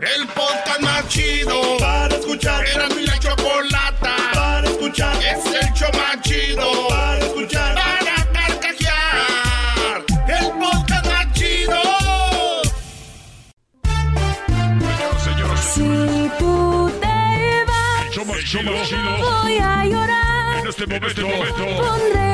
El podcast más chido para escuchar. Era mi la chocolata para escuchar. Es el show más chido para escuchar. Para carcajear. El podcast más chido. Si tú te vas, show más chido. voy a llorar. En este momento, Pondré a Erasmo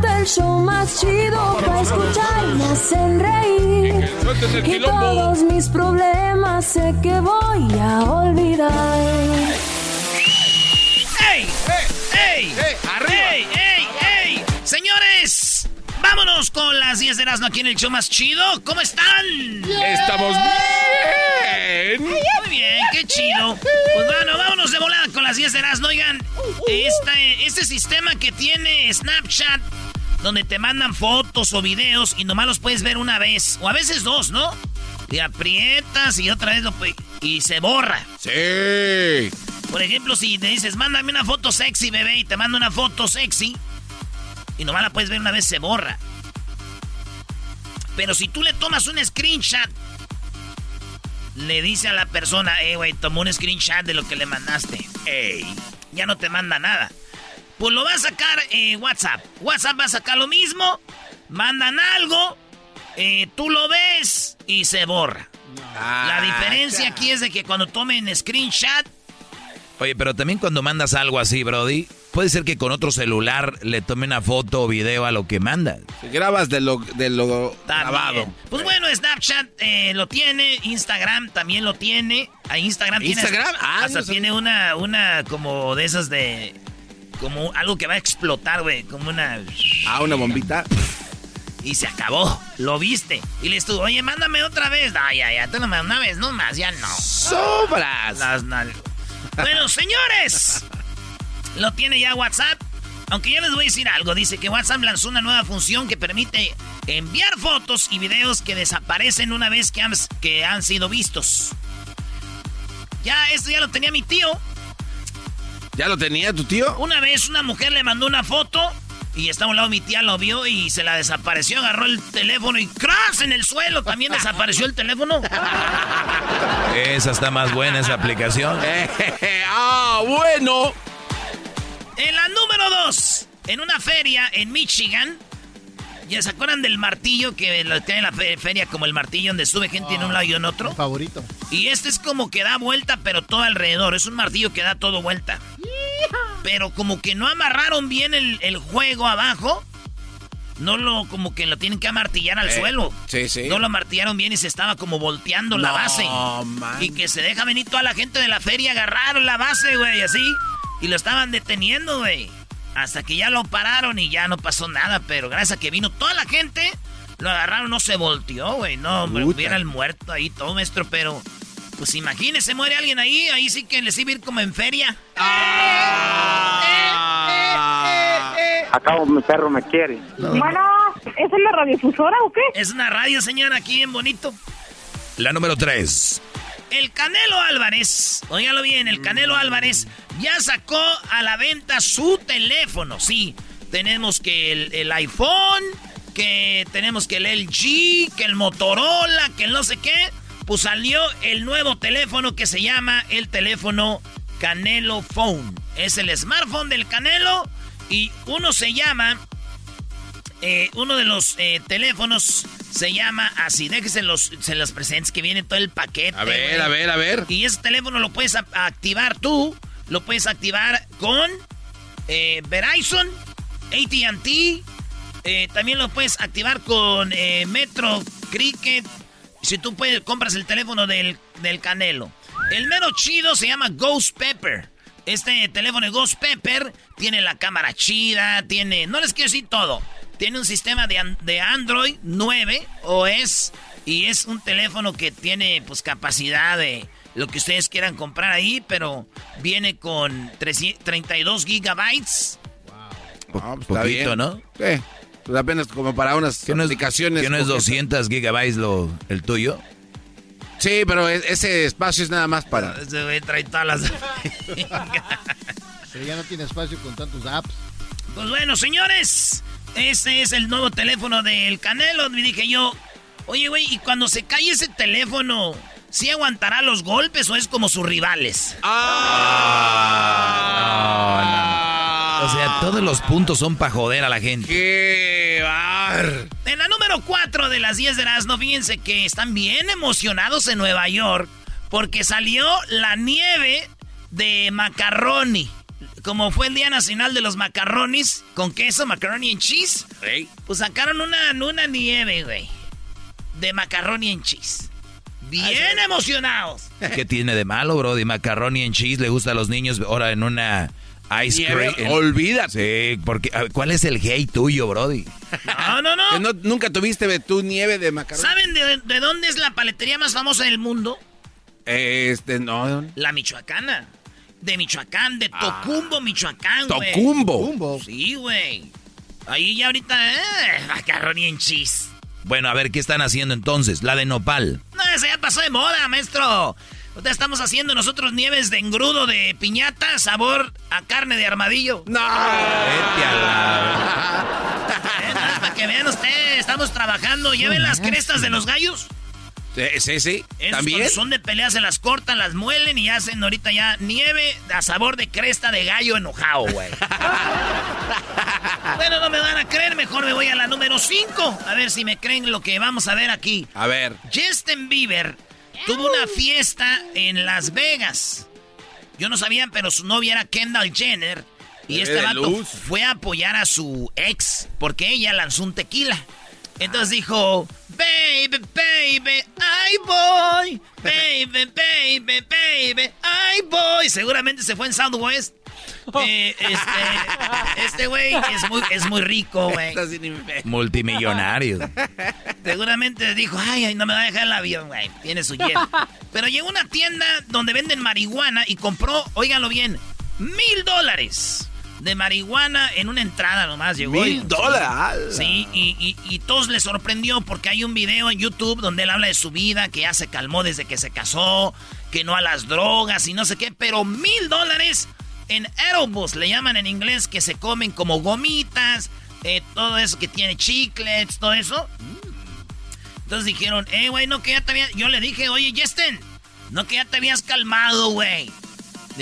el show más chido para escuchar. Me hacen reír. Y todos mis problemas sé que voy a olvidar. ¡Ey! ¡Ey! ¡Ey! ¡Ey! ¡Ey! Señores, vámonos con las 10 de Erasmo aquí en el show más chido. ¿Cómo están? Estamos bien. Muy bien, qué chido. Pues bueno, vámonos de volada con las 10 de Erasmo. Oigan, este, este sistema que tiene Snapchat, donde te mandan fotos o videos y nomás los puedes ver una vez, o a veces dos, ¿no? Y aprietas y otra vez lo y se borra. Sí. Por ejemplo, si te dices, mándame una foto sexy, bebé, y te mando una foto sexy, y nomás la puedes ver una vez, se borra. Pero si tú le tomas un screenshot, le dice a la persona, eh, güey, tomó un screenshot de lo que le mandaste. Ey, ya no te manda nada. Pues lo va a sacar eh, WhatsApp. WhatsApp va a sacar lo mismo, mandan algo, eh, tú lo ves y se borra. La diferencia aquí es de que cuando tomen screenshot, Oye, pero también cuando mandas algo así, Brody, puede ser que con otro celular le tome una foto o video a lo que mandas. Si grabas de lo, de lo grabado. Pues bueno, Snapchat eh, lo tiene, Instagram también lo tiene. A Instagram, tiene- ¿Instagram? Ah, hasta no tiene una, una como de esas de. Como algo que va a explotar, güey. Como una. Ah, una bombita. Y se acabó. Lo viste. Y le estuvo, oye, mándame otra vez. Ay, ay, ay, tú nomás una vez, no más, ya no. ¡Sobras! Las nal- Bueno, señores. Lo tiene ya WhatsApp. Aunque ya les voy a decir algo. Dice que WhatsApp lanzó una nueva función que permite enviar fotos y videos que desaparecen una vez que han, que han sido vistos. Ya, esto ya lo tenía mi tío. ¿Ya lo tenía tu tío? Una vez una mujer le mandó una foto y estaba a un lado mi tía, lo vio y se la desapareció, agarró el teléfono y ¡crash! en el suelo. También desapareció el teléfono. Esa está más buena, esa aplicación. ¡Ah, bueno! En la número dos, en una feria en Michigan. ¿Ya se acuerdan del martillo que lo tiene en la fe- feria como el martillo donde sube gente en un lado y en otro? Favorito. Y este es como que da vuelta, pero todo alrededor. Es un martillo que da todo vuelta. Pero como que no amarraron bien el, el juego abajo. No lo, como que lo tienen que amartillar al Eh, suelo. sí, sí. No lo amartillaron bien y se estaba como volteando la base. man. Y que se deja venir toda la gente de la feria a agarrar la base, güey, así. Y lo estaban deteniendo, güey. Hasta que ya lo pararon y ya no pasó nada. Pero gracias a que vino toda la gente, lo agarraron, no se volteó, güey. No, hombre, Puta. hubiera el muerto ahí, todo maestro, pero... Pues imagínese, muere alguien ahí, ahí sí que les iba a ir como en feria. Acabo, mi perro me quiere. Bueno, ¿esa es la radiodifusora o qué? Es una radio, señora, aquí en Bonito. La número 3. El Canelo Álvarez, óigalo bien, el Canelo Álvarez ya sacó a la venta su teléfono. Sí, tenemos que el, el iPhone, que tenemos que el LG, que el Motorola, que el no sé qué, pues salió el nuevo teléfono que se llama el teléfono Canelo Phone. Es el smartphone del Canelo y uno se llama, eh, uno de los eh, teléfonos se llama así, déjese los, se los presentes que viene todo el paquete. A ver, a ver, a ver. Y ese teléfono lo puedes activar tú, lo puedes activar con eh, Verizon, AT&T, eh, también lo puedes activar con eh, Metro, Cricket. Si tú puedes, compras el teléfono del, del Canelo. El mero chido se llama Ghost Pepper. Este teléfono de Ghost Pepper tiene la cámara chida, tiene, no les quiero decir todo, tiene un sistema de, de Android 9 OS y es un teléfono que tiene pues capacidad de lo que ustedes quieran comprar ahí, pero viene con 300 32 gigabytes. Ah, pues, Poquito, está bien. ¿no? Sí. Pues apenas como para unas ¿Qué no es, aplicaciones. ¿qué no es coquetas. 200 gigabytes lo, el tuyo? Sí, pero e- ese espacio es nada más para. Ese güey trae todas las... Pero ya no tiene espacio con tantos apps. Pues bueno, señores, este es el nuevo teléfono del Canelo. Me dije yo, oye, güey, y cuando se cae ese teléfono, ¿sí aguantará los golpes o es como sus rivales? O sea, todos los puntos son para joder a la gente. ¡Qué bar! En la número 4 de las 10 de Erasmo, fíjense que están bien emocionados en Nueva York porque salió la nieve de macaroni. Como fue el Día Nacional de los Macarronis con queso, macaroni and cheese, pues sacaron una, una nieve, güey, de macaroni and cheese. Bien emocionados. ¿Qué tiene de malo, bro? De macaroni en cheese le gusta a los niños ahora en una ice cream. en- olvídate. Sí, porque ver, ¿cuál es el hate tuyo, brody? No, no, no. Que no- nunca tuviste de tu nieve de macarrón. ¿Saben de, de dónde es la paletería más famosa del mundo? Este, no. La michoacana. De Michoacán, de Tocumbo, Michoacán, güey. Tocumbo. Sí, güey. Ahí ya ahorita, eh, macaroni en cheese. Bueno, a ver, ¿qué están haciendo entonces? La de nopal. No, esa ya pasó de moda, maestro. Ahorita estamos haciendo nosotros nieves de engrudo de piñata, sabor a carne de armadillo. No. Vete a la... Eh, para que vean ustedes, estamos trabajando. ¿Ya ven las crestas de los gallos? Sí, sí. Esos ¿También? son de pelea, se las cortan, las muelen y hacen ahorita ya nieve a sabor de cresta de gallo enojado, güey. bueno, no me van a creer, mejor me voy a la número 5. A ver si me creen lo que vamos a ver aquí. A ver. Justin Bieber tuvo una fiesta en Las Vegas. Yo no sabía, pero su novia era Kendall Jenner. Y este vato luz. fue a apoyar a su ex porque ella lanzó un tequila. Entonces dijo, baby, baby, I voy. Baby, baby, baby, I voy. Seguramente se fue en Southwest. Eh, este, este güey es muy, es muy rico, güey. Multimillonario. Seguramente dijo, ay, ay, no me va a dejar el avión, güey. Tiene su jet. Pero llegó a una tienda donde venden marihuana y compró, óiganlo bien, mil dólares de marihuana en una entrada nomás. Llegó Mil dólares. Sí, y, y, y todos les sorprendió porque hay un video en YouTube donde él habla de su vida, que ya se calmó desde que se casó, que no a las drogas y no sé qué, pero mil dólares en edibles, le llaman en inglés, que se comen como gomitas, eh, todo eso que tiene chiclets, todo eso. Entonces dijeron, eh, güey, no que ya te habías... Yo le dije, oye, Justin, no que ya te habías calmado, güey.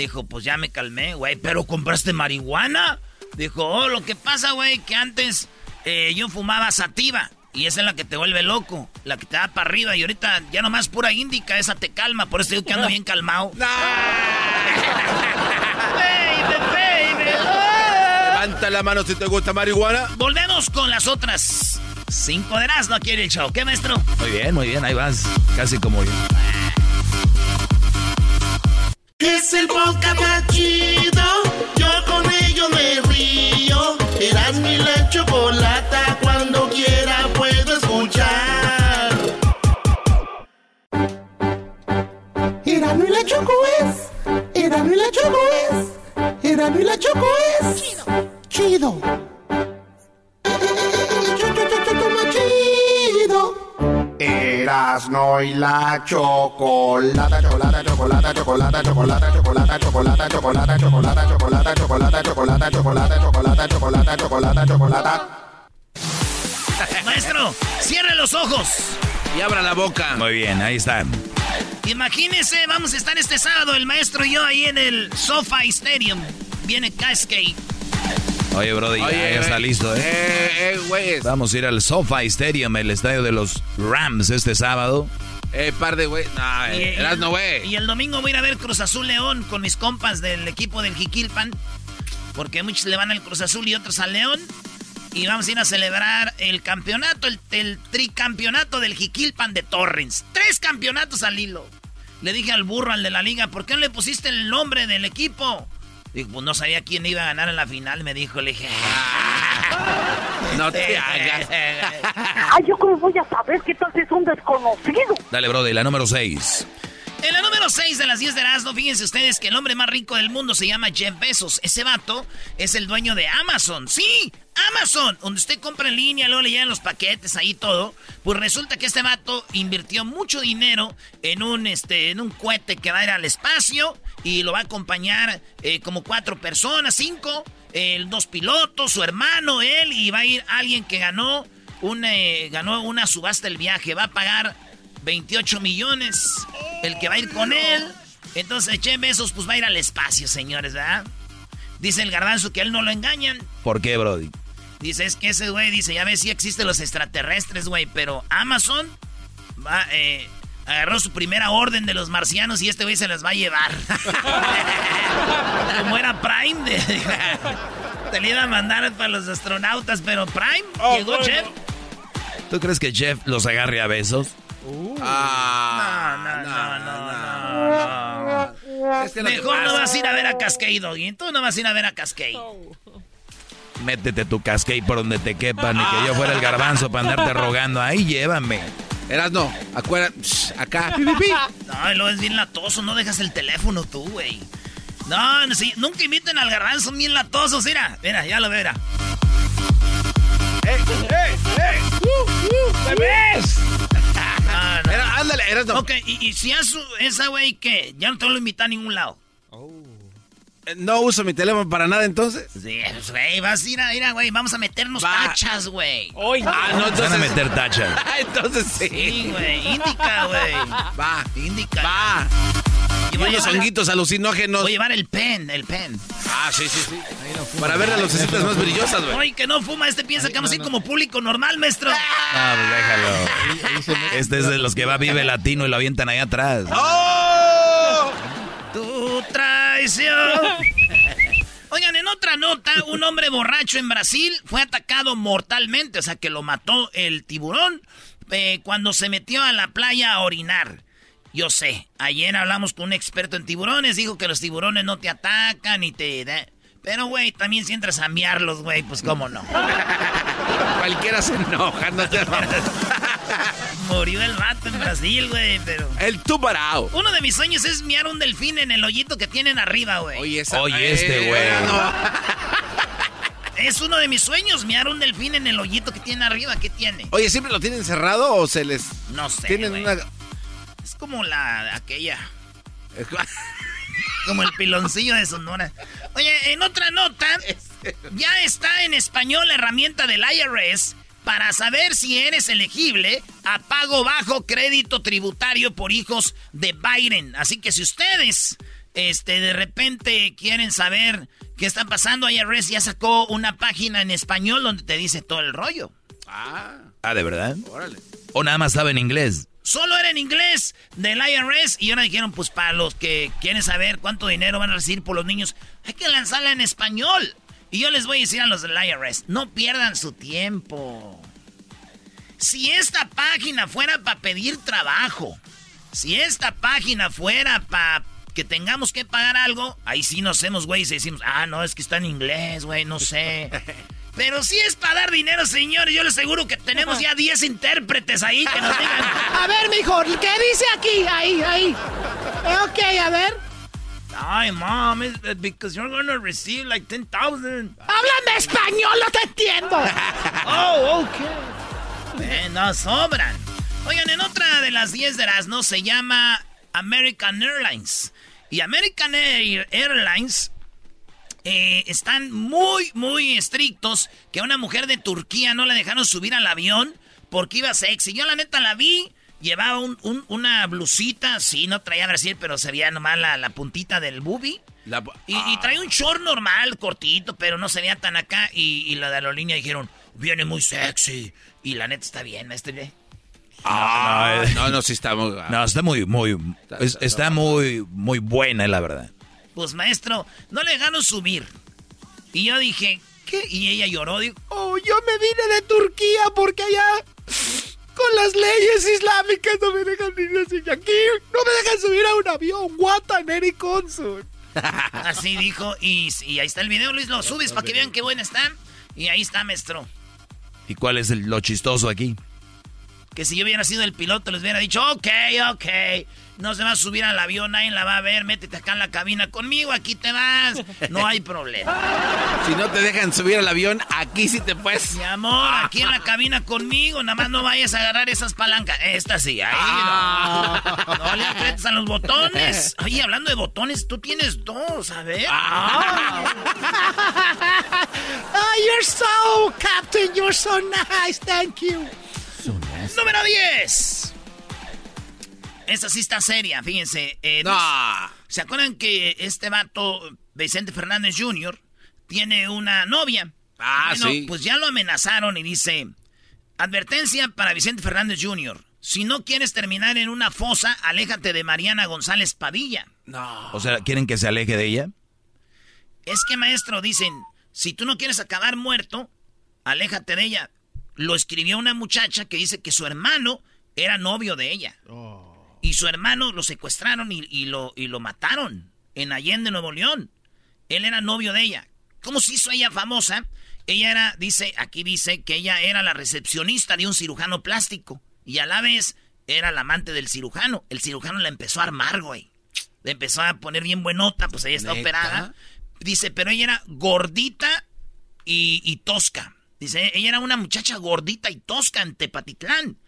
Dijo, pues ya me calmé, güey, pero compraste marihuana. Dijo, oh, lo que pasa, güey, que antes eh, yo fumaba sativa. Y esa es la que te vuelve loco, la que te da para arriba. Y ahorita ya nomás pura índica, esa te calma. Por eso digo que ando bien calmado. baby, baby, oh. Levanta la mano si te gusta marihuana. Volvemos con las otras cinco de no quiere el show. ¿Qué, maestro? Muy bien, muy bien, ahí vas. Casi como yo. Es el podcast chido. Yo con ello me río. Eras mi la chocolata. Cuando quiera puedo escuchar. Erano y la Choco es. Erano y la Choco es. Erano y la Choco es. Chido. Chido. Erasno y la chocolata, chocolata, chocolata, chocolata, chocolata, chocolata, chocolata, chocolata, chocolata, chocolata, chocolata, chocolata, chocolata, chocolata, chocolata, chocolata, chocolata. maestro, cierre los ojos. Y abra la boca. Muy bien, ahí está. Imagínense, vamos a estar este sábado, el maestro y yo ahí en el SoFi Stadium. Viene Cascade. Oye, Brody, ya, Oye, ya está eh, listo, ¿eh? Eh, eh, güey. Vamos a ir al SoFi Stadium, el estadio de los Rams, este sábado. Eh, par de güey. No, Y- eh, eras no, güey. Y el domingo voy a ir a ver Cruz Azul León con mis compas del equipo del Jiquilpan. Porque muchos le van al Cruz Azul y otros al León. Y vamos a ir a celebrar el campeonato, el, el tricampeonato del Jiquilpan de Torrens. Tres campeonatos al hilo. Le dije al burro, al de la liga, ¿por qué no le pusiste el nombre del equipo? Dijo, pues no sabía quién iba a ganar en la final, me dijo. Le dije, No te hagas. Ay, yo cómo voy a saber qué tal es un desconocido. Dale, Brody, la número 6. En la número 6 de las 10 de Erasmo, fíjense ustedes que el hombre más rico del mundo se llama Jeff Bezos. Ese vato es el dueño de Amazon. Sí, Amazon, donde usted compra en línea, luego le llegan los paquetes, ahí todo. Pues resulta que este vato invirtió mucho dinero en un, este, en un cohete que va a ir al espacio y lo va a acompañar eh, como cuatro personas, cinco, eh, dos pilotos, su hermano, él, y va a ir alguien que ganó, un, eh, ganó una subasta el viaje. Va a pagar 28 millones el que va a ir con él. Entonces, Jeff Bezos, pues va a ir al espacio, señores, ¿verdad? Dice el garbanzo que a él no lo engañan. ¿Por qué, Brody? Dice, es que ese güey dice, ya ves, sí existen los extraterrestres, güey, pero Amazon va, eh, agarró su primera orden de los marcianos y este güey se las va a llevar. Como era Prime, de- te le iba a mandar para los astronautas, pero Prime llegó Jeff. ¿Tú crees que Jeff los agarre a besos? Ah, No, no, no, no, no. Es que lo que Mejor no vas a ir a ver a Cascade, Doggy. Tú no vas a ir a ver a Cascade. Métete tu cascade por donde te quepa, ni que yo fuera el garbanzo para andarte rogando. Ahí llévame. Eras no. Acuérdate. Acá. No, y luego es bien latoso, no dejas el teléfono tú, güey. No, no, sí, nunca inviten al garbanzo, son bien latosos, mira, mira, ya lo verá. ¡Bebés! Ah, no. Era- ándale, eras no. Ok, y, y si hace esa güey que ya no te lo invita a ningún lado. Eh, No uso mi teléfono para nada entonces. Sí, pues, güey, vas a ir a, ir a, güey, vamos a meternos Va. tachas, güey. Ah, no, Van a entonces. meter tacha. Ah, entonces sí. Sí, güey, indica, güey. Va. Indica. Va. Y Unos honguitos alucinógenos. Voy a llevar el pen, el pen. Ah, sí, sí, sí. Para ver las lucecitas más brillosas, güey. Oye, que no fuma, este piensa que vamos a ir como público normal, maestro. No, pues déjalo. Este es de los que va Vive Latino y lo avientan ahí atrás. ¡Oh! Tu traición. Oigan, en otra nota, un hombre borracho en Brasil fue atacado mortalmente, o sea que lo mató el tiburón eh, cuando se metió a la playa a orinar. Yo sé, ayer hablamos con un experto en tiburones, dijo que los tiburones no te atacan y te... Pero, güey, también si entras a miarlos, güey, pues cómo no. Cualquiera se enoja, no te Murió el vato en Brasil, güey, pero... El tubarao. Uno de mis sueños es miar un delfín en el hoyito que tienen arriba, güey. Oye, esa- Oye, este, Eh, güey. no. Es uno de mis sueños, miar un delfín en el hoyito que tiene arriba. ¿Qué tiene? Oye, ¿siempre lo tienen cerrado o se les... No sé, Tienen una... Es como la aquella. Como el piloncillo de Sonora. Oye, en otra nota, ya está en español la herramienta del IRS para saber si eres elegible a pago bajo crédito tributario por hijos de Biden. Así que si ustedes, este, de repente quieren saber qué está pasando, IRS ya sacó una página en español donde te dice todo el rollo. Ah, Ah, ¿de verdad? órale. ¿O nada más estaba en inglés? Solo era en inglés del IRS y ahora dijeron, pues para los que quieren saber cuánto dinero van a recibir por los niños, hay que lanzarla en español. Y yo les voy a decir a los del IRS, no pierdan su tiempo. Si esta página fuera para pedir trabajo, si esta página fuera para que tengamos que pagar algo, ahí sí nos hacemos, güey, y decimos, ah, no, es que está en inglés, güey, no sé. Pero si es para dar dinero, señores, yo les aseguro que tenemos ya 10 intérpretes ahí que nos digan, A ver, mijo, ¿qué dice aquí? Ahí, ahí. Ok, a ver. Ay, mom, it's because you're gonna receive like 10,000. Háblame español, no te entiendo. Oh, ok. Eh, no sobran. Oigan, en otra de las 10 de las no se llama American Airlines. Y American Air- Airlines eh, están muy, muy estrictos que a una mujer de Turquía no la dejaron subir al avión porque iba sexy. Yo la neta la vi, llevaba un- un- una blusita, sí, no traía brasier, pero se veía nomás la, la puntita del boobie. La- Y, y traía un short normal, cortito, pero no se veía tan acá. Y, y la de la aerolínea dijeron, viene muy sexy. Y la neta está bien, este ve. Ah, no, no, sí está muy... No, está muy, muy, es- está muy, muy buena, la verdad. Pues maestro, no le gano subir. Y yo dije, ¿qué? Y ella lloró, dijo, Oh, yo me vine de Turquía porque allá con las leyes islámicas no me dejan ir así. Aquí no me dejan subir a un avión. What an Eric Consul. así dijo. Y, y ahí está el video, Luis, lo subes para que vean qué buena está. Y ahí está, maestro. ¿Y cuál es el- lo chistoso aquí? Que si yo hubiera sido el piloto, les hubiera dicho, ok, ok, no se va a subir al avión, nadie la va a ver, métete acá en la cabina conmigo, aquí te vas, no hay problema. Si no te dejan subir al avión, aquí sí te puedes... Mi amor, aquí en la cabina conmigo, nada más no vayas a agarrar esas palancas. Esta sí, ahí no. No le aprietes a los botones. Oye, hablando de botones, tú tienes dos, a ver. Ah, you're so, Captain, you're so nice. Thank you. Número 10. Esta sí está seria, fíjense. eh, No. ¿Se acuerdan que este vato, Vicente Fernández Jr., tiene una novia? Ah, Bueno, sí. Pues ya lo amenazaron y dice, advertencia para Vicente Fernández Jr., si no quieres terminar en una fosa, aléjate de Mariana González Padilla. No. O sea, ¿quieren que se aleje de ella? Es que, maestro, dicen, si tú no quieres acabar muerto, aléjate de ella. Lo escribió una muchacha que dice que su hermano era novio de ella. Y su hermano lo secuestraron y, y lo, y lo mataron en Allende, Nuevo León. Él era novio de ella. ¿Cómo se hizo ella famosa? Ella era, dice, aquí dice que ella era la recepcionista de un cirujano plástico. Y a la vez era la amante del cirujano. El cirujano la empezó a armar, güey. Le empezó a poner bien buenota, pues ella está ¿Neta? operada. Dice, pero ella era gordita y, y tosca. Dice, ella era una muchacha gordita y tosca en Tepatitlán.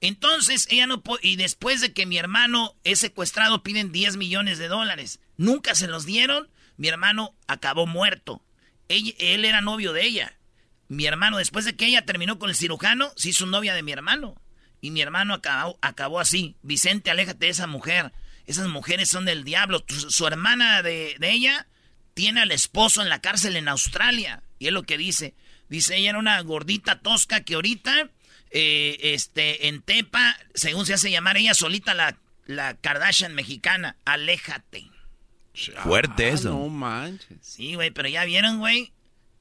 Entonces, ella no Y después de que mi hermano es secuestrado, piden 10 millones de dólares. Nunca se los dieron. Mi hermano acabó muerto. Ella- él era novio de ella. Mi hermano, después de que ella terminó con el cirujano, se hizo novia de mi hermano. Y mi hermano acabó, acabó así. Vicente, aléjate de esa mujer. Esas mujeres son del diablo. Tu- su hermana de, de ella tiene al esposo en la cárcel en Australia. Y es lo que dice. Dice, ella era una gordita tosca que ahorita, eh, este, en Tepa, según se hace llamar ella solita la, la Kardashian mexicana. Aléjate. Fuerte Ah, eso. No manches. Sí, güey, pero ya vieron, güey.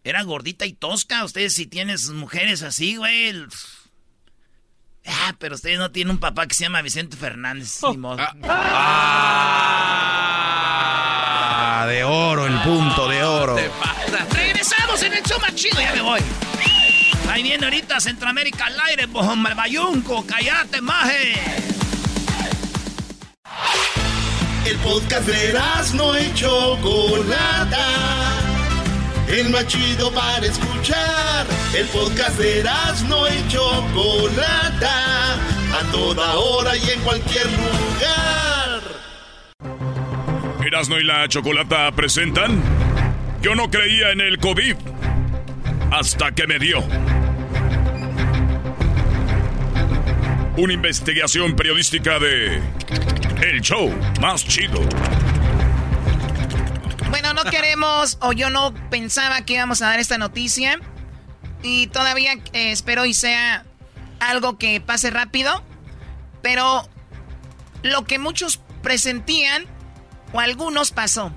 Era gordita y tosca. Ustedes si tienes mujeres así, güey. el- Ah, pero ustedes no tienen un papá que se llama Vicente Fernández. ni modo. Ah, de oro, el punto de oro. Regresamos en el show más chido, ya me voy. Ahí viene ahorita Centroamérica al aire, hombre, bayunco, cállate, maje. El podcast de no y Chocolata. El más chido para escuchar. El podcast de no y Chocolata. A toda hora y en cualquier lugar. Erasmo y la Chocolata presentan. Yo no creía en el COVID. Hasta que me dio. Una investigación periodística de. El show más chido. Bueno, no queremos, o yo no pensaba que íbamos a dar esta noticia. Y todavía eh, espero y sea algo que pase rápido. Pero lo que muchos presentían, o algunos pasó.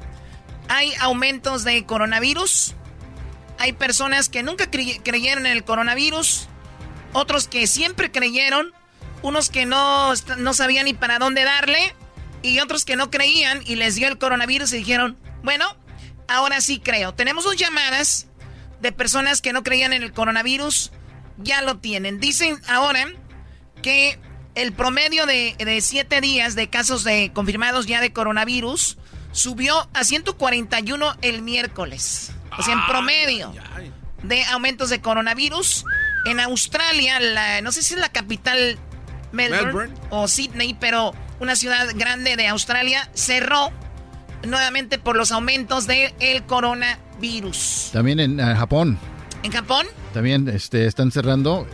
Hay aumentos de coronavirus. Hay personas que nunca crey- creyeron en el coronavirus. Otros que siempre creyeron. Unos que no, no sabían ni para dónde darle. Y otros que no creían y les dio el coronavirus y dijeron, bueno, ahora sí creo. Tenemos dos llamadas de personas que no creían en el coronavirus. Ya lo tienen. Dicen ahora que el promedio de, de siete días de casos de confirmados ya de coronavirus subió a 141 el miércoles. O sea, en promedio de aumentos de coronavirus. En Australia, la- no sé si es la capital Melbourne, Melbourne. o Sydney, pero una ciudad grande de Australia cerró nuevamente por los aumentos del coronavirus. También en eh, Japón, ¿En Japón? también este, están cerrando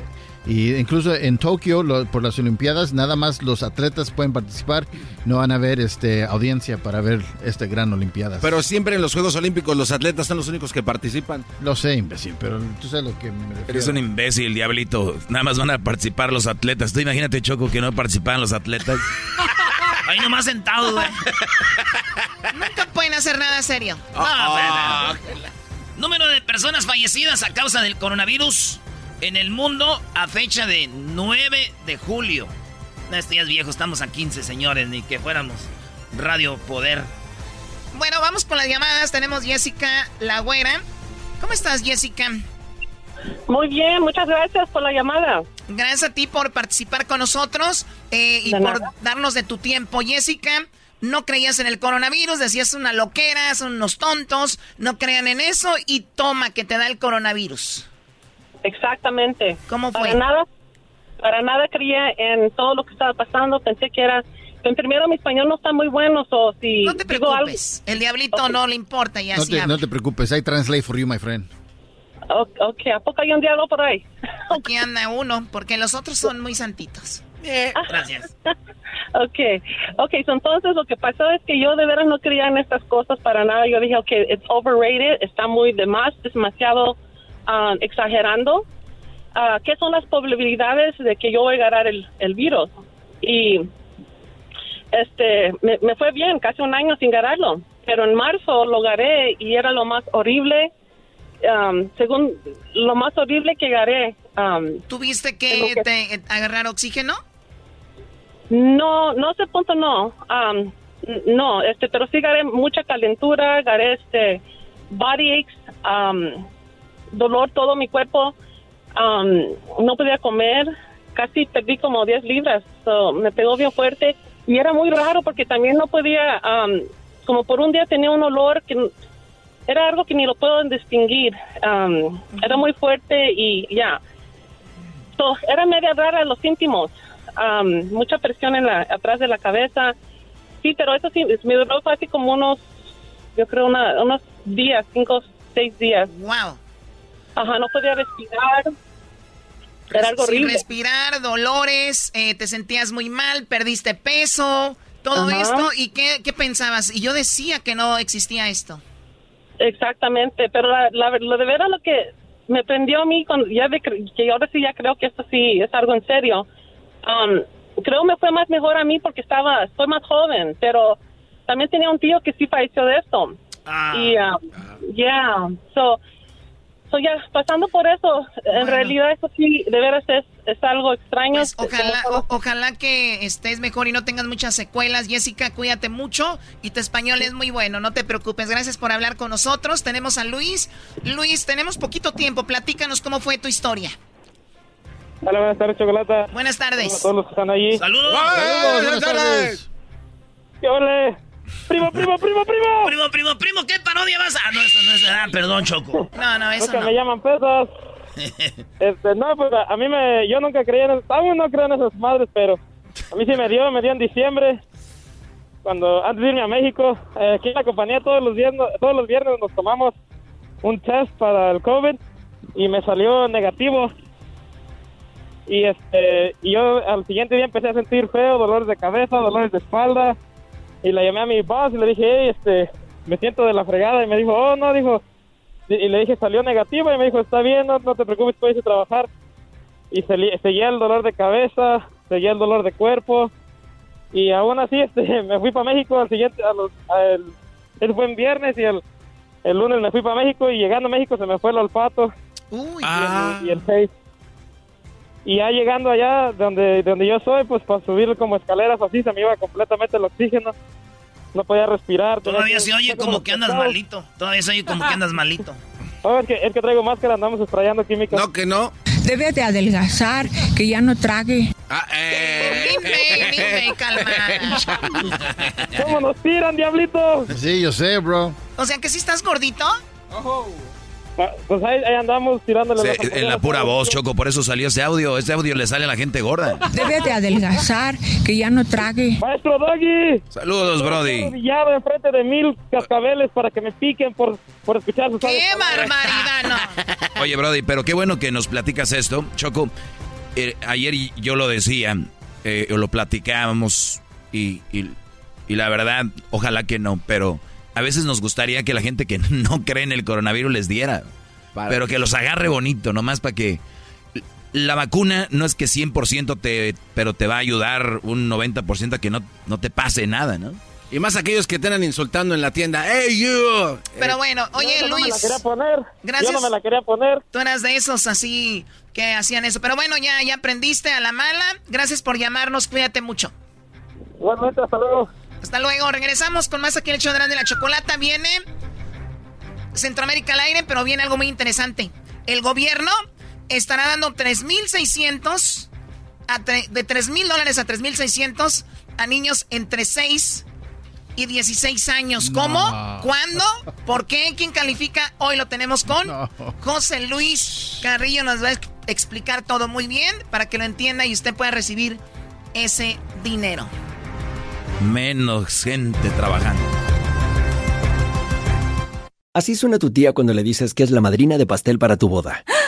Y incluso en Tokio, lo- por las Olimpiadas, nada más los atletas pueden participar. No van a haber este, audiencia para ver esta gran Olimpiada. Pero siempre en los Juegos Olímpicos los atletas son los únicos que participan. Lo sé, imbécil, pero tú sabes lo que me refiero. Eres un imbécil, diablito. Nada más van a participar los atletas. Tú imagínate, Choco, que no participaran los atletas. Ahí nomás sentado, güey. Nunca pueden hacer nada serio. Pero- Número de personas fallecidas a causa del coronavirus en el mundo a fecha de 9 de julio. No, este ya es viejo, estamos a 15, señores, ni que fuéramos Radio Poder. Bueno, vamos con las llamadas. Tenemos Jessica La Güera. ¿Cómo estás, Jessica? Muy bien, muchas gracias por la llamada. Gracias a ti por participar con nosotros eh, y por darnos de tu tiempo. Jessica, no creías en el coronavirus, decías una loquera, son unos tontos, no crean en eso y toma que te da el coronavirus. Exactamente. ¿Cómo fue? Para nada, para nada creía en todo lo que estaba pasando. Pensé que era. En primero, mi español no está muy bueno, o si No te digo algo. preocupes, el diablito no le importa y No así te, habla. no te preocupes, I translate for you, my friend. Ok, ¿a poco hay un diálogo por ahí? Aquí anda uno, porque los otros son muy santitos. Gracias. Ok, ok, so entonces lo que pasó es que yo de veras no creía en estas cosas para nada. Yo dije, ok, it's overrated, está muy de más, es demasiado ah, exagerando. Ah, ¿Qué son las probabilidades de que yo voy a agarrar el, el virus? Y este, me, me fue bien, casi un año sin agarrarlo. Pero en marzo lo agarré y era lo más horrible, um, según lo más horrible que agarré. um, ¿Tuviste que, que- te- eh, agarrar oxígeno? No, no ese punto no. N- no, este, pero sí garé mucha calentura, garé este body aches, am, dolor todo mi cuerpo. Am, no podía comer, casi perdí como 10 libras. So, me pegó bien fuerte y era muy raro porque también no podía, am, como por un día tenía un olor que era algo que ni lo puedo distinguir. Am, Era muy fuerte y ya. So, era media rara los síntomas. Am, mucha presión en la, atrás de la cabeza. Sí, pero eso sí, me duró casi como unos, yo creo, una- unos días, cinco, seis días. Wow. Ajá, no podía respirar. Era algo Sin horrible. respirar, dolores, eh, te sentías muy mal, perdiste peso, todo Ajá. esto. ¿Y qué, qué pensabas? Y yo decía que no existía esto. Exactamente, pero la, la- lo de veras lo que me prendió a mí, cuando ya de que ahora sí ya creo que esto sí es algo en serio. Um, creo me fue más mejor a mí porque estaba, soy más joven, pero también tenía un tío que sí falleció de esto. Y, um, yeah, so, so ya, pasando por eso, en realidad eso sí, de veras es, es algo extraño. Pues ojalá, o- ojalá que estés mejor y no tengas muchas secuelas. Jessica, cuídate mucho y tu español es muy bueno, no te preocupes. Gracias por hablar con nosotros. Tenemos a Luis. Luis, tenemos poquito tiempo. Platícanos cómo fue tu historia. Hola, buenas tardes, Chocolata. Buenas tardes. Hola a todos los que están allí. ¡Saludos! ¡Saludos! ¡Buenas tardes! ¿Qué ole? ¡Primo, primo, primo, primo! Primo, primo, primo, ¿qué parodia vas a...? Ah, no, eso no es... Ah, perdón, Choco. No, no, Es que me llaman pesas. Este, no, pues a, a mí me... Yo nunca creí en... el- Aún no creo en esas madres, pero... A mí sí me dio, me dio en diciembre. Cuando... Antes de irme a México. eh, aquí en la compañía todos los, viernes, todos los viernes nos tomamos un test para el COVID. Y me salió negativo. Y este... Y yo al siguiente día empecé a sentir feo, dolores de cabeza, dolores de espalda. Y le llamé a mi boss y le dije, hey, este... Me siento de la fregada. Y me dijo, oh, no, dijo... Y y le dije, salió negativa y me dijo, está bien, no, no te preocupes, puedes ir a trabajar. Y se- seguía el dolor de cabeza, seguía el dolor de cuerpo. Y aún así, este, me fui para México al siguiente, a los, al- eso fue en viernes y el, el lunes me fui para México y llegando a México se me fue el olfato. Uy. Y, el, y el face. Y ya llegando allá, donde, donde yo soy, pues para subir como escaleras así, se me iba completamente el oxígeno. No podía respirar. Todavía que- se oye como que andas malito. Todavía se oye como que andas malito. Oh, es, que, es que traigo máscara, andamos sprayando químicos. No, que no. Debe de adelgazar, que ya no trague. Ah, eh. Dime, dime, calma. ¿Cómo nos tiran, diablito? Sí, yo sé, bro. O sea que si estás gordito. Ah, Pues ahí, ahí andamos tirándole Sí, las en la pura voz, Choco, por eso salió ese audio. Ese audio le sale a la gente gorda. Debe de adelgazar, que ya no trague. Maestro Doggy. Saludos, Brody. Arrodillado enfrente de mil cascabeles para que me piquen por, por escuchar sus ¡Qué barbaridad! Oye, Brody, pero qué bueno que nos platicas esto, Choco. eh, ayer yo lo decía, eh, lo platicábamos y, y, la verdad, ojalá que no, pero a veces nos gustaría que la gente que no cree en el coronavirus les diera, pero que los agarre bonito, nomás para que... La vacuna no es que 100% te, pero te va a ayudar un 90% a que no, no te pase nada, ¿no? Y más aquellos que te insultando en la tienda. ¡Hey, you! Pero bueno, oye, Yo no Luis. me la quería poner. Gracias. Yo no me la quería poner. Tú eras de esos así que hacían eso. Pero bueno, ya, ya aprendiste a la mala. Gracias por llamarnos. Cuídate mucho. Igualmente, hasta luego. Hasta luego. Regresamos con más aquí en el show de la chocolata. Viene Centroamérica al aire, pero viene algo muy interesante. El gobierno estará dando 3.600, a tre- de 3.000 dólares a 3.600 a niños entre 6 y 16 años. ¿Cómo? No. ¿Cuándo? ¿Por qué? ¿Quién califica? Hoy lo tenemos con José Luis Carrillo. Nos va a ex- explicar todo muy bien para que lo entienda y usted pueda recibir ese dinero. Menos gente trabajando. Así suena tu tía cuando le dices que es la madrina de pastel para tu boda.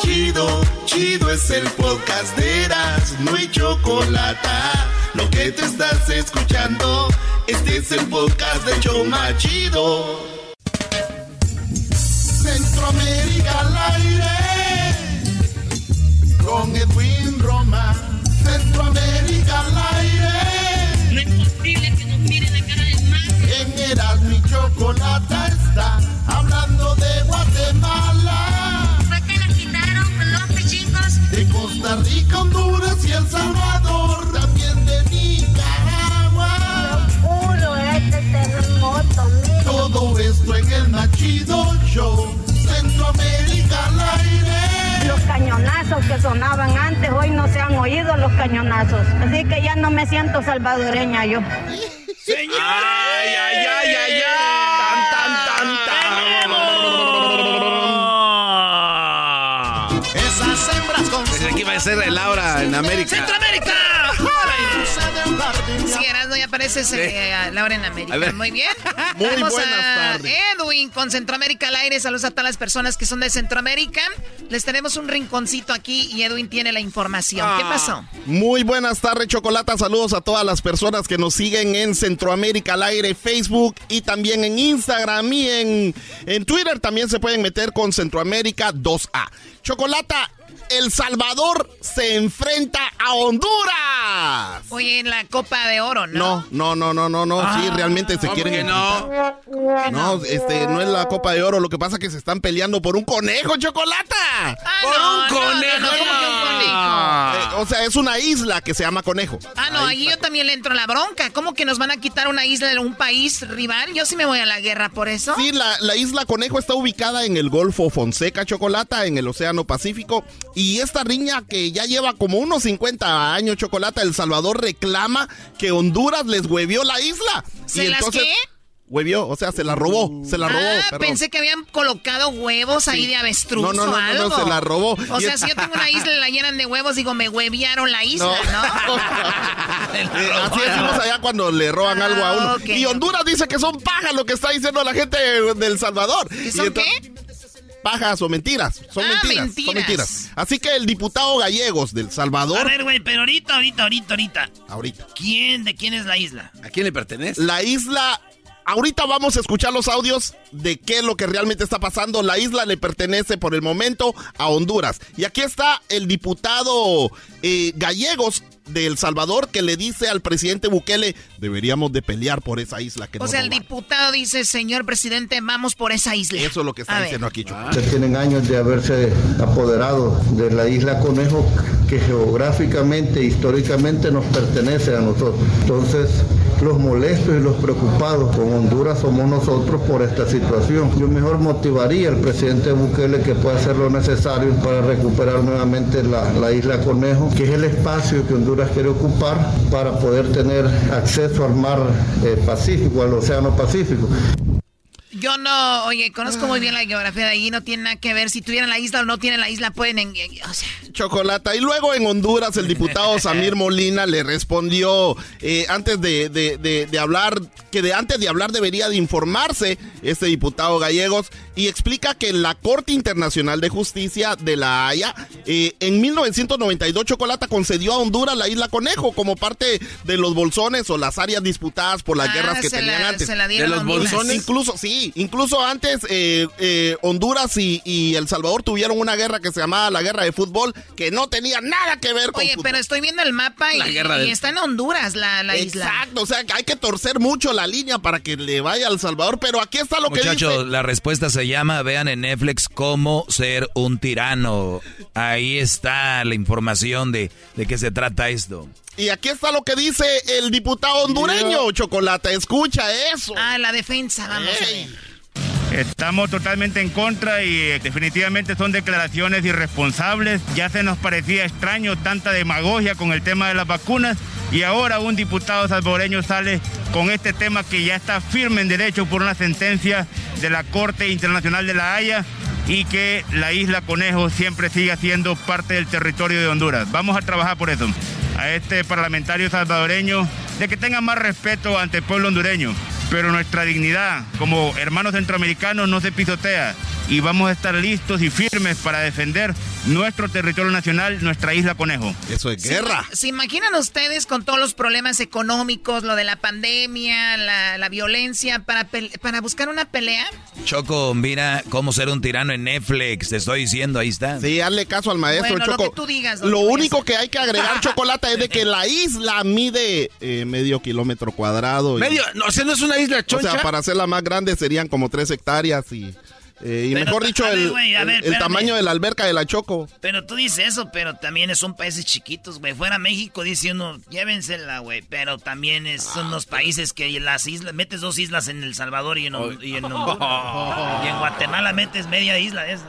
Chido, chido es el podcast de Eras, no hay chocolate. Lo que te estás escuchando, este es el podcast de Choma Chido. Centroamérica al aire, con Edwin Roma. Centroamérica al aire. No es posible que nos miren la cara de En Eras mi chocolata está hablando de Guatemala. Costa Rica, Honduras y El Salvador. También de Nicaragua. Puro este terremoto, Todo esto en el Machido Show. Centroamérica al aire. Los cañonazos que sonaban antes, hoy no se han oído los cañonazos. Así que ya no me siento salvadoreña yo. ¡Señor! ¡Ay, ay, ay, ay, ay! Con Pensé que iba a ser de Laura en América. ¡Centroamérica! Sí, Erasmo, ya apareces eh, Laura en América. Muy bien. Muy buenas a tardes. Edwin con Centroamérica al aire. Saludos a todas las personas que son de Centroamérica. Les tenemos un rinconcito aquí y Edwin tiene la información. ¿Qué Ah. pasó? Muy buenas tardes, Chocolata. Saludos a todas las personas que nos siguen en Centroamérica al aire, Facebook y también en Instagram y en, en Twitter. También se pueden meter con Centroamérica 2A. Chocolata, El Salvador se enfrenta a Honduras. Oye, en la Copa de Oro, ¿no? No, no, no, no, no, no. sí, realmente se ¿cómo quieren. que no? No, este, no es la Copa de Oro. Lo que pasa es que se están peleando por un conejo, Chocolata. ¡Por un conejo! Eh, o sea, es una isla que se llama Conejo. Ah, no, ahí yo también le entro a la bronca. ¿Cómo que nos van a quitar una isla de un país rival? Yo sí me voy a la guerra por eso. Sí, la, la isla Conejo está ubicada en el Golfo Fonseca Chocolata, en el Océano Pacífico. Y esta riña que ya lleva como unos 50 años, Chocolata, El Salvador reclama que Honduras les huevió la isla. ¿Se y las entonces, qué? Huevió, o sea, se la robó, se la robó. ah, perdón. pensé que habían colocado huevos ahí de avestruz No, no, no, o no, algo. no, se la robó. O Y sea, es- si yo tengo una isla y la llenan de huevos, digo, me hueviaron la isla, ¿no? Eh, así decimos allá cuando le roban algo a uno. Ah. Y Honduras dice que son pajas lo que está diciendo la gente del Salvador. ¿Que Y son ento- Pajas o mentiras. Son Ah, mentiras, mentiras. Son mentiras. Así que el diputado Gallegos del Salvador. A ver, güey, pero ahorita, ahorita, ahorita, ahorita. Ahorita. ¿Quién? ¿De quién es la isla? ¿A quién le pertenece? La isla ahorita vamos a escuchar los audios de qué es lo que realmente está pasando. La isla le pertenece por el momento a Honduras. Y aquí está el diputado eh, Gallegos de El Salvador que le dice al presidente Bukele, deberíamos de pelear por esa isla que O sea, el diputado dice, señor presidente, vamos por esa isla. Eso es lo que está A ver. diciendo aquí, Choco. Ya tienen años de haberse apoderado de la isla Conejo que geográficamente, históricamente nos pertenece a nosotros. Entonces, los molestos y los preocupados con Honduras somos nosotros por esta situación. Yo mejor motivaría al presidente Bukele que pueda hacer lo necesario para recuperar nuevamente la, la isla Conejo, que es el espacio que Honduras quiere ocupar para poder tener acceso al mar eh, Pacífico, al Océano Pacífico. Yo no, oye, conozco muy bien la geografía de ahí, no tiene nada que ver. Si tuvieran la isla o no tienen la isla, pueden... en- o sea, Chocolata. Y luego en Honduras el diputado Samir Molina le respondió eh, antes de, de- de- de hablar, que de, antes de hablar debería de informarse este diputado Gallegos y explica que la Corte Internacional de Justicia de la Haya eh, en 1992 Chocolata concedió a Honduras la isla Conejo como parte de los bolsones o las áreas disputadas por las Ah, guerras que se tenían la- antes. se la dieron de los Honduras. bolsones. Incluso, sí, incluso antes eh, eh, Honduras y, y El Salvador tuvieron una guerra que se llamaba la guerra de fútbol que no tenía nada que ver con Oye, fútbol. pero estoy viendo el mapa y, La guerra y del- está en Honduras la, la isla. Exacto, o sea, que hay que torcer mucho la línea para que le vaya al Salvador, pero aquí está lo que Muchachos, dice. la respuesta se llama, vean en Netflix, cómo ser un tirano. Ahí está la información de, de qué se trata esto. Y aquí está lo que dice el diputado hondureño, Chocolate, escucha eso. Ah, la defensa, vamos a ver. Estamos totalmente en contra y eh, definitivamente son declaraciones irresponsables. Ya se nos parecía extraño tanta demagogia con el tema de las vacunas y ahora un diputado salvadoreño sale con este tema que ya está firme en derecho por una sentencia de la Corte Internacional de la Haya y que la isla Conejo siempre siga siendo parte del territorio de Honduras. Vamos a trabajar por eso. A este parlamentario salvadoreño de que tenga más respeto ante el pueblo hondureño pero nuestra dignidad como hermanos centroamericanos no se pisotea y vamos a estar listos y firmes para defender nuestro territorio nacional, nuestra isla Conejo. Eso es ¿Se- ¿Se imaginan ustedes con todos los problemas económicos, lo de la pandemia, la, la violencia, para, para buscar una pelea? Choco, mira cómo ser un tirano en Netflix, te estoy diciendo, ahí está. Sí, hazle caso al maestro Bueno, lo Choco. que tú digas, Lo único que hay que agregar, Chocolate, es de que la isla mide eh, medio kilómetro cuadrado. y- Medio, no, o sea, no es una isla O choncha. sea, para hacerla más grande serían como tres hectáreas y, eh, y Pero, mejor dicho, ver, el, ver, tamaño de la alberca de la Choco. Pero tú dices eso, pero también son países chiquitos, güey. Fuera México dice uno, llévensela, güey. Pero también es- son los países que las islas, metes dos islas en El Salvador y en, Hon- y en Honduras. Y en Guatemala metes media isla esa.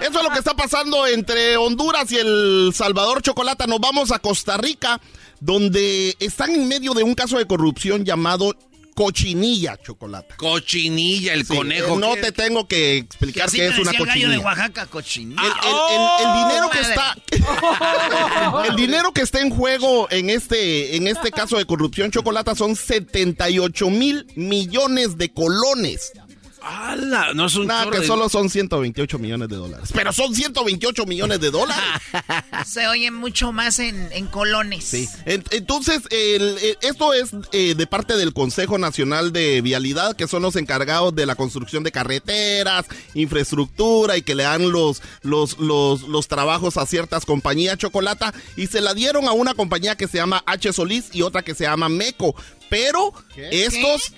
Eso es lo que está pasando entre Honduras y El Salvador Chocolata. Nos vamos a Costa Rica, donde están en medio de un caso de corrupción llamado cochinilla, Chocolata. Cochinilla, el Sí, conejo. no te tengo que explicar qué es una decía el gallo de cochinilla. Oaxaca, cochinilla. El, el- el- el dinero que está el dinero que está en juego en este en este caso de corrupción chocolata son 78 mil millones de colones. ¡Hala! No es un Nada, que de- solo son 128 millones de dólares. Pero son 128 millones de dólares. Se oye mucho más en, en colones. Sí. En- Entonces, el- el- esto es eh, de parte del Consejo Nacional de Vialidad, que son los encargados de la construcción de carreteras, infraestructura y que le dan los, los, los, los trabajos a ciertas compañías chocolata. Y se la dieron a una compañía que se llama H. Solís y otra que se llama Meco. Pero estos...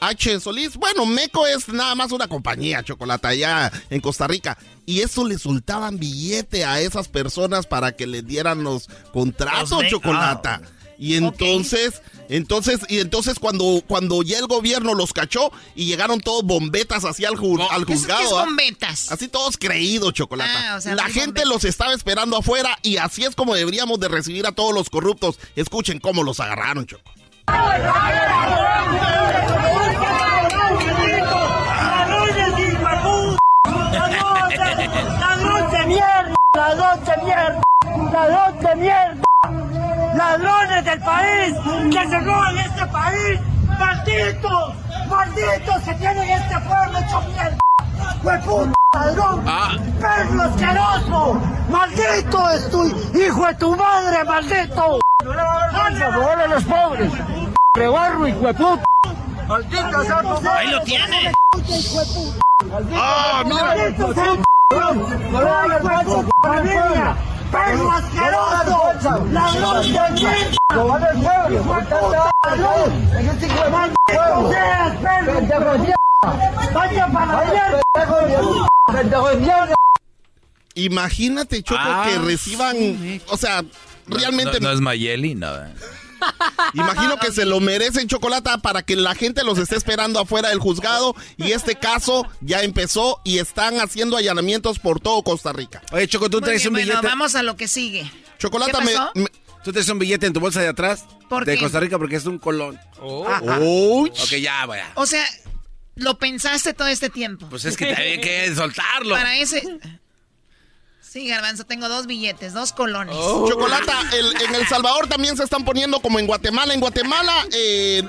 H. Solís, bueno, Meco es nada más una compañía chocolate allá en Costa Rica. Y eso le soltaban billete a esas personas para que les dieran los contratos, Los chocolata. Y entonces, entonces, y entonces cuando, cuando ya el gobierno los cachó y llegaron todos bombetas así al, ju- al ¿Qué es- juzgado. qué es ¿ah? bombetas? Así todos creídos, chocolate. Ah, o sea, La gente bombetas. los estaba esperando afuera y así es como deberíamos de recibir a todos los corruptos. Escuchen cómo los agarraron, Choco. ¡Ladrón de mierda! ¡Ladrón de mierda! ¡Ladrón de mierda! ¡Ladrones del país! ¡Que se roban este país! ¡Malditos! ¡Malditos se tienen este pueblo hecho mierda! ¡Hueputa ladrón! ¡Perro asqueroso! ¡Maldito es tu hijo de tu madre, maldito! ¡Por favor a los pobres! rebarro, hijo de puta. Maldita sea tu Ahí lo tiene. ¡Ah, mira! ¡Perro asqueroso! ¡Ladrón de mierda! Imagínate, Choco, Ah, que reciban, o sea, realmente... No, es Mayeli, no. Imagino que se lo merecen chocolate para que la gente los esté esperando afuera del juzgado y este caso ya empezó y están haciendo allanamientos por todo Costa Rica. Oye, Choco, tú Muy traes bien, un bueno, billete. vamos a lo que sigue. Chocolate ¿Qué me, pasó? me- Tú traes un billete en tu bolsa de atrás ¿Por de qué? Costa Rica porque es un colón. Ouch. Ok, ya, vaya. O sea, lo pensaste todo este tiempo. Pues es que te había que soltarlo. Para ese. Sí, Garbanzo, tengo dos billetes, dos colones. Chocolata, el- en El Salvador también se están poniendo como en Guatemala. En Guatemala, eh,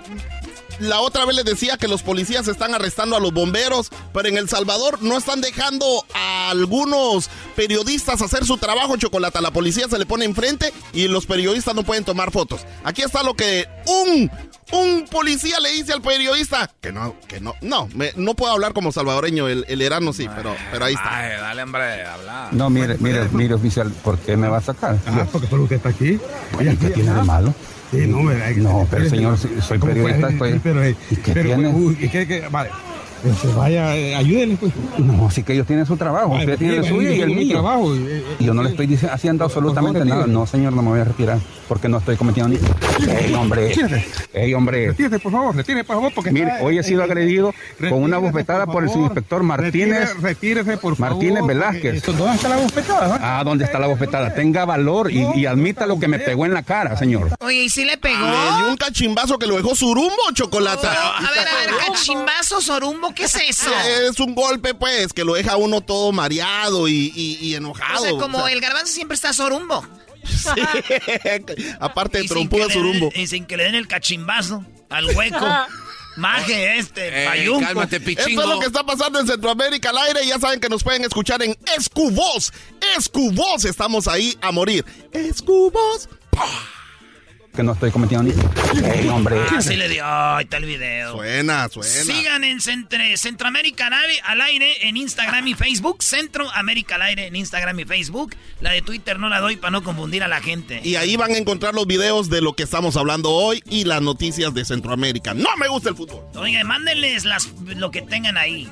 la otra vez les decía que los policías están arrestando a los bomberos, pero en El Salvador no están dejando a algunos periodistas hacer su trabajo, Chocolata. La policía se le pone enfrente y los periodistas no pueden tomar fotos. Aquí está lo que un, un policía le dice al periodista. Que no, que no, no, me- no puedo hablar como salvadoreño, el, el erano sí, pero, pero ahí está. Ay, dale, hombre, habla. No, mire, mire, mire, oficial, ¿por qué me va a sacar? Ah, porque solo usted está aquí. ¿Y qué tiene de malo? Sí, no, me, No, pero señor, soy periodista, Sí, estoy... pero, ¿Y qué pero, tiene? uy, ¿y qué- qué? vale, que se vaya, eh, ayúdenle, pues. No, sí que ellos tienen su trabajo, Ay, usted tiene el sí, suyo yo y el mío. trabajo, eh, eh, Y yo no le estoy dice- haciendo absolutamente por nada. No, señor, no me voy a retirar porque no estoy cometiendo ni... ¡Ey, hombre! ¡Ey, hombre! Retírese, por favor, retírese, por favor, porque... Mire, está- hoy he sido eh, agredido con una bofetada por el favor. subinspector Martínez. Retírese, por favor. Martínez Velázquez. ¿Dónde está la bofetada? Ah, ¿dónde está la bofetada? Tenga valor y, y admita lo que me pegó en la cara, señor. Oye, ¿y si le pegó? Le dio un cachimbazo que lo dejó surumbo, Chocolata. A ver, a ver, cachimbazo, sorumbo, ¿qué es eso? Es un golpe, pues, que lo deja uno todo mareado y, y- y enojado. O sea, como o sea, el garbanzo siempre está sorumbo. Aparte de trompudo den- Y sin que le den el cachimbazo al hueco. Maje este, Eh, payunco. cálmate, Esto pichingo. es lo que está pasando en Centroamérica al aire. Ya saben que nos pueden escuchar en Escubos. Escubos, estamos ahí a morir. Escubos. Que no estoy cometiendo ni... ¡Ey, hombre! Ah, sí le dio. Ahí está el video. Suena, suena. Sigan en Centre- Centroamérica al aire- al aire en Instagram y Facebook. Centroamérica al aire en Instagram y Facebook. La de Twitter no la doy para no confundir a la gente. Y ahí van a encontrar los videos de lo que estamos hablando hoy y las noticias de Centroamérica. No me gusta el fútbol. Oiga, mándenles las, lo que tengan ahí.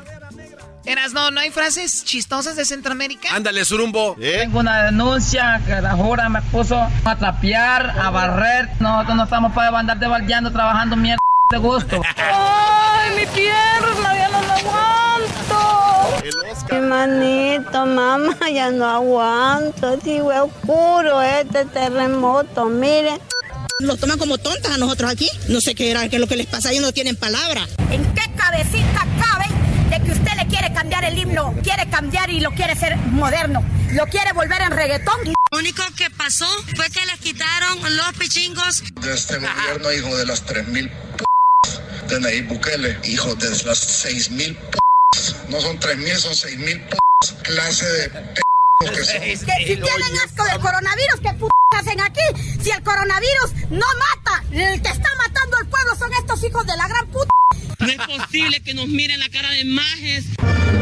Eras, no, ¿no hay frases chistosas de Centroamérica? Ándale, surumbo. Tengo una denuncia que la jura me puso a trapear, a barrer. Nosotros no estamos para andar debaldeando, trabajando mierda de gusto. ¡Ay, mi pierna! ¡Ya no la aguanto! Mi manito, mamá, ya no aguanto. Digo, es oscuro este terremoto, miren. Nos toman como tontas a nosotros aquí. No sé qué era, qué es lo que les pasa, ellos no tienen palabra. ¿En qué cabecita cabe de que usted le quiere cambiar el himno? Quiere cambiar y lo quiere hacer moderno. Lo quiere volver en reggaetón. Lo único que pasó fue que les quitaron los pichingos. de este gobierno, hijo de las 3.000 p de Nayib Bukele, hijo de las 6.000 p no son 3.000, son 6.000 p clase de p que si tienen asco del coronavirus, ¿qué p hacen aquí? Si el coronavirus no mata, el que está matando al pueblo son estos hijos de la gran puta. No es posible que nos miren la cara de majes.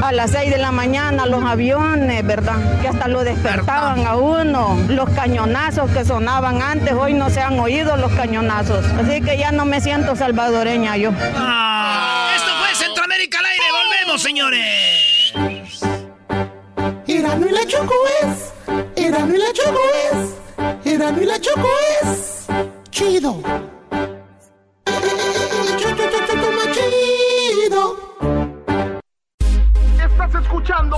A las 6 de la mañana los aviones, ¿verdad? Que hasta lo despertaban a uno. Los cañonazos que sonaban antes, hoy no se han oído los cañonazos. Así que ya no me siento salvadoreña yo. Ah, esto fue Centroamérica al aire. Volvemos, señores. Erano y la Choco es. Erano y la Choco es. Erano y la Choco es. Chido. Estás escuchando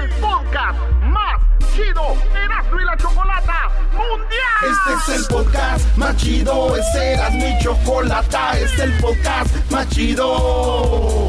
el podcast más chido Erasmo y la Chocolata Mundial. Este es el podcast más chido. Este era mi chocolata. Este es el podcast más chido.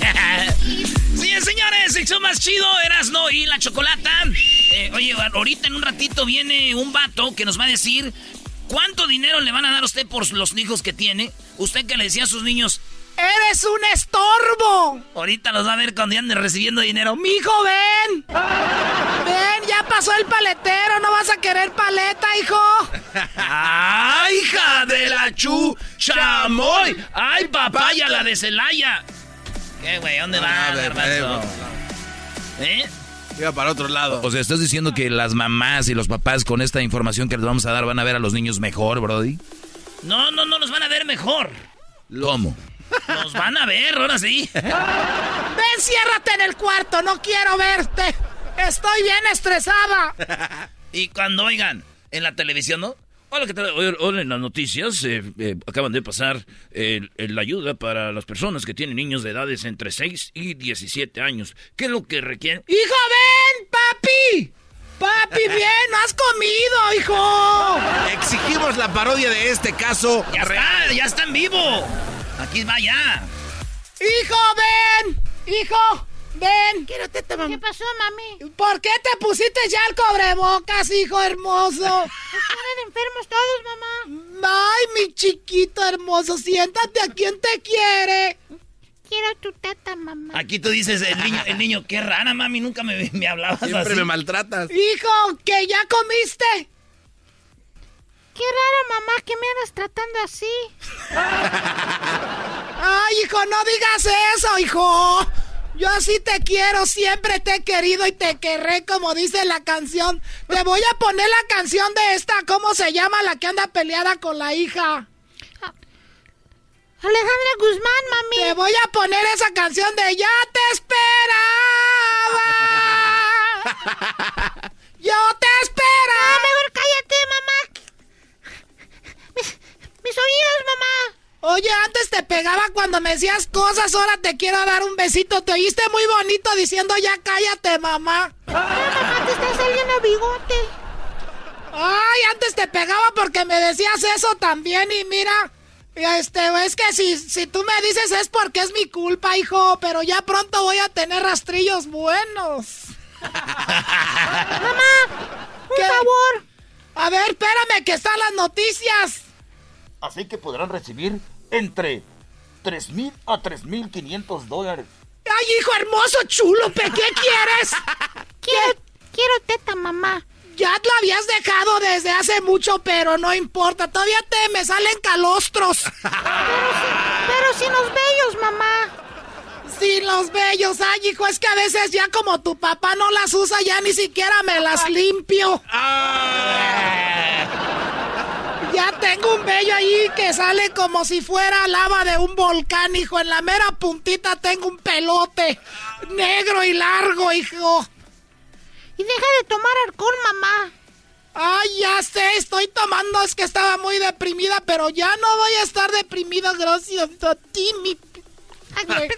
Sí, señores, el show más chido, Erasno y la Chocolata. Eh, oye, ahorita en un ratito viene un vato que nos va a decir cuánto dinero le van a dar a usted por los hijos que tiene. Usted que le decía a sus niños, ¡Eres un estorbo! ahorita los va a ver cuando ande recibiendo dinero. ¡Mijo, ven! ¡Ven, ya pasó el paletero! ¿No vas a querer paleta, hijo? ¡Ay, hija de la chu! ¡Chamoy! ¡Ay, papaya, la de Celaya! ¿Qué, güey? ¿Dónde va, a ver, garbanzo? ¿Eh? Iba para otro lado. O sea, ¿estás diciendo que las mamás y los papás con esta información que les vamos a dar van a ver a los niños mejor, Brody? No, no, no, los van a ver mejor. ¿Cómo? Los van a ver, ahora sí. ¡Ven, ciérrate en el cuarto! ¡No quiero verte! ¡Estoy bien estresada! Y cuando oigan en la televisión, ¿no? Hola, ¿qué tal? Hoy, hoy en las noticias eh, eh, acaban de pasar eh, la ayuda para las personas que tienen niños de edades entre 6 y 17 años. ¿Qué es lo que requieren? ¡Hijo, ven! ¡Papi! ¡Papi, bien! ¿No has comido, hijo? Exigimos la parodia de este caso. ¡Ya está! ¡Ya está en vivo! Aquí va ya. ¡Hijo, ven! ¡Hijo! ¡Ven! Quiero teta, mamá. ¿Qué pasó, mami? ¿Por qué te pusiste ya el cobrebocas, hijo hermoso? Están enfermos todos, mamá. Ay, mi chiquito hermoso, siéntate a quien te quiere. Quiero tu teta, mamá. Aquí tú dices, el niño, el niño qué rara, mami, nunca me, me hablabas Siempre así. me maltratas. Hijo, que ya comiste. Qué raro, mamá, que me andas tratando así. Ay, hijo, no digas eso, hijo. Yo así te quiero, siempre te he querido y te querré, como dice la canción. Te voy a poner la canción de esta, ¿cómo se llama? La que anda peleada con la hija. Alejandra Guzmán, mami. Te voy a poner esa canción de Ya te esperaba. Yo te esperaba. Mejor cállate, mamá. Mis, mis oídos, mamá. Oye, antes te pegaba cuando me decías cosas, ahora te quiero dar un besito. Te oíste muy bonito diciendo ya cállate, mamá. mamá, te está saliendo bigote. Ay, antes te pegaba porque me decías eso también y mira, este, es que si, si tú me dices es porque es mi culpa, hijo, pero ya pronto voy a tener rastrillos buenos. mamá, un favor. A ver, espérame que están las noticias. Así que podrán recibir entre 3 mil a 3 mil 500 dólares. Ay, hijo hermoso, chulo, ¿qué quieres? Quiero, quiero teta, mamá. Ya lo habías dejado desde hace mucho, pero no importa. Todavía te me salen calostros. Pero sin los bellos, mamá. Sin los bellos. Ay, hijo, es que a veces ya como tu papá no las usa, ya ni siquiera me las limpio. Ya tengo un vello ahí que sale como si fuera lava de un volcán, hijo. En la mera puntita tengo un pelote negro y largo, hijo. Y deja de tomar alcohol, mamá. Ay, ya sé, estoy tomando, es que estaba muy deprimida, pero ya no voy a estar deprimida gracias a ti, mi... Ay.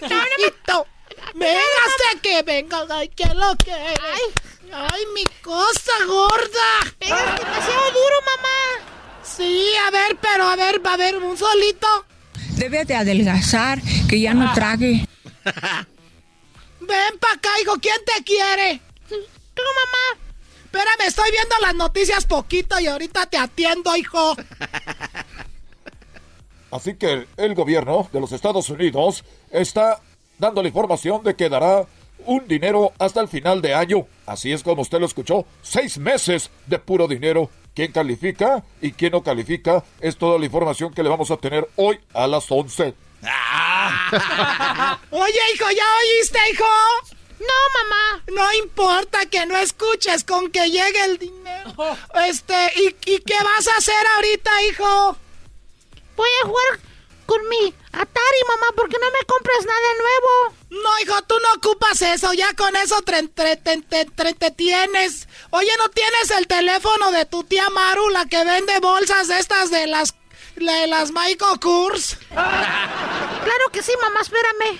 Véngase que venga, ay, que lo que Ay, ay, mi cosa gorda. Pegas demasiado duro, mamá. Sí, a ver, pero a ver, va a haber un solito. Debe de adelgazar, que ya no trague. Ven pa' acá, hijo, ¿quién te quiere? Tú, mamá. Espérame, estoy viendo las noticias poquito y ahorita te atiendo, hijo. Así que el gobierno de los Estados Unidos está dando la información de que dará un dinero hasta el final de año. Así es como usted lo escuchó. Seis meses de puro dinero. ¿Quién califica y quién no califica? Es toda la información que le vamos a tener hoy a las 11. Oye, hijo, ¿ya oíste, hijo? No, mamá. No importa que no escuches con que llegue el dinero. Este, ¿y, ¿y qué vas a hacer ahorita, hijo? Voy a jugar con mi Atari, mamá, porque no me compras nada nuevo. No, hijo, tú no ocupas eso. Ya con eso te, te, te, te, te tienes. Oye, ¿no tienes el teléfono de tu tía Maru, la que vende bolsas estas de las de las Michael Kors? Claro que sí, mamá, espérame.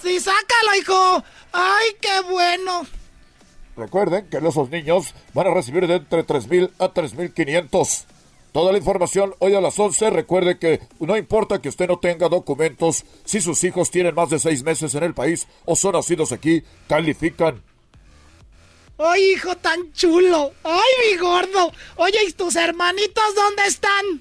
Sí, sácalo, hijo. Ay, qué bueno. Recuerden que esos niños van a recibir de entre 3 mil a 3 mil 500. Toda la información hoy a las 11. Recuerde que no importa que usted no tenga documentos, si sus hijos tienen más de seis meses en el país o son nacidos aquí, califican. ¡Ay, hijo tan chulo! ¡Ay, mi gordo! Oye, ¿y tus hermanitos dónde están?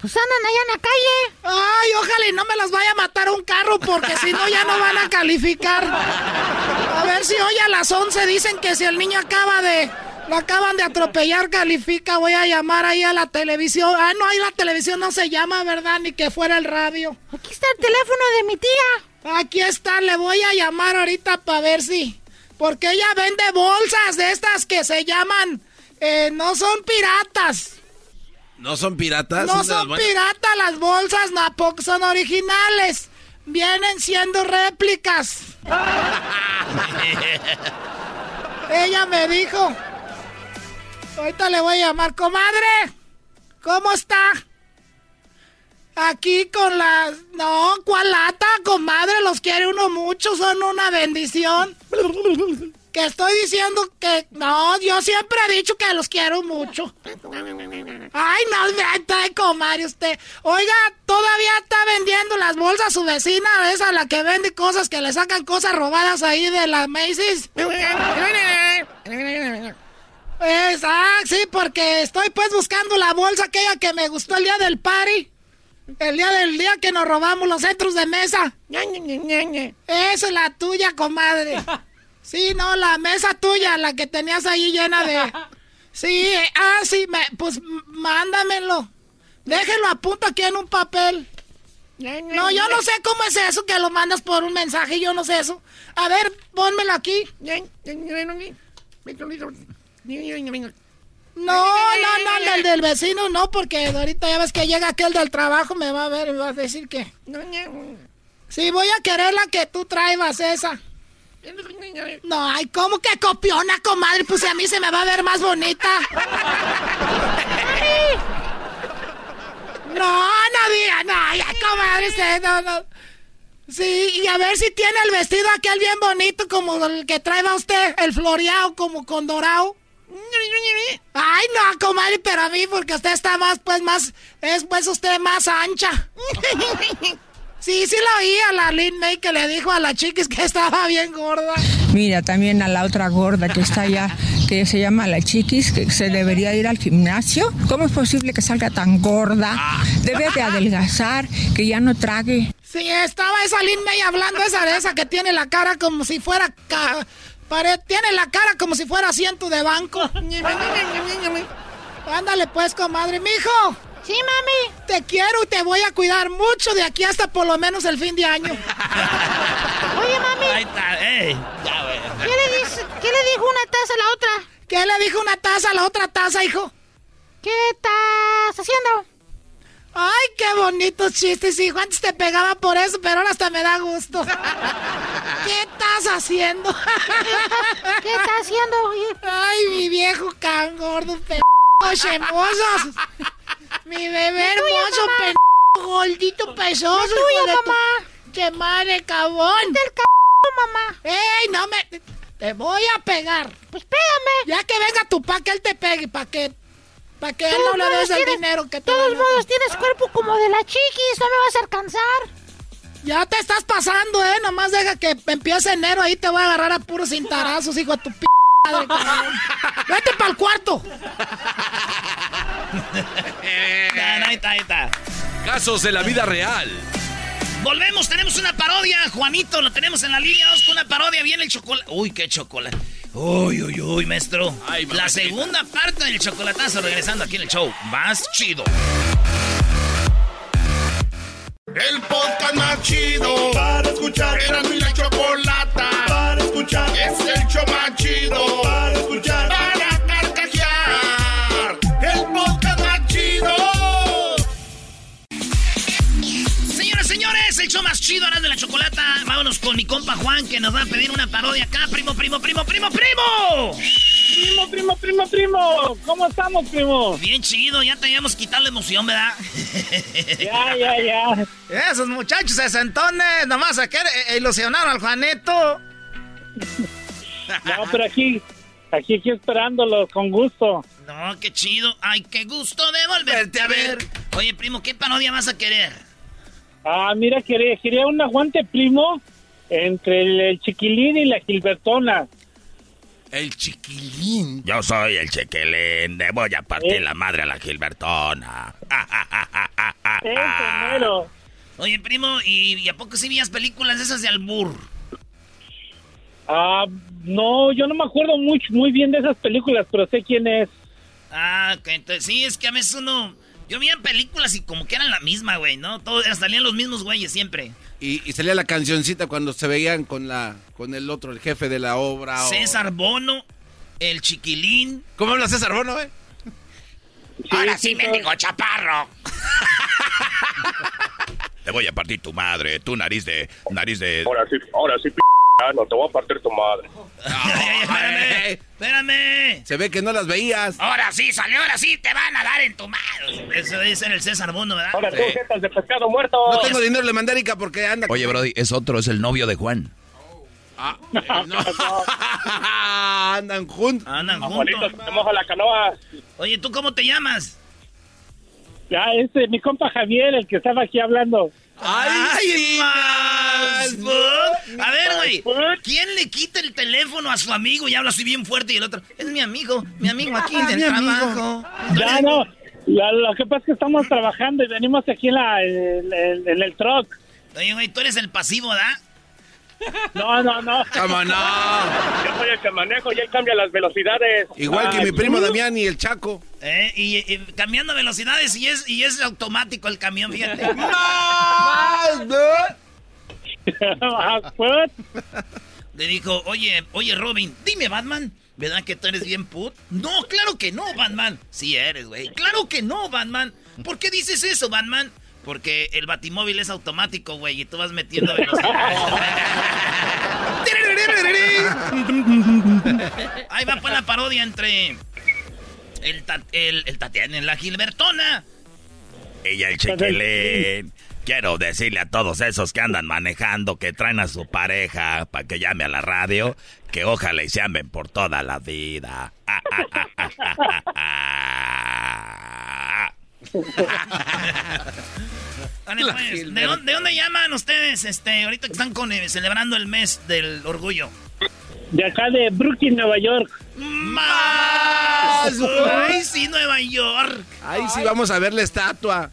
Pues andan allá en la calle. Ay, ojalá y no me las vaya a matar un carro porque si no ya no van a calificar. A ver si hoy a las 11 dicen que si el niño acaba de... Lo acaban de atropellar, califica. Voy a llamar ahí a la televisión. Ah, no, ahí la televisión no se llama, ¿verdad? Ni que fuera el radio. Aquí está el teléfono de mi tía. Aquí está, le voy a llamar ahorita para ver si... Porque ella vende bolsas de estas que se llaman... Eh, no son piratas. ¿No son piratas? No son piratas las bolsas, Napo, son originales. Vienen siendo réplicas. Ella me dijo. Ahorita le voy a llamar, comadre. ¿Cómo está? Aquí con las... No, ¿cuál lata, comadre? Los quiere uno mucho, son una bendición. Que estoy diciendo que... No, yo siempre he dicho que los quiero mucho. Ay, no, está comadre usted. Oiga, todavía está vendiendo las bolsas su vecina, esa la que vende cosas que le sacan cosas robadas ahí de la Macy's. Es, ah, sí, porque estoy pues buscando la bolsa aquella que me gustó el día del party. El día del día que nos robamos los centros de mesa. Esa es la tuya, comadre. Sí, no, la mesa tuya, la que tenías ahí llena de... Sí, ah, sí, me, pues mándamelo. Déjelo a punto aquí en un papel. No, yo no sé cómo es eso que lo mandas por un mensaje, yo no sé eso. A ver, pónmelo aquí. No, no, no, el del vecino no, porque ahorita ya ves que llega aquel del trabajo, me va a ver y me va a decir que... Sí, voy a querer la que tú traibas, esa. No, ay, ¿cómo que copiona, comadre? Pues a mí se me va a ver más bonita. No, no diga, no, ya, comadre, no, no. Sí, y a ver si tiene el vestido aquel bien bonito como el que traeba usted, el floreado como con dorado. Ay, no, comadre, pero a mí porque usted está más, pues, más, es pues usted más ancha. Sí, sí lo oí a la Lin May que le dijo a la chiquis que estaba bien gorda. Mira, también a la otra gorda que está allá, que se llama la chiquis, que se debería ir al gimnasio. ¿Cómo es posible que salga tan gorda? Debe de adelgazar, que ya no trague. Sí, estaba esa Lin May hablando esa de esa que tiene la cara como si fuera... tiene la cara como si fuera asiento de banco. Ándale pues, comadre. Mijo, Sí, mami. Te quiero y te voy a cuidar mucho de aquí hasta por lo menos el fin de año. Oye, mami. Ahí está, ey. Ya, güey. ¿Qué le, dice, ¿Qué le dijo una taza a la otra? ¿Qué le dijo una taza a la otra taza, hijo? ¿Qué estás haciendo? Ay, qué bonitos chistes, hijo. Antes te pegaba por eso, pero ahora hasta me da gusto. ¿Qué estás haciendo? ¿Qué estás haciendo? Ay, mi viejo can gordo, p***. Mi bebé hermoso, p gordito pesoso. Es tuyo, mamá. ¡Qué madre, cabón! del c mamá! ¡Ey, no me... Te voy a pegar. Pues pégame. Ya que venga tu pa, que él te pegue, pa' que... Pa' que él no le des el dinero que te De todos modos, tienes cuerpo como de la chiquis, no me vas a alcanzar. Ya te estás pasando, ¿eh? Nomás deja que empiece enero, ahí te voy a agarrar a puros cintarazos, hijo de tu p... Madre, cabrón. Vete para el cuarto. ahí está, ahí está. Casos de la vida real. Volvemos, tenemos una parodia, Juanito, lo tenemos en la línea, vamos con una parodia, viene el chocolate. Uy, qué chocolate. Uy, uy, uy, maestro. la segunda parte del chocolatazo regresando aquí en el show. Más chido. El podcast más chido para escuchar. Era mi la chocolata para escuchar. Es el show más chido para chido ahora de la chocolata. Vámonos con mi compa Juan que nos va a pedir una parodia acá. Primo, primo, primo, primo, primo. Primo, primo, primo, primo. ¿Cómo estamos, primo? Bien chido, ya teníamos quitado la emoción, ¿verdad? Ya, ya, ya. Esos muchachos sesentones, nomás a que ilusionaron al Juanito. No, pero aquí, Aquí, aquí esperándolos, con gusto. No, qué chido. Ay, qué gusto de volverte a ver. Oye, primo, ¿qué parodia vas a querer? Ah, mira, quería, quería un aguante primo entre el, el chiquilín y la gilbertona. El chiquilín. Yo soy el chiquilín, le voy a partir Eh. la madre a la Gilbertona. Ah. Oye, primo, ¿y, y a poco sí vías películas de esas de albur? Ah, no, yo no me acuerdo mucho, muy bien de esas películas, pero sé quién es. Ah, ok, entonces sí, es que a veces uno... Yo veía películas y como que eran la misma, güey, ¿no? Todos salían los mismos güeyes siempre. Y, y salía la cancioncita cuando se veían con la con el otro, el jefe de la obra. o- César Bono, el chiquilín. ¿Cómo habla César Bono, eh? Ahora sí, mendigo chaparro. Te voy a partir tu madre, tu nariz de... nariz de... Ahora sí, ahora sí, p no te voy a partir tu madre. espérame, espérame. Se ve que no las veías. Ahora sí, salió, ahora sí, te van a dar en tu madre. Eso debe ser el César Bono, ¿verdad? Ahora tú, jetas de pescado muerto. No tengo dinero, le mandé Erika porque anda. Oye, Brody, es otro, es el novio de Juan. Andan juntos. Andan Juanito, juntos. te moja la canoa. Oye, ¿tú cómo te llamas? Ya, este, mi compa Javier, el que estaba aquí hablando. ¡Ay, más! A ver, güey, ¿quién le quita el teléfono a su amigo y habla así bien fuerte y el otro? Es mi amigo, mi amigo aquí Ah, del mi amigo. trabajo. Ya, no. la- lo que pasa es que estamos trabajando y venimos aquí en, la, en, en- en el truck. Oye, güey, tú eres el pasivo, ¿verdad? No, no, no. ¿Cómo no? Yo soy el que manejo y él cambia las velocidades. Igual que mi primo ¿tú? Damián y el Chaco. Eh, y, y cambiando velocidades y es, y es automático el camión, fíjate. Pues, Le dijo, oye, oye, Robin, dime, Batman, ¿verdad que tú eres bien put? No, claro que no, Batman. Sí eres, güey. Claro que no, Batman. ¿Por qué dices eso, Batman? Porque el batimóvil es automático, güey, y tú vas metiendo velocidad. Ahí va pues la parodia entre el, ta- el, el Tatiana y la Gilbertona. Ella el chiquilín. Quiero decirle a todos esos que andan manejando, que traen a su pareja para que llame a la radio, que ojalá y se amen por toda la vida. Ah, ah, ah, pues, ¿de, dónde, de dónde llaman ustedes este, ahorita que están con, eh, celebrando el mes del orgullo? de acá de Brooklyn, Nueva York. ¡Más! ¡Ay, sí, Nueva York! Ahí sí vamos a ver la estatua.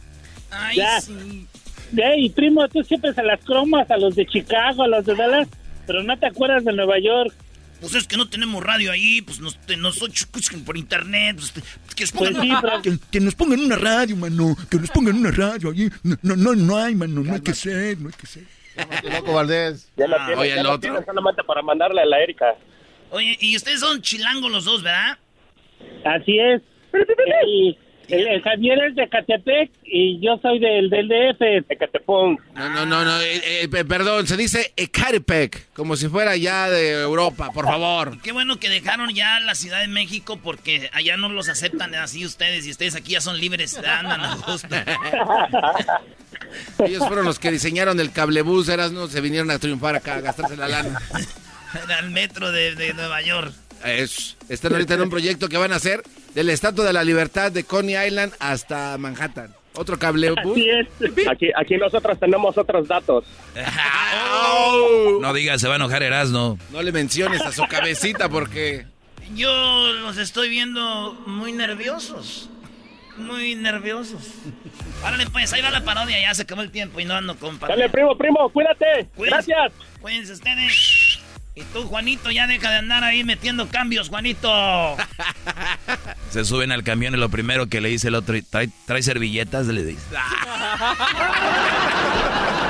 ¡Ay, Ya. sí! Ey, primo, tú siempre se las cromas a los de Chicago, a los de Dallas, pero no te acuerdas de Nueva York. Pues es que no tenemos radio ahí, pues nos, te- nos escuchan por internet. Pues, que, nos pongan, Pues sí, pero- Que, que nos pongan una radio, mano. Que nos pongan una radio allí. No, no, no, no hay, mano. No hay que ser, no hay que ser. Loco Valdés. Ya la Ah, tienen, oye, ya el la otro. solamente para mandarle a la Erika. Oye, y ustedes son chilangos los dos, ¿verdad? Así es. Y el, el Javier es de Catepec y yo soy del, del DF. Ecatepón. No, no, no, no. eh, eh, pe- perdón, se dice Ecatepec, como si fuera ya de Europa, por favor. Qué bueno que dejaron ya la Ciudad de México porque allá no los aceptan así ustedes y ustedes aquí ya son libres, andan a gusto. Ellos fueron los que diseñaron el cablebús, eras no se vinieron a triunfar acá, a gastarse la lana. Era el metro de, de Nueva York. Es- están ahorita en un proyecto que van a hacer de la Estatua de la Libertad de Coney Island hasta Manhattan. Otro cablebús. Así es. Aquí, aquí nosotros tenemos otros datos. No digas, se va a enojar Erasno. No le menciones a su cabecita porque... Yo los estoy viendo muy nerviosos. Muy nerviosos. Árale, pues, ahí va la parodia, ya se acabó el tiempo y no ando con parodia. Dale, primo, primo, cuídate. Cuídense. Gracias. Cuídense ustedes. Y tú, Juanito, ya deja de andar ahí metiendo cambios, Juanito. Se suben al camión y lo primero que le dice el otro, ¿trae, trae servilletas? Le dice.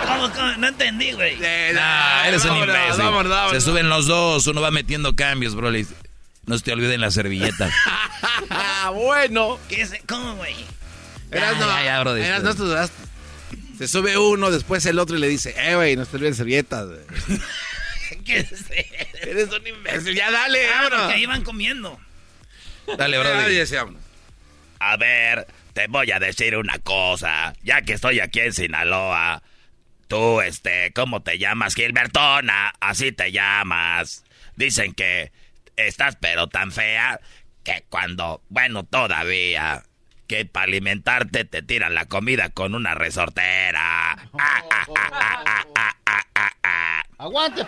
¿Cómo, cómo? No entendí, güey. Ah, eres un imbécil. vámonos, vámonos. Se suben los dos, uno va metiendo cambios, bro. le dice, no se te olviden las servilletas. Bueno. ¿Qué es? ¿Cómo, güey? Eras no, ya, ya, bro, eras no, tú- Se sube uno, después el otro y le dice, eh, güey, no te olvides servilletas. güey". ¿Qué es? Eres un imbécil, ya dale, Ah, vámonos. porque ahí van comiendo. Dale, bro. Ya, ya, ya, vámonos. A ver, te voy a decir una cosa. Ya que estoy aquí en Sinaloa, tú, este, ¿cómo te llamas? Gilbertona, así te llamas. Dicen que estás pero tan fea que cuando, bueno, todavía, que para alimentarte te tiran la comida con una resortera. Aguante.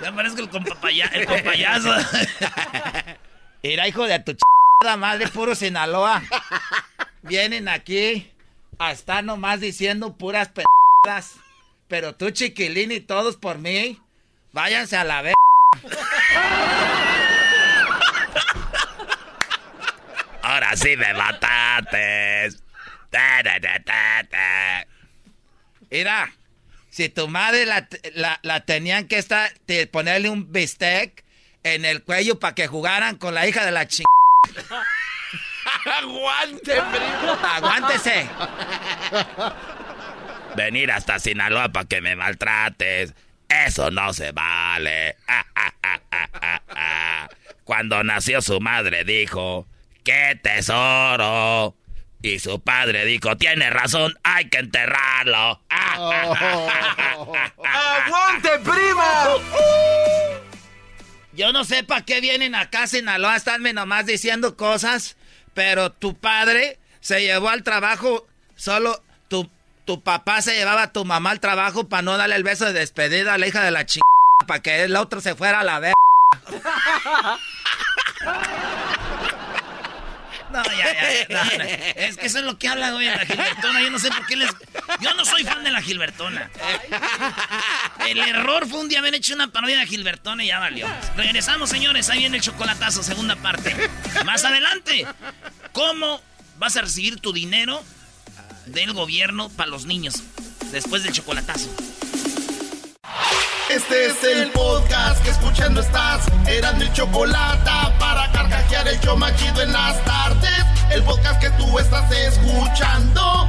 Ya parezco el compapaya, el compayazo. Era hijo de tu ch madre, puro Sinaloa. Vienen aquí a estar nomás diciendo puras pendejadas. Pero tú, chiquilín, y todos por mí, váyanse a la vez. Ahora sí me mataste. Mira, si tu madre la, la, tenían que estar, ponerle un bistec en el cuello para que jugaran con la hija de la chingada. Aguante, primo. Aguántese. Venir hasta Sinaloa para que me maltrates. Eso no se vale. Cuando nació su madre dijo, ¡qué tesoro! Y su padre dijo, tiene razón, hay que enterrarlo. ¡Aguante, prima! Yo no sé para qué vienen acá a Sinaloa, estarme nomás diciendo cosas, pero tu padre se llevó al trabajo, solo tu, tu papá se llevaba a tu mamá al trabajo para no darle el beso de despedida a la hija de la chingada, para que el otro se fuera a la verga. No, ya, ya, Es que eso es lo que habla, güey, la Gilbertona. Yo no sé por qué les. Yo no soy fan de la Gilbertona. El error fue un día haber hecho una parodia de Gilbertona y ya valió. Regresamos, señores. Ahí viene el chocolatazo, segunda parte. Más adelante, ¿cómo vas a recibir tu dinero del gobierno para los niños después del chocolatazo? Este es el podcast que escuchando estás. Eran mi chocolate para carcajear el yo machido en las tardes. El podcast que tú estás escuchando.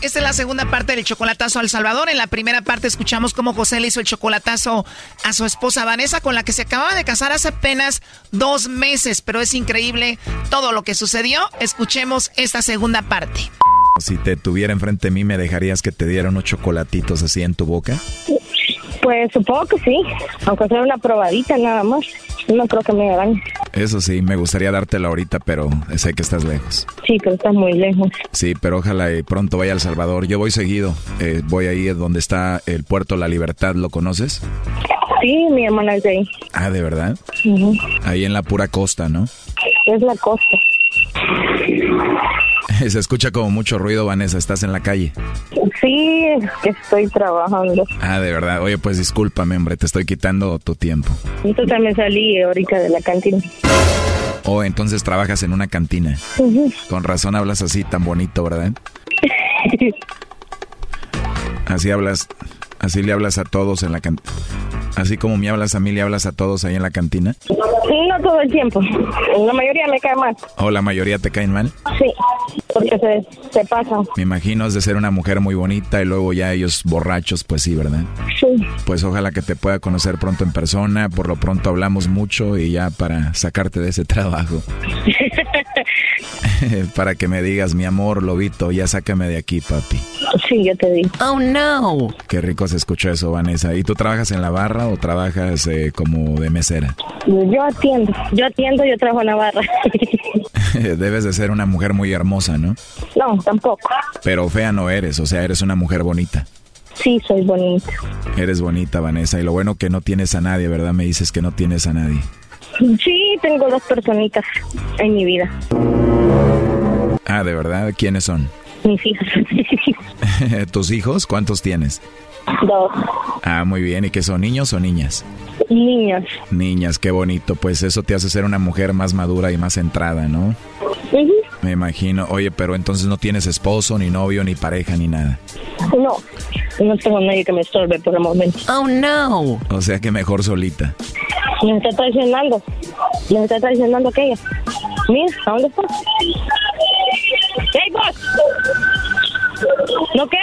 Esta es la segunda parte del chocolatazo al Salvador. En la primera parte escuchamos cómo José le hizo el chocolatazo a su esposa Vanessa, con la que se acababa de casar hace apenas dos meses. Pero es increíble todo lo que sucedió. Escuchemos esta segunda parte. Si te tuviera enfrente de mí, ¿me dejarías que te diera unos chocolatitos así en tu boca? Pues supongo que sí, aunque sea una probadita nada más. No creo que me hagan. Eso sí, me gustaría dártela ahorita, pero sé que estás lejos. Sí, pero estás muy lejos. Sí, pero ojalá pronto vaya a El Salvador. Yo voy seguido. Eh, voy ahí donde está el puerto La Libertad. ¿Lo conoces? Sí, mi hermana es de ahí. Ah, ¿de verdad? Ahí en la pura costa, ¿no? Es la costa. Se escucha como mucho ruido, Vanessa. ¿Estás en la calle? Sí, que estoy trabajando. Ah, de verdad. Oye, pues discúlpame, hombre. Te estoy quitando tu tiempo. Entonces también salí ahorita de la cantina. Oh, entonces trabajas en una cantina. Con razón hablas así tan bonito, ¿verdad? así hablas, así le hablas a todos en la cantina. Así como me hablas a mí, le hablas a todos ahí en la cantina. No todo el tiempo. La mayoría me cae mal. ¿O la mayoría te caen mal? Sí. porque se, se pasan. Me imagino es de ser una mujer muy bonita y luego ya ellos borrachos, pues sí, ¿verdad? Sí. Pues ojalá que te pueda conocer pronto en persona, por lo pronto hablamos mucho y ya para sacarte de ese trabajo. para que me digas, mi amor, lobito, ya sácame de aquí, papi. Sí, yo te digo. Oh, no. Qué rico se escuchó eso, Vanessa. ¿Y tú trabajas en la barra o trabajas eh, como de mesera? Yo atiendo, yo atiendo, yo trabajo en la barra. Debes de ser una mujer muy hermosa, ¿no? no, tampoco. Pero fea no eres, o sea, eres una mujer bonita. Sí, soy bonita. Eres bonita, Vanessa. Y lo bueno que no tienes a nadie, ¿verdad? Me dices que no tienes a nadie. Sí, tengo dos personitas en mi vida. Ah, ¿de verdad? ¿Quiénes son? Mis hijos. ¿Tus hijos? ¿Cuántos tienes? dos Ah, muy bien. ¿Y qué son niños o niñas? niños. Niñas, qué bonito. Pues eso te hace ser una mujer más madura y más centrada, ¿no? Me imagino. Oye, pero entonces no tienes esposo, ni novio, ni pareja, ni nada. No, no tengo nadie que me estorbe por el momento. Oh, no. O sea que mejor solita. Me está traicionando. Me está traicionando aquella. Mira, ¿a dónde está? ¡Hey, vos! ¿No qué?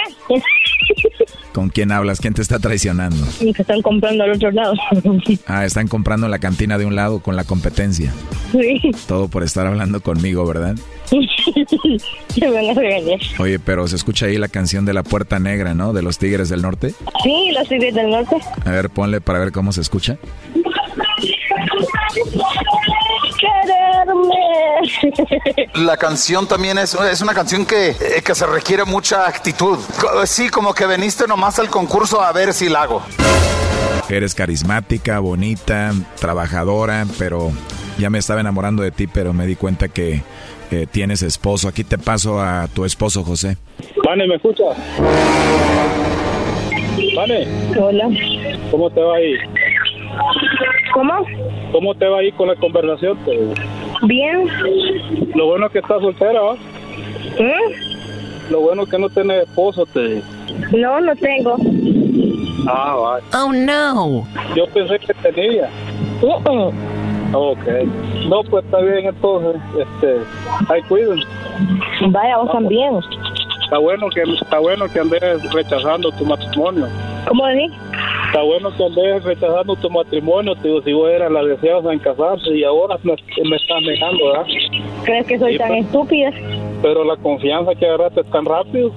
¿Con quién hablas? ¿Quién te está traicionando? Y que están comprando al otro lado. Ah, están comprando la cantina de un lado con la competencia. Sí. Todo por estar hablando conmigo, ¿verdad? Se van a regañar. Oye, pero se escucha ahí la canción de la Puerta Negra, ¿no? De los Tigres del Norte. Sí, los tigres del norte. A ver, ponle para ver cómo se escucha. Quererme. La canción también es, es una canción que, eh, que se requiere mucha actitud. Co- Sí, como que veniste nomás al concurso a ver si la hago. Eres carismática, bonita, trabajadora, pero ya me estaba enamorando de ti, pero me di cuenta que eh, tienes esposo. Aquí te paso a tu esposo, José. Vane, ¿me escuchas? Vane, Hola. ¿cómo te va ahí? ¿Cómo? ¿Cómo te va ahí con la conversación? Te- Bien. Lo bueno es que estás soltera, ¿va? ¿Mm? Lo bueno es que no tienes esposo, te... No, no tengo. Ah, va. Oh, no. Yo pensé que tenía. Uh-uh. Ok. No, pues está bien entonces. Este, ahí cuiden. Vaya, vos también. Está bueno que está bueno que andes rechazando tu matrimonio. ¿Cómo decís? Está bueno que andes rechazando tu matrimonio, te digo, si vos eras la deseosa en casarse y ahora me, me estás negando, ¿verdad? ¿Crees que soy Sí, tan estúpida? Pero la confianza que agarraste tan rápido,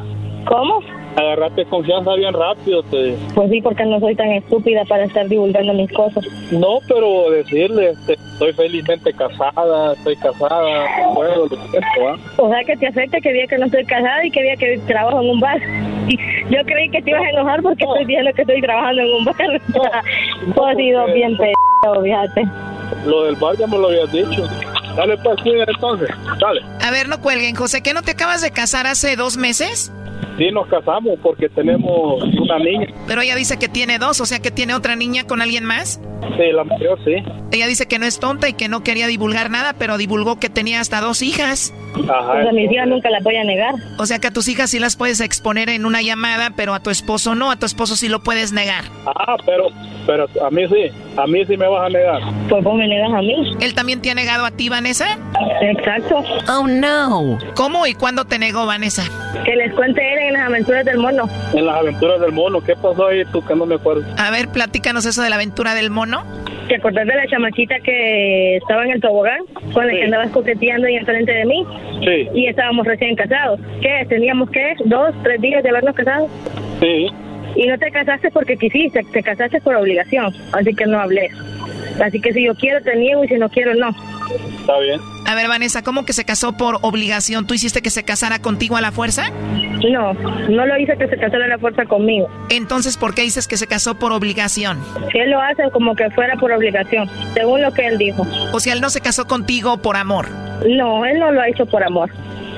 ¿Cómo? Agarraste confianza bien rápido, te Pues sí, porque no soy tan estúpida para estar divulgando mis cosas. No, pero decirle, este, estoy felizmente casada, estoy casada, puedo, lo siento. O sea, que te afecta que diga que no estoy casada y que diga que trabajo en un bar. Yo creí que te ibas a enojar porque estoy diciendo que estoy trabajando en un bar. Tú has sido bien pedo, fíjate. Lo del bar ya me lo habías dicho. Dale, pues, entonces, dale. A ver, no cuelguen, José, ¿que no te acabas de casar hace dos meses? Sí, nos casamos porque tenemos una niña. Pero ella dice que tiene dos, o sea que tiene otra niña con alguien más. Sí, la mayor, sí. Ella dice que no es tonta y que no quería divulgar nada, pero divulgó que tenía hasta dos hijas. Ajá. Pues a mis hijas nunca las voy a negar. O sea que a tus hijas sí las puedes exponer en una llamada, pero a tu esposo no, a tu esposo sí lo puedes negar. Ah, pero, pero a mí sí, a mí sí me vas a negar. Pues vos me negas a mí. ¿Él también te ha negado a ti, Vanessa? Exacto. Oh, no. ¿Cómo y cuándo te negó, Vanessa? Que les cuente él en las aventuras del mono. En las aventuras del mono, ¿qué pasó ahí tú que no me acuerdo? A ver, platícanos eso de la aventura del mono. ¿Te acordás de la chamaquita que estaba en el tobogán? Con la Sí. que andabas coqueteando y enfrente de mí. Sí, Y estábamos recién casados. ¿Qué? ¿Teníamos qué? ¿Dos, tres días de habernos casado? sí. Y no te casaste porque quisiste, te casaste por obligación. Así que no hablé. Así que si yo quiero te niego y si no quiero no. Está bien. A ver, Vanessa, ¿cómo que se casó por obligación? ¿Tú hiciste que se casara contigo a la fuerza? No, no lo hice que se casara a la fuerza conmigo. Entonces, ¿por qué dices que se casó por obligación? Él lo hace como que fuera por obligación, según lo que él dijo. O sea, él no se casó contigo por amor. No, él no lo ha hecho por amor.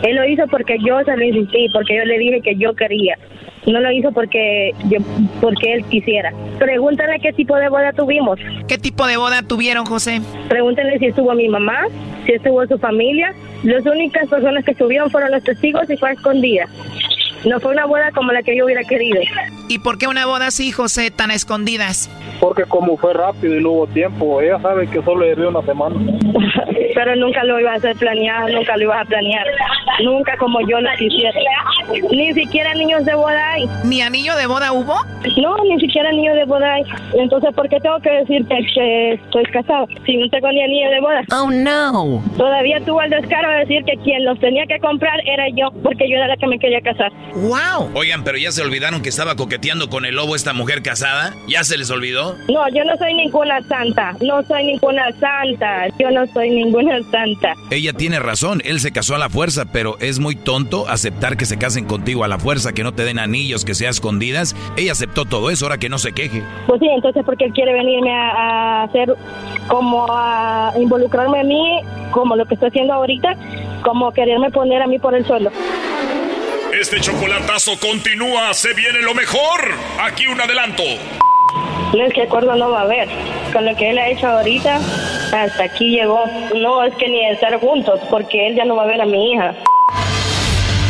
Él lo hizo porque yo se lo insistí, porque yo le dije que yo quería. No lo hizo porque yo, porque él quisiera. Pregúntale qué tipo de boda tuvimos. ¿Qué tipo de boda tuvieron, José? Pregúntale si estuvo mi mamá, si estuvo su familia. Las únicas personas que estuvieron fueron los testigos y fue escondida. No fue una boda como la que yo hubiera querido. ¿Y por qué una boda así, José, tan a escondidas? Porque como fue rápido y no hubo tiempo, ella sabe que solo le dio una semana. Pero nunca lo iba a hacer planeado, nunca lo iba a planear. Nunca como yo lo quisiera. Ni siquiera niños de boda hay. ¿Ni anillo de boda hubo? No, ni siquiera niño de boda hay. Entonces, ¿por qué tengo que decirte que estoy casado si no tengo ni anillo de boda? Oh, no. Todavía tuvo el descaro de decir que quien los tenía que comprar era yo, porque yo era la que me quería casar. ¡Wow! Oigan, pero ya se olvidaron que estaba coqueteando con el lobo esta mujer casada. ¿Ya se les olvidó? No, yo no soy ninguna santa. No soy ninguna santa. Yo no soy ninguna santa. Ella tiene razón, él se casó a la fuerza, pero es muy tonto aceptar que se casen contigo a la fuerza, que no te den anillos, que sea escondidas. Ella aceptó todo eso, ahora que no se queje. Pues sí, entonces porque él quiere venirme a, a hacer como a involucrarme a mí, como lo que estoy haciendo ahorita, como quererme poner a mí por el suelo. Este chocolatazo continúa, se viene lo mejor. Aquí un adelanto. No es que acuerdo no va a haber. Con lo que él ha hecho ahorita, hasta aquí llegó. No es que ni estar juntos, porque él ya no va a ver a mi hija.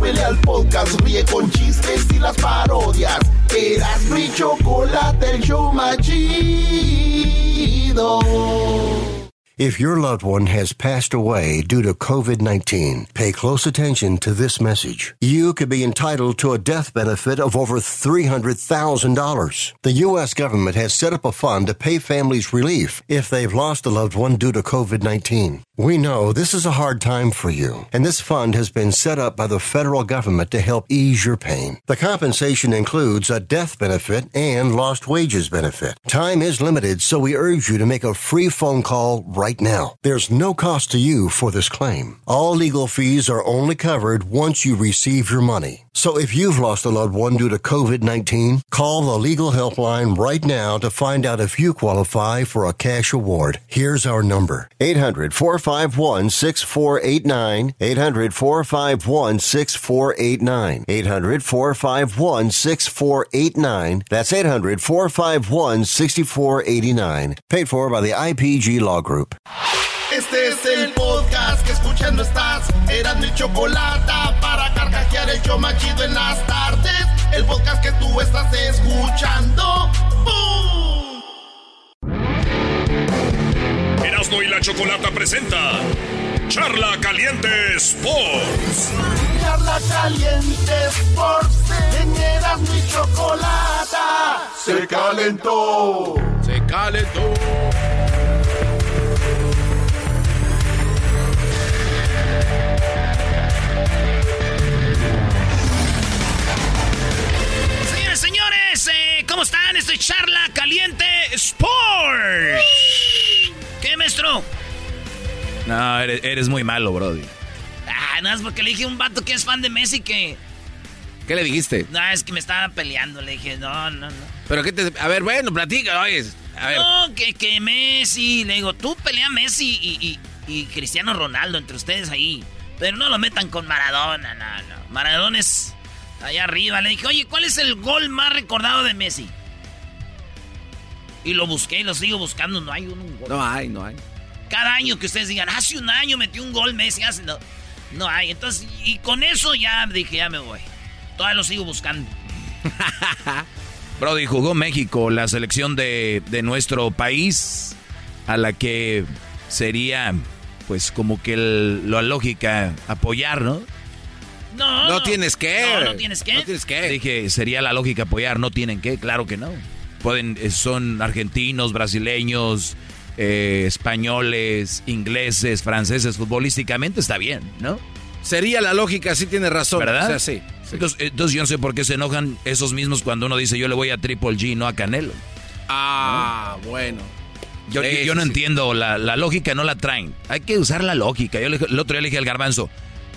súbele al podcast, ríe con chistes y las parodias. Eras mi chocolate, el show más chido. If your loved one has passed away due to COVID 19, pay close attention to this message. You could be entitled to a death benefit of over $300,000. The U.S. government has set up a fund to pay families relief if they've lost a loved one due to COVID 19. We know this is a hard time for you, and this fund has been set up by the federal government to help ease your pain. The compensation includes a death benefit and lost wages benefit. Time is limited, so we urge you to make a free phone call right now. There's no cost to you for this claim. All legal fees are only covered once you receive your money. So if you've lost a loved one due to COVID-19, call the legal helpline right now to find out if you qualify for a cash award. Here's our number. 800-451-6489. 800-451-6489. 800-451-6489. That's 800-451-6489. Paid for by the IPG Law Group. Este es el podcast que escuchando estás. Eran mi chocolate para carcajear el show más chido en las tardes. El podcast que tú estás escuchando. ¡Bum! Erasno y la chocolata presenta Charla Caliente Sports. Charla caliente Sports. En Eran mi chocolate. Se calentó. Se calentó. ¿Cómo están? Estoy Charla Caliente Sports. ¿Qué, maestro? No, eres, eres muy malo, Brody. Ah, no, es porque le dije a un vato que es fan de Messi que... ¿Qué le dijiste? No, es que me estaba peleando. Le dije, no, no, no. Pero qué te... A ver, bueno, platica, oye. A ver. No, que, que Messi. Le digo, tú pelea Messi y, y- y Cristiano Ronaldo entre ustedes ahí. Pero no lo metan con Maradona, no, no. Maradona es allá arriba. Le dije, oye, ¿cuál es el gol más recordado de Messi? Y lo busqué y lo sigo buscando. No hay un, gol. No hay, no hay. Cada año que ustedes digan, hace un año metió un gol Messi, hace no. No hay. Entonces, y con eso ya dije, ya me voy. Todavía lo sigo buscando. Brody, jugó México, la selección de, de nuestro país, a la que sería, pues, como que el- la lógica apoyar, ¿no? No, No tienes que. No, no tienes que. No tienes que. Dije, sería la lógica apoyar, no tienen que, claro que no. Pueden, eh, son argentinos, brasileños, eh, españoles, ingleses, franceses, futbolísticamente está bien, ¿no? Sería la lógica, sí tienes razón. ¿Verdad? O sea, sí. Entonces, entonces yo no sé por qué se enojan esos mismos cuando uno dice yo le voy a Triple G, no a Canelo. Ah, bueno. Yo, Sí, yo- no entiendo, la, la lógica no la traen. Hay que usar la lógica. Yo le- el otro día le dije al garbanzo,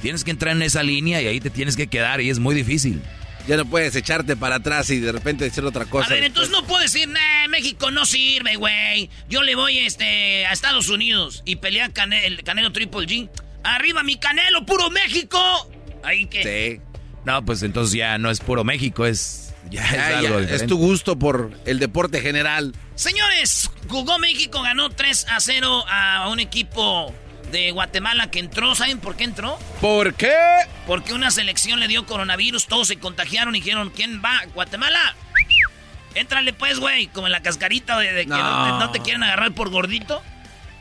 tienes que entrar en esa línea y ahí te tienes que quedar y es muy difícil. Ya no puedes echarte para atrás y de repente decir otra cosa. A ver, entonces no puedo decir, nah, México no sirve, güey. Yo le voy este, a Estados Unidos y pelea Cane- el Canelo Triple G. ¡Arriba mi Canelo, puro México! Ahí que... Sí. No, pues entonces ya no es puro México, es. Ya, Ya, es ya, algo es tu gusto por el deporte general. Señores, jugó México, ganó 3 a 0 a un equipo de Guatemala que entró. ¿Saben por qué entró? ¿Por qué? Porque una selección le dio coronavirus, todos se contagiaron y dijeron, ¿quién va? ¿Guatemala? Éntrale pues, güey, como en la cascarita de, de que no. No. te, no te quieren agarrar por gordito.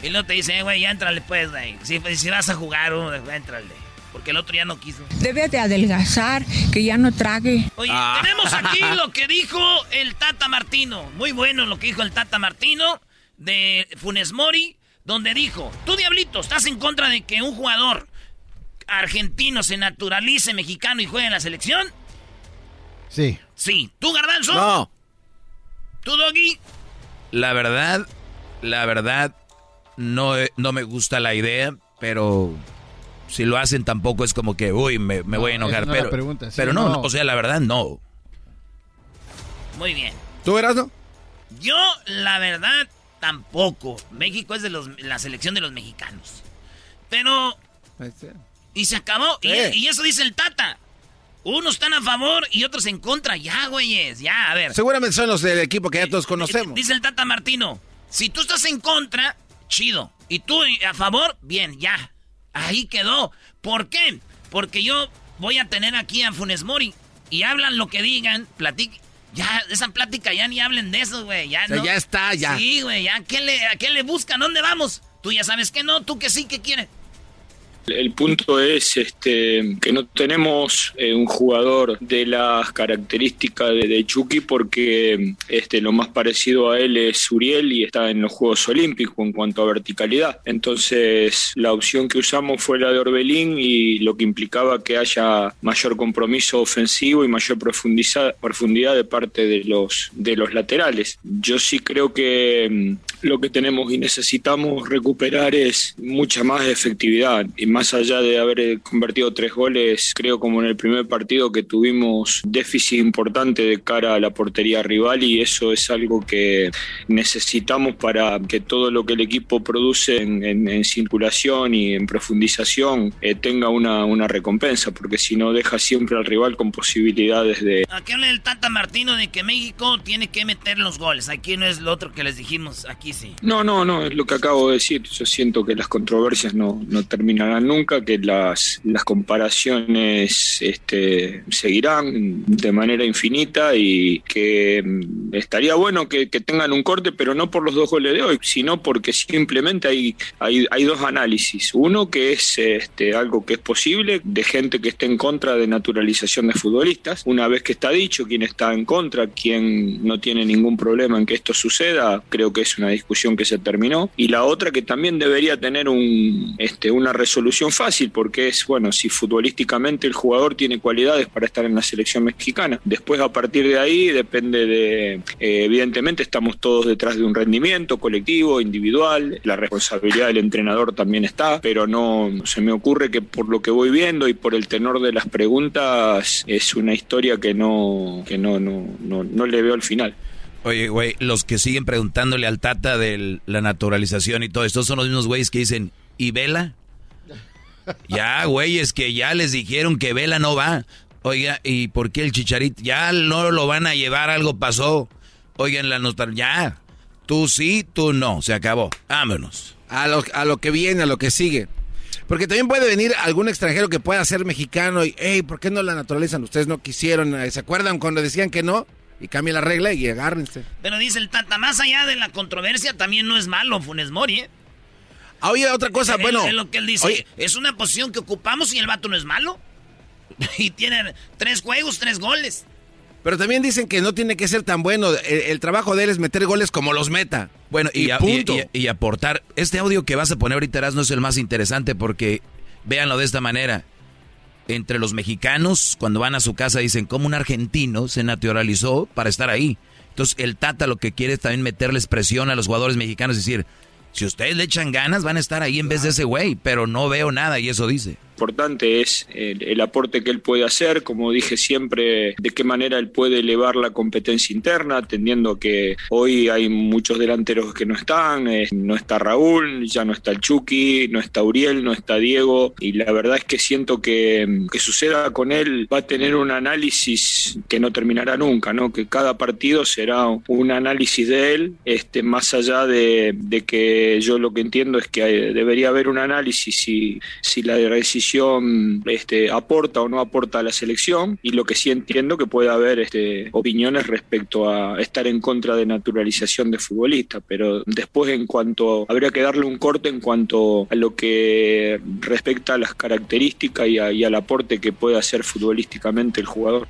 Y luego te dicen, eh, güey, ya éntrale pues, güey. Si, si vas a jugar, uh, éntrale. Porque el otro ya no quiso. Debe de adelgazar, que ya no trague. Oye, Ah. tenemos aquí lo que dijo el Tata Martino. Muy bueno lo que dijo el Tata Martino de Funes Mori, donde dijo, tú Diablito, ¿estás en contra de que un jugador argentino se naturalice mexicano y juegue en la selección? Sí. Sí. ¿Tú, Garbanzo? No. ¿Tú, Doggy? La verdad, la verdad, no, eh, no me gusta la idea, pero si lo hacen tampoco es como que, uy, me, me voy a No, enojar. no pero pregunta, sí pero no, no. o sea, la verdad, no. Muy bien. ¿Tú eras, no? Yo, la verdad, tampoco. México es de los, la selección de los mexicanos. Pero Y se acabó. Y, eso dice el Tata. Unos están a favor y otros en contra. Ya, güeyes, ya, a ver. Seguramente son los del equipo que ya todos conocemos. Dice el Tata Martino. Si tú estás en contra, chido. Y tú a favor, bien, ya. Ahí quedó. ¿Por qué? Porque yo voy a tener aquí a Funes Mori. Y hablan lo que digan, platiquen. Ya, esa plática ya ni hablen de eso, güey. Ya, O sea, no. ya está, ya. Sí, güey, ya. ¿Qué le, ¿A qué le buscan? ¿Dónde vamos? Tú ya sabes que no, tú que sí, que quiere. El punto es este que no tenemos eh, un jugador de las características de, de porque este lo más parecido a él es Uriel y está en los Juegos Olímpicos en cuanto a verticalidad. Entonces la opción que usamos fue la de Orbelín y lo que implicaba que haya mayor compromiso ofensivo y mayor profundidad de parte de los de los laterales. Yo sí creo que mm, lo que tenemos y necesitamos recuperar es mucha más efectividad y más allá de haber eh, convertido tres goles, creo como en el primer partido que tuvimos déficit importante de cara a la portería rival y eso es algo que necesitamos para que todo lo que el equipo produce en, en- en circulación y en profundización eh, tenga una, una recompensa, porque si no deja siempre al rival con posibilidades de, Aquí habla el Tata Martino de que México tiene que meter los goles. Aquí no es lo otro que les dijimos, aquí No, no, no, es lo que acabo de decir. Yo siento que las controversias no, no terminarán nunca, que las, las comparaciones este, seguirán de manera infinita y que mm, estaría bueno que, que tengan un corte, pero no por los dos goles de hoy, sino porque simplemente hay, hay, hay dos análisis. Uno que es este, algo que es posible de gente que esté en contra de naturalización de futbolistas. Una vez que está dicho quién está en contra, quién no tiene ningún problema en que esto suceda, creo que es una discusión que se terminó. Y la otra que también debería tener un, este, una resolución fácil, porque es, bueno, si futbolísticamente el jugador tiene cualidades para estar en la selección mexicana. Después, a partir de ahí, depende de, eh, evidentemente, estamos todos detrás de un rendimiento colectivo, individual, la responsabilidad del entrenador también está, pero no se me ocurre que por lo que voy viendo y por el tenor de las preguntas, es una historia que no, que no, no, no, no le veo al final. Oye, güey, los que siguen preguntándole al Tata de la naturalización y todo esto son los mismos güeyes que dicen, ¿y Vela? Ya, güey, es que ya les dijeron que Vela no va. Oiga, ¿y por qué el chicharito? Ya no lo van a llevar, algo pasó. Oigan, la nostalgia. Ya, tú sí, tú no, se acabó. Vámonos. A lo, a lo que viene, a lo que sigue. Porque también puede venir algún extranjero que pueda ser mexicano y, hey, ¿por qué no la naturalizan? Ustedes no quisieron, ¿se acuerdan cuando decían que no? Y cambia la regla y agárrense. Pero dice el Tata, más allá de la controversia, también no es malo Funes Mori, ¿eh? Ah, oye, otra cosa, Es- bueno. Es lo que él dice. Oye, Es una posición que ocupamos y el vato no es malo. y tiene tres juegos, tres goles. pero también dicen que no tiene que ser tan bueno. El, el trabajo de él es meter goles como los meta. Bueno, y, a- y- punto. y- y aportar. Este audio que vas a poner ahorita, no es el más interesante porque véanlo de esta manera. Entre los mexicanos, cuando van a su casa, dicen cómo un argentino se naturalizó para estar ahí. Entonces, el Tata lo que quiere es también meterles presión a los jugadores mexicanos, es decir, si ustedes le echan ganas, van a estar ahí en vez de ese güey, pero no veo nada y eso dice. Importante es el, el aporte que él puede hacer, como dije siempre, de qué manera él puede elevar la competencia interna, atendiendo que hoy hay muchos delanteros que no están, eh, no está Raúl, ya no está el Chucky, no está Uriel, no está Diego, y la verdad es que siento que, que suceda con él va a tener un análisis que no terminará nunca, ¿no? que cada partido será un análisis de él, este, más allá de, de que yo lo que entiendo es que hay- debería haber un análisis si, si la decisión este, aporta o no aporta a la selección, y lo que sí entiendo que puede haber este, opiniones respecto a estar en contra de naturalización de futbolistas, pero después en cuanto, habría que darle un corte en cuanto a lo que respecta a las características y, y al aporte que puede hacer futbolísticamente el jugador.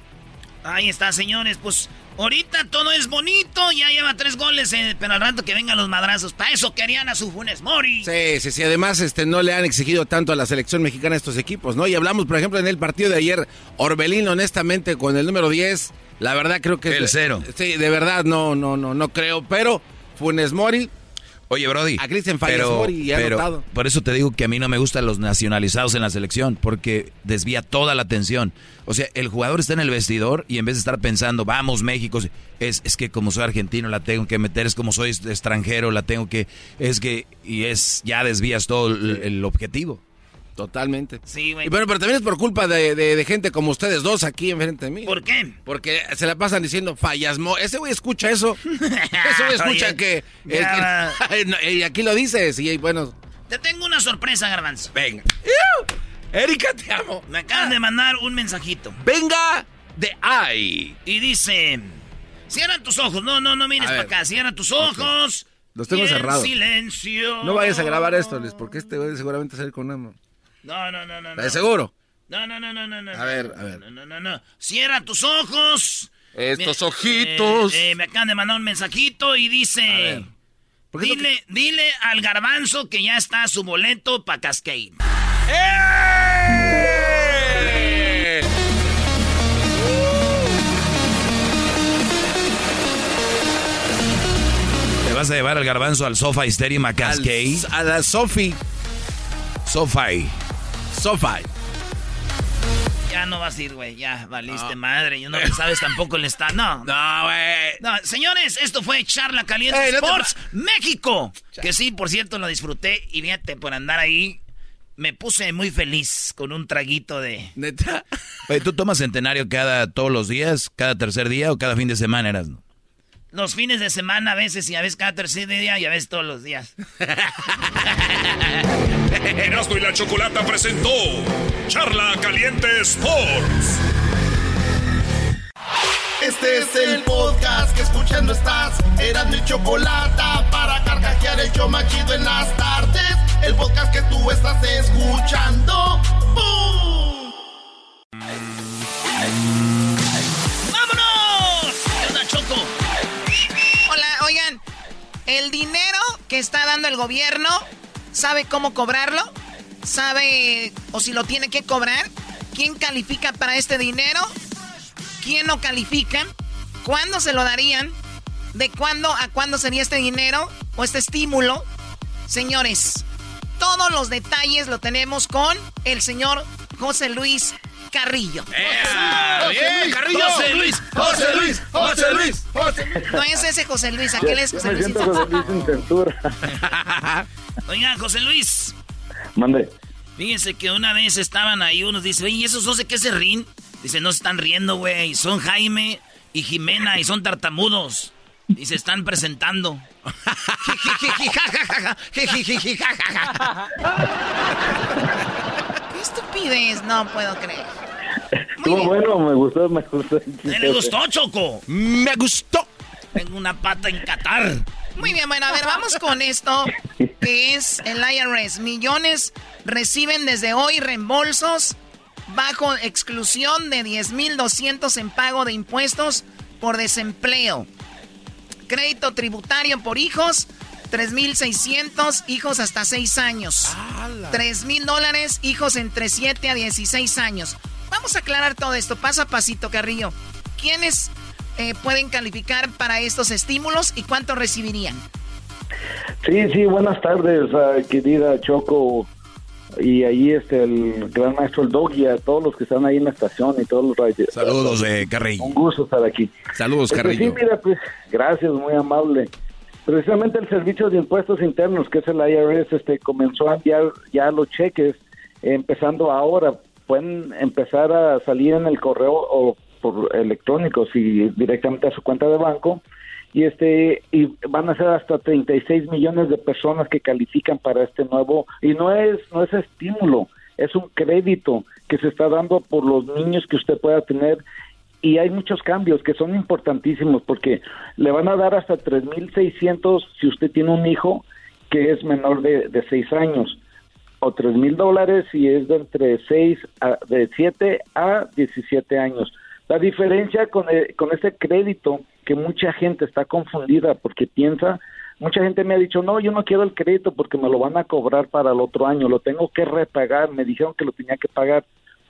Ahí está, señores. Pues ahorita todo es bonito. Ya lleva tres goles, eh, pero al rato que vengan los madrazos. Para eso querían a su Funes Mori. Sí, sí, sí. Además, este, no le han exigido tanto a la selección mexicana estos equipos, ¿no? Y hablamos, por ejemplo, en el partido de ayer, Orbelín, honestamente, con el número 10, la verdad creo que... El cero. Sí, de verdad, no, no, no, no creo, pero Funes Mori... Oye, Brody. A Cristian pero, ha pero por eso te digo que a mí no me gustan los nacionalizados en la selección, porque desvía toda la atención. O sea, el jugador está en el vestidor y en vez de estar pensando, vamos México, es, es que como soy argentino la tengo que meter, es como soy extranjero la tengo que, es que, y es, ya desvías todo el, el objetivo. Totalmente. Sí, güey. Bueno, pero también es por culpa de, de- de gente como ustedes dos aquí enfrente de mí. ¿Por qué? Porque se la pasan diciendo fallas. mo- Ese güey escucha eso. Ese güey escucha Oye, que, Y aquí lo dices. Y bueno, Te tengo una sorpresa, Garbanzo. venga. Erika, te amo. Me acaban de mandar un mensajito. Venga de ay. Y dice: Cierra tus ojos. No, no, no mires para acá. Cierra tus ojos. Los tengo cerrados. silencio. No vayas a grabar esto, Luis, porque este güey seguramente sale con una. No, no, no, no. no. ¿De seguro? No, no, no, no, no, no. A ver, a ver. No, no, no, no. Cierra tus ojos. Estos Me- ojitos. eh, eh, me acaban de mandar un mensajito y dice... Dile, dile al garbanzo que ya está su boleto para Cascade. ¿Te vas a llevar al garbanzo al Sofa Stadium a Cascade? A la Sofi. Sofi. Sofi. Ya no vas a ir, güey. Ya valiste madre. Yo no le sabes tampoco el stand. No. No, güey. No, señores, esto fue Charla Caliente Ey, no Sports México. Que sí, por cierto, lo disfruté. Y fíjate, por andar ahí, me puse muy feliz con un traguito de. Neta. Oye, ¿tú tomas centenario cada todos los días, cada tercer día o cada fin de semana, eras? Los fines de semana a veces y a veces cada tercer día y a veces todos los días. Erasmo y la Chocolata presentó Charla Caliente Sports. Este es el podcast que escuchando estás. Eran mi chocolate para carcajear el show más chido en las tardes. El podcast que tú estás escuchando. ¡Bum! El dinero que está dando el gobierno, ¿sabe cómo cobrarlo? ¿Sabe o si lo tiene que cobrar? ¿Quién califica para este dinero? ¿Quién no califica? ¿Cuándo se lo darían? ¿De cuándo a cuándo sería este dinero o este estímulo? Señores, todos los detalles lo tenemos con el señor José Luis Carrillo. bien, Carrillo. José Luis, José Luis, José Luis, José Luis. No es ese José Luis, aquel es José me Luis. siento José Luis sin censura. Oiga, José Luis, Mande. fíjense que una vez estaban ahí, unos dicen, oye, ¿y esos dos de qué se ríen? Dice, no se están riendo, güey, son Jaime y Jimena y son tartamudos. Y se están presentando. ¡Qué estupidez! No puedo creer. Estuvo bueno, me gustó, me gustó. ¿Le gustó, Choco? Me gustó. Tengo una pata en Qatar. Muy bien, bueno, a ver, vamos con esto, que es el IRS. Millones reciben desde hoy reembolsos bajo exclusión de 10.200 en pago de impuestos por desempleo. Crédito tributario por hijos, 3.600, hijos hasta 6 años. 3.000 dólares, hijos entre 7 a 16 años. Vamos a aclarar todo esto, paso a pasito, Carrillo. ¿Quiénes eh, pueden calificar para estos estímulos y cuánto recibirían? Sí, sí, buenas tardes, ah, querida Choco, y ahí este el gran maestro el Dog y a todos los que están ahí en la estación y todos los radio- Saludos, eh, Carrillo. Un gusto estar aquí. Saludos, Este, Carrillo. Sí, mira, pues, gracias, muy amable. Precisamente el Servicio de Impuestos Internos, que es el IRS, este, comenzó a enviar ya los cheques, eh, empezando ahora. Pueden empezar a salir en el correo o por electrónico, si directamente a su cuenta de banco. Y este y van a ser hasta 36 millones de personas que califican para este nuevo y no es no es estímulo, es un crédito que se está dando por los niños que usted pueda tener y hay muchos cambios que son importantísimos porque le van a dar hasta 3.600 si usted tiene un hijo que es menor de, de 6 años o tres mil dólares si es de entre 6 a, de 7 a 17 años. La diferencia con, el- con este crédito que mucha gente está confundida porque piensa, mucha gente me ha dicho, no, yo no quiero el crédito porque me lo van a cobrar para el otro año, lo tengo que repagar, me dijeron que lo tenía que pagar.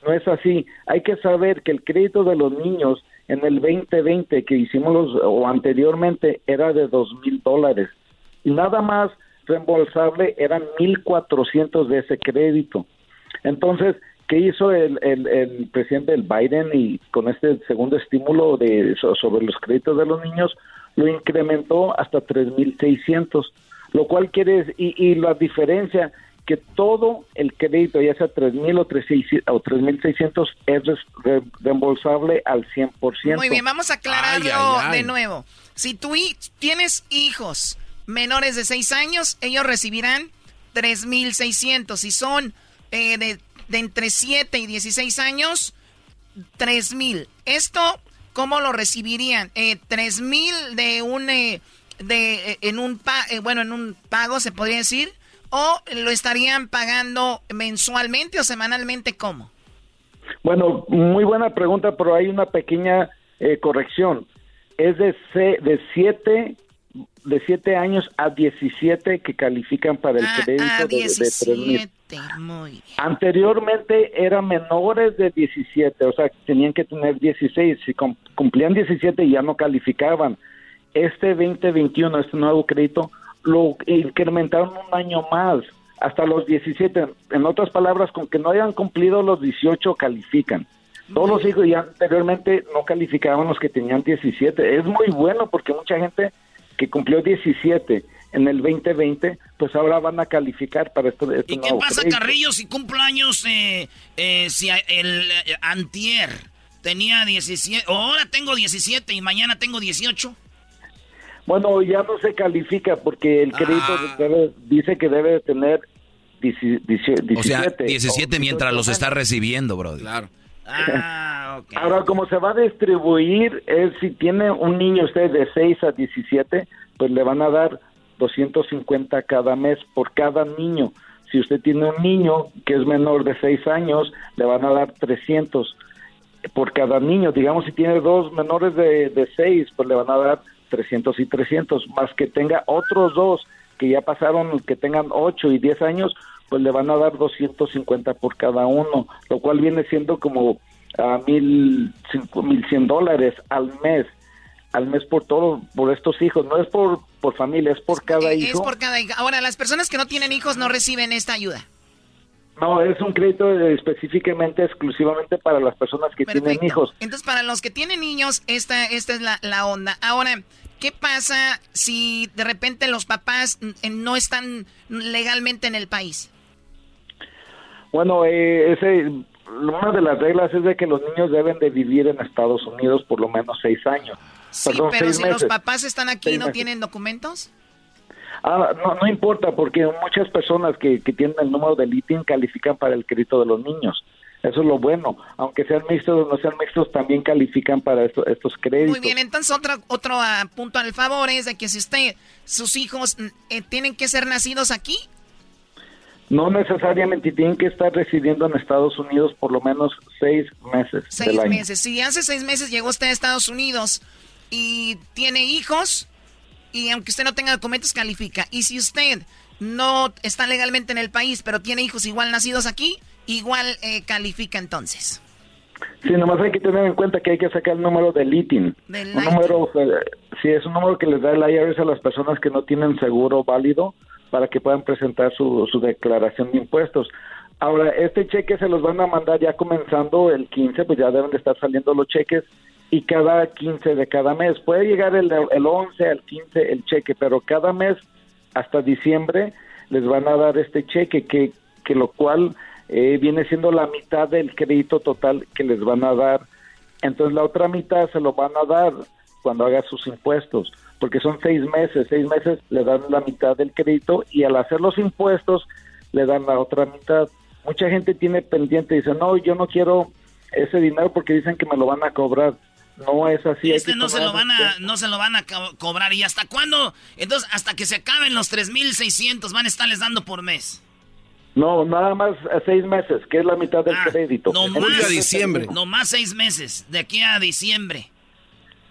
No es así. Hay que saber que el crédito de los niños en el 2020 que hicimos los, o anteriormente era de dos mil dólares y nada más reembolsable eran 1.400 de ese crédito. Entonces, ¿qué hizo el, el, el presidente el Biden y con este segundo estímulo de so- sobre los créditos de los niños lo incrementó hasta 3.600, lo cual quiere y, y la diferencia que todo el crédito, ya sea 3.000 o 3.600 o 3.600 es reembolsable al 100%. Muy bien, vamos a aclararlo Ay, ay, ay. de nuevo. Si tú tienes hijos menores de 6 años, ellos recibirán 3.600. Si son eh, de, de entre 7 y 16 años, 3.000. Esto, ¿cómo lo recibirían? Eh, 3.000 de un... eh, de, eh, en un pa- eh, bueno en un pago se podría decir o lo estarían pagando mensualmente o semanalmente cómo Bueno, muy buena pregunta, pero hay una pequeña corrección. Es de de 7 de siete años a 17 que califican para el crédito a de, de, 3,000. 17 muy bien. Anteriormente eran menores de 17, o sea, tenían que tener 16. Si cum- cumplían 17 ya no calificaban. Este 2021, este nuevo crédito, lo incrementaron un año más, hasta los 17. En otras palabras, con que no hayan cumplido los 18, califican. Todos los hijos ya anteriormente no calificaban los que tenían 17. Es muy bueno porque mucha gente que cumplió 17 en el 2020, pues ahora van a calificar para este, este ¿Y qué nuevo pasa, crédito. Carrillo, si cumplo años, eh, eh, si el eh, antier tenía 17, o ahora tengo 17 y mañana tengo 18? Bueno, ya no se califica porque el crédito Ah. debe- dice que debe de tener 17. O sea, 17 mientras los está recibiendo, bro. Claro. Ahora, como se va a distribuir, es si tiene un niño usted de 6 a 17, pues le van a dar 250 cada mes por cada niño. Si usted tiene un niño que es menor de 6 años, le van a dar 300 por cada niño. Digamos, si tiene dos menores de, de 6, pues le van a dar 300 y 300, más que tenga otros dos que ya pasaron, que tengan 8 y 10 años, pues le van a dar 250 por cada uno, lo cual viene siendo como a mil, cinco- mil cien dólares al mes, al mes por todo, por estos hijos, no es por, por familia, es por cada Es hijo. por cada hijo. Ahora, las personas que no tienen hijos no reciben esta ayuda. No, es un crédito eh, específicamente, exclusivamente para las personas que tienen hijos. Entonces, para los que tienen niños, esta, esta es la, la onda. Ahora, ¿qué pasa si de repente los papás mm, no están legalmente en el país? Bueno, eh, ese, una de las reglas es de que los niños deben de vivir en Estados Unidos por lo menos seis años. Sí, Perdón, pero si los papás están aquí y no meses. tienen documentos. Ah, no, no importa, porque muchas personas que, que tienen el número del ITIN califican para el crédito de los niños. Eso es lo bueno. Aunque sean mixtos o no sean mixtos, también califican para esto- estos créditos. Muy bien, entonces otro, otro ah, punto al favor es de que si usted, sus hijos eh, tienen que ser nacidos aquí, No necesariamente tienen que estar residiendo en Estados Unidos por lo menos seis meses seis del meses. Si hace seis meses llegó usted a Estados Unidos y tiene hijos, y aunque usted no tenga documentos, califica. Y si usted no está legalmente en el país, pero tiene hijos igual nacidos aquí, igual eh, califica entonces. Sí, nomás hay que tener en cuenta que hay que sacar el número del ITIN. Del un número, eh, sí, es un número que les da el IRS a las personas que no tienen seguro válido para que puedan presentar su, su declaración de impuestos. Ahora, este cheque se los van a mandar ya comenzando el 15, pues ya deben de estar saliendo los cheques y cada 15 de cada mes. Puede llegar el, el 11 al 15 el cheque, pero cada mes hasta diciembre les van a dar este cheque, que, que lo cual eh, viene siendo la mitad del crédito total que les van a dar. Entonces la otra mitad se lo van a dar cuando haga sus impuestos, porque son seis meses, seis meses le dan la mitad del crédito y al hacer los impuestos le dan la otra mitad. Mucha gente tiene pendiente y dice, no, yo no quiero ese dinero porque dicen que me lo van a cobrar. No es así. Este no se lo van a, no se lo van a cobrar. ¿Y hasta cuándo? Entonces, hasta que se acaben los 3.600 van a estarles dando por mes. No, nada más seis meses, que es la mitad del ah, crédito. No más, a diciembre. No más seis meses, de aquí a diciembre.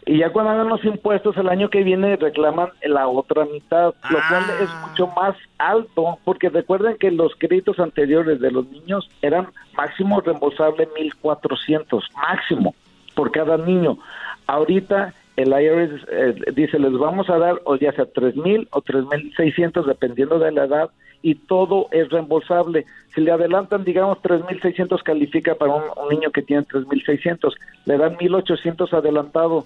Y ya cuando hagan los impuestos el año que viene reclaman la otra mitad, lo cual es ah. mucho más alto, porque recuerden que los créditos anteriores de los niños eran máximo reembolsable 1.400, máximo por cada niño. Ahorita el IRS eh, dice, les vamos a dar o ya sea tres mil o tres mil seiscientos dependiendo de la edad y todo es reembolsable. Si le adelantan, digamos, tres mil seiscientos califica para un, niño que tiene tres mil seiscientos, le dan mil ochocientos adelantado.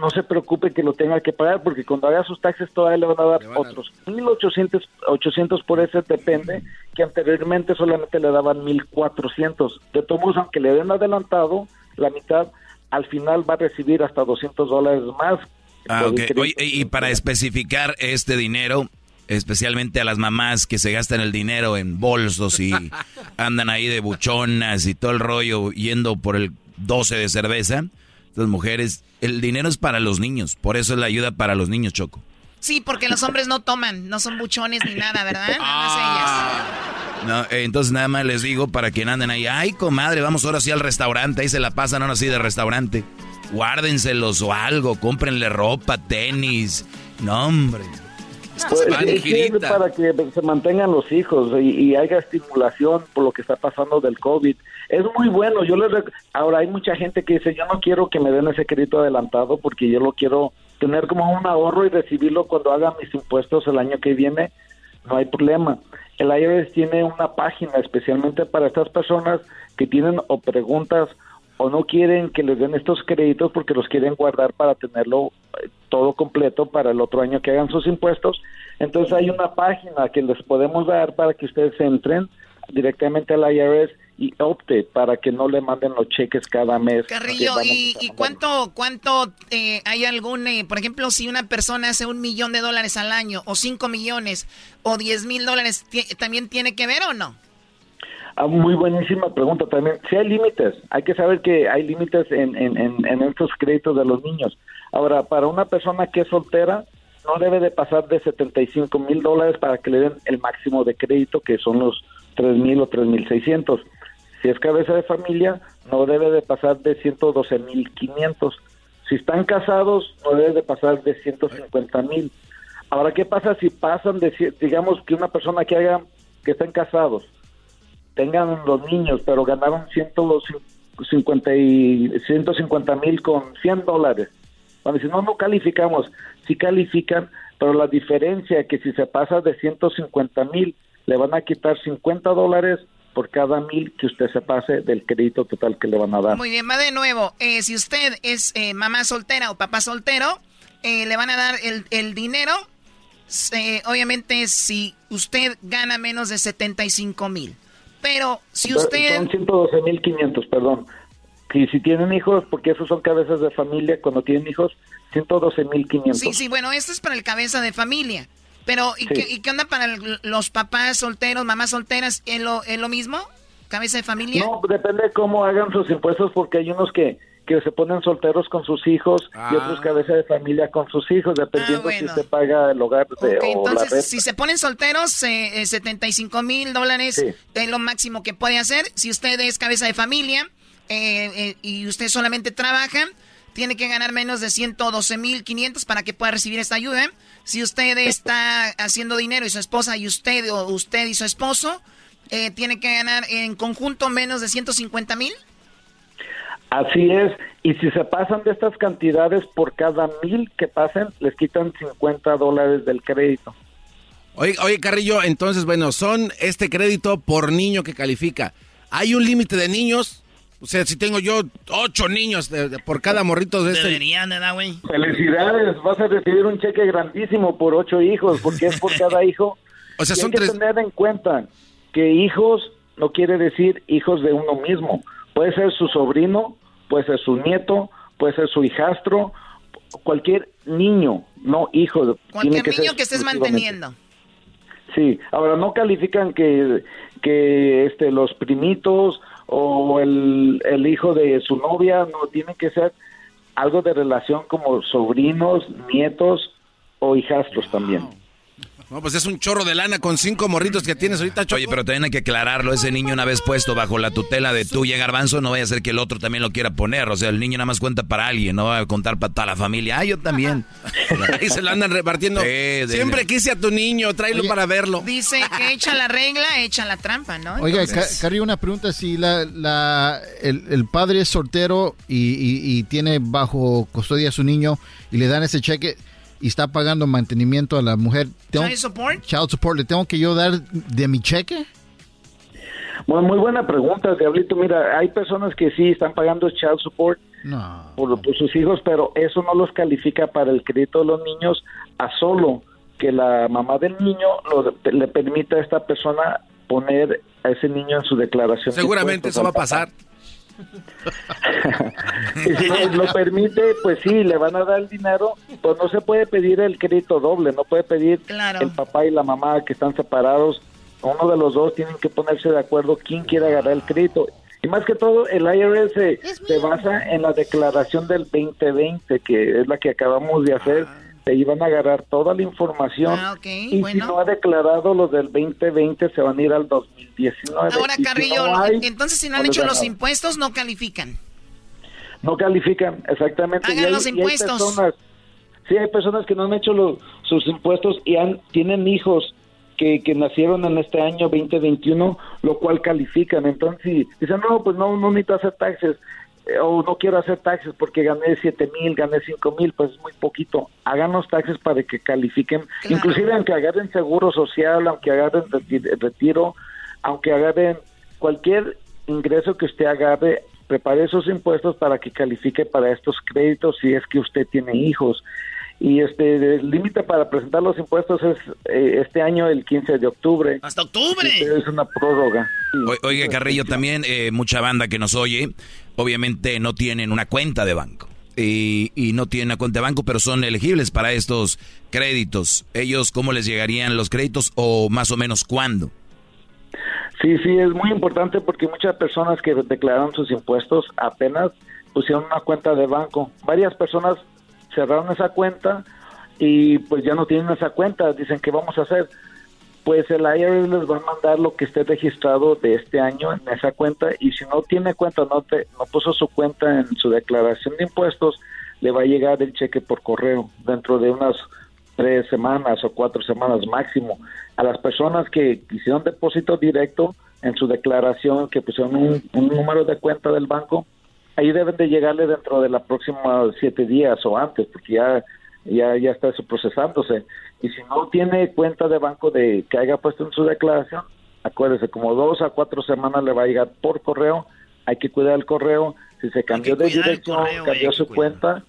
No se preocupe que lo tenga que pagar porque cuando haga sus taxes todavía le van a dar otros mil ochocientos ochocientos por ese depende que anteriormente solamente le daban mil cuatrocientos. De todos modos, aunque le den adelantado, la mitad, al final va a recibir hasta 200 dólares más. Ah, y para especificar este dinero, especialmente a las mamás que se gastan el dinero en bolsos y andan ahí de buchonas y todo el rollo yendo por el 12 de cerveza, las mujeres, el dinero es para los niños, por eso es la ayuda para los niños, Choco. Sí, porque los hombres no toman, no son buchones ni nada, ¿verdad? Nada más ellas. No, eh, entonces nada más les digo para que anden ahí. Ay, comadre, vamos ahora sí al restaurante. Ahí se la pasan ahora sí de restaurante. Guárdenselos o algo, cómprenle ropa, tenis. No, hombre. Pues, para que se mantengan los hijos y, haya estimulación por lo que está pasando del COVID. Es muy bueno. Yo les ahora hay mucha gente que dice yo no quiero que me den ese crédito adelantado porque yo lo quiero tener como un ahorro y recibirlo cuando haga mis impuestos el año que viene. No hay problema el IRS tiene una página especialmente para estas personas que tienen o preguntas o no quieren que les den estos créditos porque los quieren guardar para tenerlo eh, todo completo para el otro año que hagan sus impuestos. Entonces hay una página que les podemos dar para que ustedes entren directamente al IRS y opte para que no le manden los cheques cada mes. Carrillo, ¿y, cuánto, cuánto eh, hay algún, eh, por ejemplo, si una persona hace un millón de dólares al año, o cinco millones, o diez mil dólares, ¿también tiene que ver o no? Ah, muy buenísima pregunta también. Si hay límites, hay que saber que hay límites en, en, en, estos créditos de los niños. Ahora, para una persona que es soltera, no debe de pasar de 75 mil dólares para que le den el máximo de crédito, que son los 3 mil o 3 mil 600. Si es cabeza de familia, no debe de pasar de 112 mil 500. Si están casados, no debe de pasar de 150 mil. Ahora, ¿qué pasa si pasan de, digamos que una persona que haga, que estén casados, tengan los niños, pero ganaron 150 mil con 100 dólares? Bueno, si no, no calificamos. Si califican, pero la diferencia es que si se pasa de 150 mil, le van a quitar 50 dólares por cada mil que usted se pase del crédito total que le van a dar. Muy bien, va de nuevo. Eh, si usted es eh, mamá soltera o papá soltero, eh, le van a dar el, el dinero. obviamente, si usted gana menos de 75 mil. Pero si usted... Son 112 mil 500, perdón. Y si tienen hijos, porque esos son cabezas de familia, cuando tienen hijos, 112 mil 500. Sí, sí, bueno, esto es para el cabeza de familia. Pero, ¿y, qué, onda para los papás solteros, mamás solteras? ¿Es lo, ¿Es lo mismo? ¿Cabeza de familia? No, depende de cómo hagan sus impuestos, porque hay unos que, que se ponen solteros con sus hijos y otros ah. cabeza de familia con sus hijos, dependiendo ah, si se paga el hogar de, o entonces, si se ponen solteros, eh, 75 mil dólares es lo máximo que puede hacer. Si usted es cabeza de familia eh, eh, y usted solamente trabaja, tiene que ganar menos de 112 mil 500 para que pueda recibir esta ayuda. Si usted está haciendo dinero y su esposa y usted o usted y su esposo eh, tiene que ganar en conjunto menos de 150 mil. Así es, y si se pasan de estas cantidades por cada mil que pasen, les quitan 50 dólares del crédito. Oye, oye, Carrillo, entonces, bueno, son este crédito por niño que califica. ¿Hay un límite de niños? O sea, si tengo yo ocho niños de- de- por cada morrito de este... Deberían, ¿verdad, güey? Felicidades, vas a recibir un cheque grandísimo por ocho hijos, porque es por cada hijo. O sea, Y hay son que tres- tener en cuenta que hijos no quiere decir hijos de uno mismo. Puede ser su sobrino, puede ser su nieto, puede ser su hijastro, cualquier niño, no hijo. tiene Cualquier ser niño que estés manteniendo. Sí, ahora no califican que, que este, los primitos o el, el hijo de su novia, no, tienen que ser algo de relación como sobrinos, nietos o hijastros también. No, pues es un chorro de lana con cinco morritos que tienes ahorita, Choco. Oye, pero también hay que aclararlo. Ese niño una vez puesto bajo la tutela de tuya, Garbanzo, no vaya a ser que el otro también lo quiera poner. O sea, el niño nada más cuenta para alguien, no va a contar para toda la familia. Ah, yo también. Ahí se lo andan repartiendo. Sí, de- Siempre quise a tu niño, tráelo para verlo. Dice que echa la regla, echa la trampa, ¿no? Oiga, Entonces- Ca- Carrillo, una pregunta. Si la, la, el, el padre es soltero y, y- y tiene bajo custodia a su niño y le dan ese cheque y está pagando mantenimiento a la mujer, ¿tengo- ¿Child support? child support, ¿le tengo que yo dar de mi cheque? Bueno, muy buena pregunta, Diablito. Mira, hay personas que sí están pagando child support No. por, por sus hijos, pero eso no los califica para el crédito de los niños a solo que la mamá del niño lo- le permita a esta persona poner a ese niño en su declaración. de Seguramente eso va a pasar. Y si no lo permite, pues sí, le van a dar el dinero, pues no se puede pedir el crédito doble, no puede pedir Claro. el papá y la mamá que están separados, uno de los dos tienen que ponerse de acuerdo quién quiere agarrar el crédito. Y más que todo, el IRS se, se basa en la declaración del 2020, que es la que acabamos de hacer. Te iban a agarrar toda la información. Ah, ok, y bueno. si no ha declarado los del 2020, se van a ir al 2019. Ahora, Y si Carrillo, no hay, entonces si no han hecho los nada. impuestos, no califican. No califican, exactamente. Hagan Y hay- los y hay impuestos. personas- sí, hay personas que no han hecho los- sus impuestos y han, tienen hijos que, que nacieron en este año 2021, lo cual califican. Entonces, si dicen, no, pues no, no necesito hacer taxes, o no quiero hacer taxes porque gané 7 mil, gané 5 mil, pues es muy poquito. Hagan los taxes para que califiquen, inclusive aunque agarren seguro social, aunque agarren reti- retiro, aunque agarren cualquier ingreso que usted agarre, prepare esos impuestos para que califique para estos créditos si es que usted tiene hijos. Y este el límite para presentar los impuestos es eh, este año el 15 de octubre. Hasta octubre. Es una prórroga. O- Oiga, Carrillo, también eh, mucha banda que nos oye, obviamente no tienen una cuenta de banco. Y, y no tienen una cuenta de banco, pero son elegibles para estos créditos. ¿Ellos cómo les llegarían los créditos o más o menos cuándo? Sí, sí, es muy importante porque muchas personas que declararon sus impuestos apenas pusieron una cuenta de banco. Varias personas cerraron esa cuenta y pues ya no tienen esa cuenta. Dicen, ¿qué vamos a hacer? Pues el IRS les va a mandar lo que esté registrado de este año en esa cuenta y si no tiene cuenta, no, te, no puso su cuenta en su declaración de impuestos, le va a llegar el cheque por correo dentro de unas tres semanas o cuatro semanas máximo. A las personas que hicieron depósito directo en su declaración, que pusieron un, un número de cuenta del banco, ahí deben de llegarle dentro de la próxima siete días o antes, porque ya ya ya está eso procesándose. Y si no tiene cuenta de banco de que haya puesto en su declaración, acuérdese, como dos a cuatro semanas le va a llegar por correo, hay que cuidar el correo, si se cambió de dirección, correo, cambió su cuenta,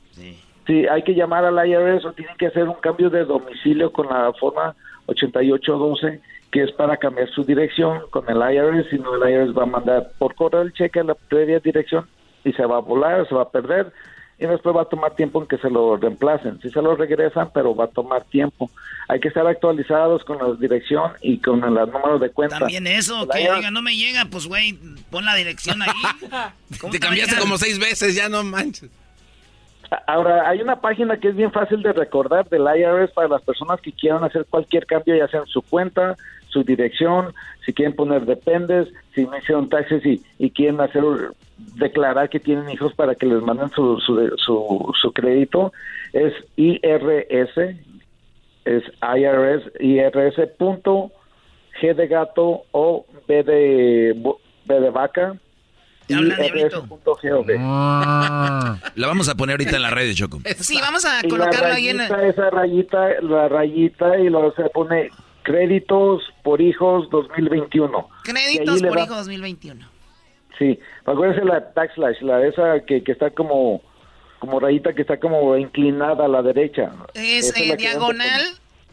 Sí, hay que llamar al IRS o tienen que hacer un cambio de domicilio con la forma 8812, que es para cambiar su dirección con el IRS, si no el IRS va a mandar por correo el cheque a la previa dirección y se va a volar, se va a perder y después va a tomar tiempo en que se lo reemplacen. Si se lo regresan, pero va a tomar tiempo. Hay que estar actualizados con la dirección y con el número de cuenta. También eso, que diga, no me llega, pues güey, pon la dirección ahí. ¿Cómo Te cambiaste como seis veces, ya no manches. Ahora, hay una página que es bien fácil de recordar del IRS para las personas que quieran hacer cualquier cambio, ya sea en su cuenta, su dirección, si quieren poner dependes, si no hicieron taxes y, y quieren hacer declarar que tienen hijos para que les manden su, su, su, su crédito, es IRS, es IRS, IRS punto G de gato o B de, B de vaca, IRS.gov. La vamos a poner ahorita en las redes, Choco. Sí, vamos a Y la colocarlo ahí en... esa rayita, la rayita y luego se pone Créditos por Hijos 2021. Créditos por da- hijo 2021. Sí, acuérdense la backslash, la esa que, que está como como rayita que está como inclinada a la derecha. Es eh, la diagonal,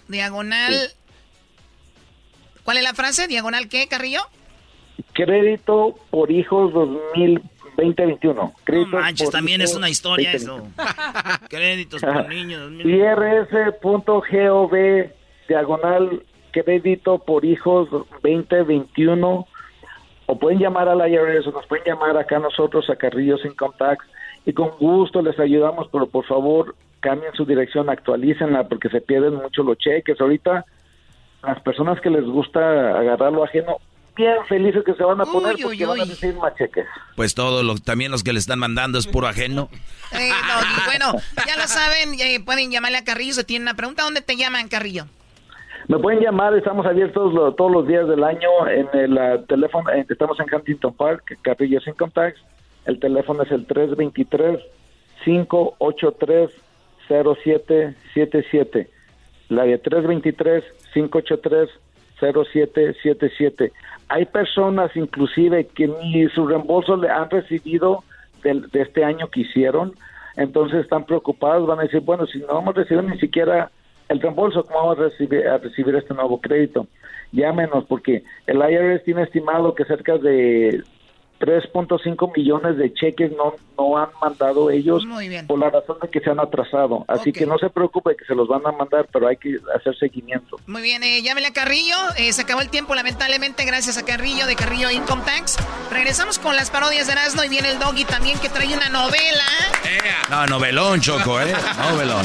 diagonal. ¿Cuál es la frase? ¿Diagonal qué, Carrillo? Crédito por Hijos 2021. Créditos No manches, por también hijos es una historia 2021. eso. Créditos por niños. IRS.gov diagonal crédito por hijos 2021 o pueden llamar al IRS o nos pueden llamar acá nosotros a Carrillos Income Tax y con gusto les ayudamos, pero por favor cambien su dirección, actualícenla porque se pierden mucho los cheques. Ahorita las personas que les gusta agarrar lo ajeno, bien felices que se van a poner Uy, porque uy, van a recibir más cheques. Pues todos los, también los que le están mandando es puro ajeno. Eh, bueno, ya lo saben, eh, pueden llamarle a Carrillo si tienen una pregunta. ¿Dónde te llaman, Carrillo? Me pueden llamar, estamos abiertos todos los días del año en el ah, teléfono, estamos en Huntington Park, Carrillos Income Tax, el teléfono es el 323-583-0777, la de 323-583-0777. Hay personas inclusive que ni su reembolso le han recibido del- de este año que hicieron, entonces están preocupados, van a decir, bueno, si no hemos recibido ni siquiera el reembolso, ¿cómo vamos a recibir, a recibir este nuevo crédito? Llámenos, porque el IRS tiene estimado que cerca de 3.5 millones de cheques no, no han mandado ellos Muy bien. por la razón de que se han atrasado. Así que no se preocupe que se los van a mandar, pero hay que hacer seguimiento. Muy bien, eh, llámele a Carrillo. Eh, se acabó el tiempo, lamentablemente, gracias a Carrillo de Carrillo Income Tax. Regresamos con las parodias de Erasmo y viene el Doggy también que trae una novela. No, novelón, Choco, ¿eh? Novelón.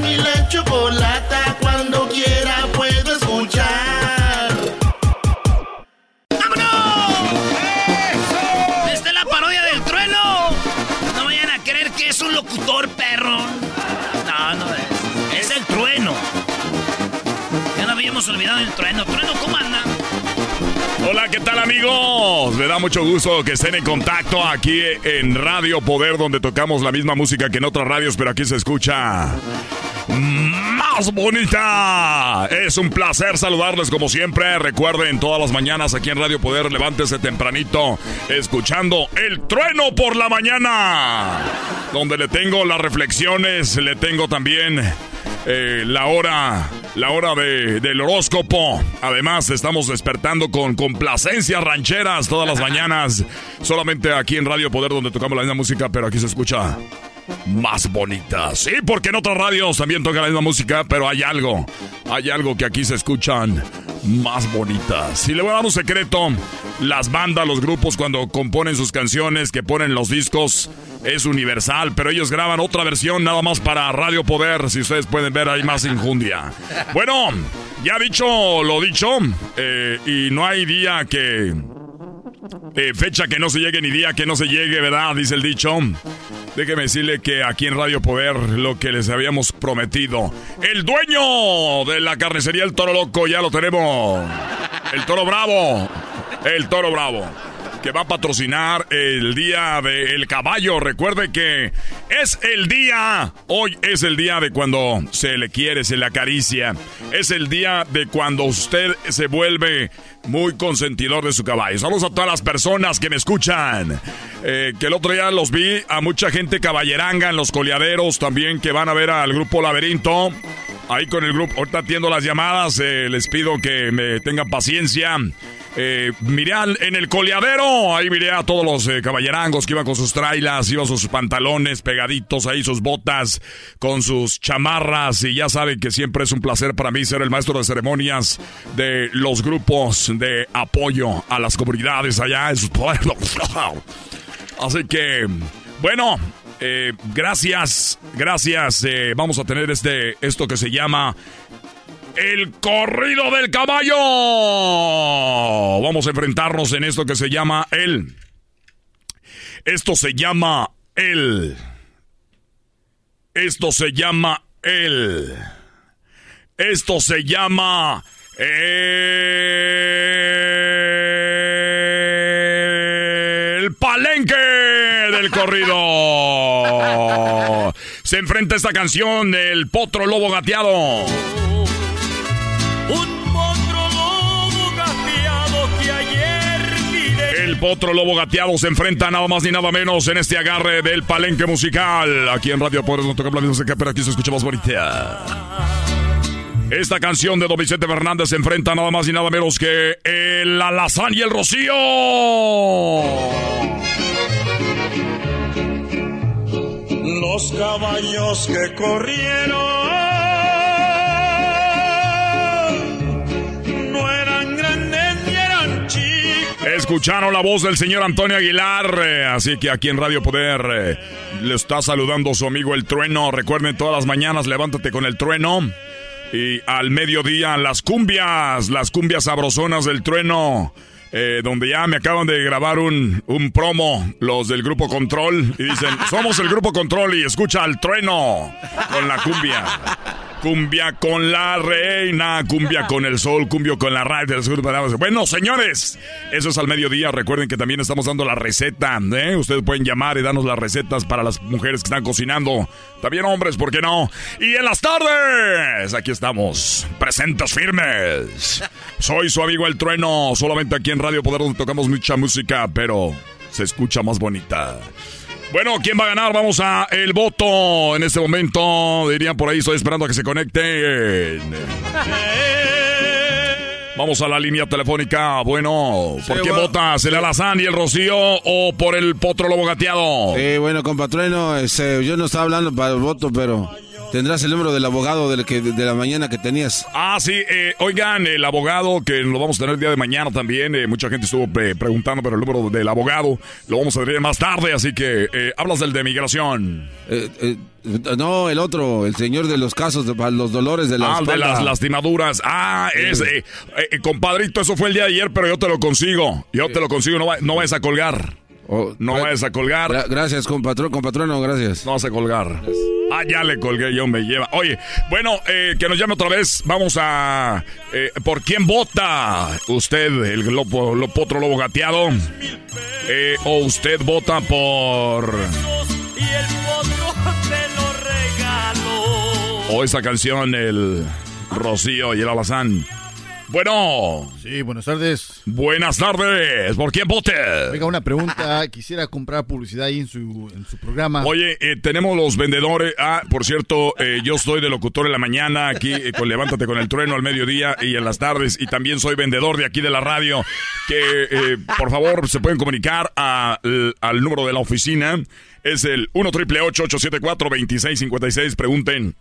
Mi la chocolata. Cuando quiera puedo escuchar. Esta es la parodia del trueno. No vayan a creer que es un locutor, perro. No, no es. Es el trueno. Ya no habíamos olvidado el trueno. Trueno, ¿cómo anda? Hola, ¿qué tal amigos? Me da mucho gusto que estén en contacto aquí en Radio Poder, donde tocamos la misma música que en otras radios, pero aquí se escucha más bonita. Es un placer saludarles como siempre. Recuerden, todas las mañanas aquí en Radio Poder, levántese tempranito, escuchando El Trueno por la mañana, donde le tengo las reflexiones, le tengo también eh, la hora, la hora de- del horóscopo. Además, estamos despertando con complacencias rancheras todas las mañanas. Solamente aquí en Radio Poder, donde tocamos la misma música, pero aquí se escucha más bonita. Sí, porque en otras radios también toca la misma música, pero hay algo, hay algo que aquí se escuchan más bonitas. Si le voy a dar un secreto, las bandas, los grupos cuando componen sus canciones, que ponen los discos, es universal, pero ellos graban otra versión nada más para Radio Poder, si ustedes pueden ver hay más injundia. Bueno, ya dicho lo dicho, eh, y no hay día que... eh, fecha que no se llegue ni día que no se llegue, ¿verdad? Dice el dicho. Déjeme decirle que aquí en Radio Poder lo que les habíamos prometido. El dueño de la carnicería El Toro Loco ya lo tenemos. El Toro Bravo. El Toro Bravo. Que va a patrocinar el día del caballo. Recuerde que es el día. Hoy es el día de cuando se le quiere, se le acaricia. Es el día de cuando usted se vuelve muy consentidor de su caballo. Saludos a todas las personas que me escuchan. Eh, que el otro día los vi a mucha gente caballeranga en los coleaderos también que van a ver al grupo Laberinto. Ahí con el grupo, ahorita atiendo las llamadas, eh, les pido que me tengan paciencia. Eh, miré en el coleadero, ahí miré a todos los eh, caballerangos que iban con sus trailas, iban sus pantalones pegaditos ahí, sus botas, con sus chamarras. Y ya saben que siempre es un placer para mí ser el maestro de ceremonias de los grupos de apoyo a las comunidades allá en sus pueblos. Así que, bueno, Eh, gracias, gracias. Eh, vamos a tener este, esto que se llama el corrido del caballo. Vamos a enfrentarnos en esto que se llama el. Esto se llama el. Esto se llama el. Esto se llama el palenque del corrido. Se enfrenta esta canción del potro lobo gateado. Un potro lobo gateado que ayer El potro lobo gateado se enfrenta nada más ni nada menos en este agarre del palenque musical. Aquí en Radio Poder no toca la música, pero aquí se escucha más bonita. Esta canción de Don Vicente Fernández se enfrenta nada más y nada menos que el alazán y el rocío. Los caballos que corrieron no eran grandes ni eran chicos. Escucharon la voz del señor Antonio Aguilar, eh, así que aquí en Radio Poder eh, le está saludando su amigo el trueno. Recuerden todas las mañanas, levántate con el trueno. Y al mediodía, las cumbias, las cumbias sabrosonas del trueno. eh, donde ya me acaban de grabar un, un promo, los del grupo Control, y dicen, somos el grupo Control y escucha al trueno con la cumbia. Cumbia con la reina, cumbia con el sol, cumbio con la radio. Bueno, señores, eso es al mediodía. Recuerden que también estamos dando la receta. ¿eh? Ustedes pueden llamar y darnos las recetas para las mujeres que están cocinando. También hombres, ¿por qué no? Y en las tardes, aquí estamos, presentes firmes. Soy su amigo El Trueno, solamente aquí en Radio Poder donde tocamos mucha música, pero se escucha más bonita. Bueno, ¿quién va a ganar? Vamos a el voto en este momento. Dirían por ahí, estoy esperando a que se conecten. Vamos a la línea telefónica. Bueno, ¿por Sí, qué bueno. votas? ¿El Alazán y el Rocío o por el Potro Lobo Gateado? Sí, bueno, compatrueno, yo no estaba hablando para el voto, pero tendrás el número del abogado del que, de la mañana que tenías. Ah, sí, eh, oigan, el abogado que lo vamos a tener el día de mañana también. eh, mucha gente estuvo eh, preguntando por el número del abogado. Lo vamos a tener más tarde, así que eh, hablas del de migración. No, el otro, el señor de los casos, de, los dolores de la Ah, de las lastimaduras. Ah, es, eh, compadrito, eso fue el día de ayer, pero yo te lo consigo. Yo te lo consigo, no, va- no vayas a colgar. no vayas a colgar. Gra- gracias, compatrón, compatrono, gracias. No vas a colgar. Ah, ya le colgué, yo me lleva. Oye, bueno, eh, que nos llame otra vez. Vamos a... eh, ¿Por quién vota? ¿Usted, el lobo, lo- potro lobo gateado? Eh, ¿O usted vota por... O esa canción, el Rocío y el Alazán? Bueno. Sí, buenas tardes. Buenas tardes. ¿Por quién vote? Venga, una pregunta. Quisiera comprar publicidad ahí en su, en su programa. Oye, eh, tenemos los vendedores. Ah, por cierto, eh, yo soy de locutor en la mañana, aquí eh, con Levántate con el Trueno al mediodía y en las tardes. Y también soy vendedor de aquí de la radio. Que, eh, por favor, se pueden comunicar a- al- al número de la oficina. Es el 1 triple 874 2656 Pregunten.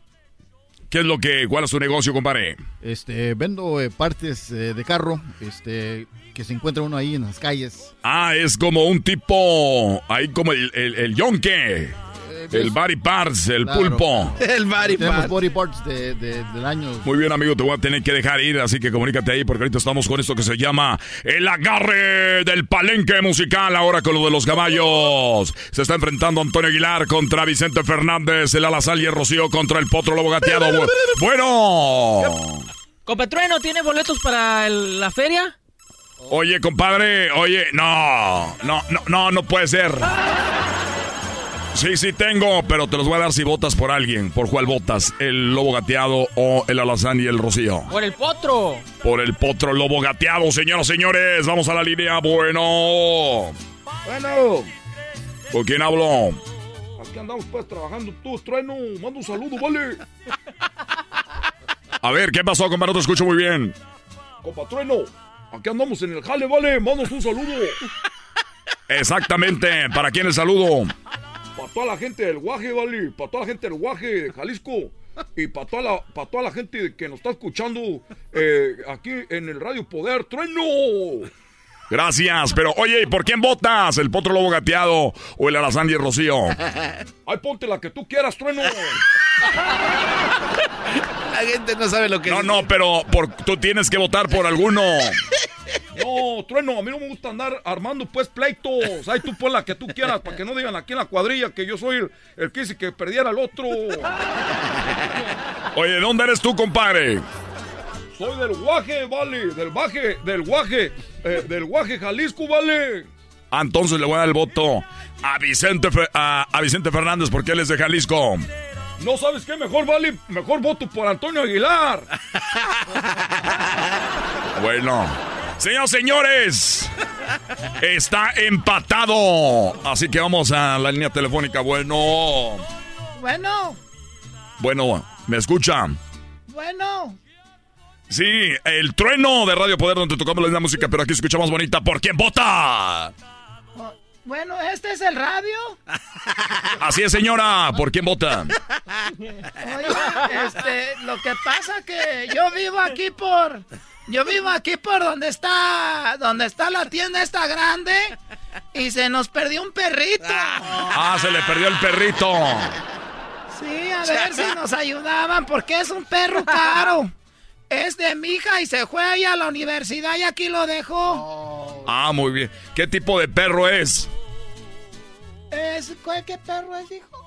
¿Qué es lo que, cuál es su negocio, compadre? Este, vendo eh, partes eh, de carro, este, que se encuentra uno ahí en las calles. Ah, es como un tipo, ahí como el, el, el yonke, el body parts, el Claro. pulpo. Tenemos body parts de, de- del año. Muy bien, amigo, te voy a tener que dejar ir, así que comunícate ahí porque ahorita estamos con esto que se llama el agarre del palenque musical, ahora con lo de los caballos. Se está enfrentando Antonio Aguilar contra Vicente Fernández, el Alazal y el Rocío contra el Potro Lobo Gateado. Bu- Bueno. Competrueno, ¿tiene boletos para el- la feria? Oye, compadre, oye, no, no, no, no, no puede ser. Sí, sí tengo, pero te los voy a dar si votas por alguien. ¿Por cuál votas? ¿El lobo gateado o el alazán y el rocío? Por el potro. Por el potro lobo gateado, señoras y señores. Vamos a la línea. Bueno. Bueno, ¿Con quién hablo? aquí andamos pues trabajando. Tú, trueno, manda un saludo, vale. A ver, ¿qué pasó, compadre? No te escucho muy bien. Compa trueno, aquí andamos en el jale, vale. Mandas un saludo. Exactamente. ¿Para quién el saludo? Para toda la gente del Guaje, vale. Para toda la gente del Guaje de Jalisco. Y para toda la, para toda la gente que nos está escuchando eh, aquí en el Radio Poder. ¡Trueno! Gracias, pero oye, ¿por quién votas? ¿El potro lobo gateado o el alazán y rocío? Ay, ponte la que tú quieras, trueno. La gente no sabe lo que No, dice. no, pero por, tú tienes que votar por alguno. No, trueno, a mí no me gusta andar armando pues pleitos. Ay, tú pon la que tú quieras para que no digan aquí en la cuadrilla que yo soy el, el que dice que perdiera al otro. Oye, ¿de dónde eres tú, compadre? Soy del guaje, vale, del baje, del guaje, eh, del guaje Jalisco, vale. Ah, entonces le voy a dar el voto a Vicente, Fe- a, a Vicente Fernández porque él es de Jalisco. No sabes qué, mejor vale, mejor voto por Antonio Aguilar. Bueno, señores, señores, está empatado. Así que vamos a la línea telefónica. Bueno, Bueno, bueno, ¿me escuchan? bueno. Sí, el trueno de Radio Poder donde tocamos la misma música, pero aquí escuchamos bonita. ¿Por quién vota? Bueno, ¿este es el radio? Así es, señora. ¿Por quién vota? Oye, este, lo que pasa que yo vivo aquí por... Yo vivo aquí por donde está... Donde está la tienda esta grande. Y se nos perdió un perrito. Ah, se le perdió el perrito. Sí, a ver si nos ayudaban, porque es un perro caro. Es de mi hija y se fue ahí a la universidad y aquí lo dejó. Ah, muy bien. ¿Qué tipo de perro es? Es, ¿cuál- ¿Qué perro es, hijo?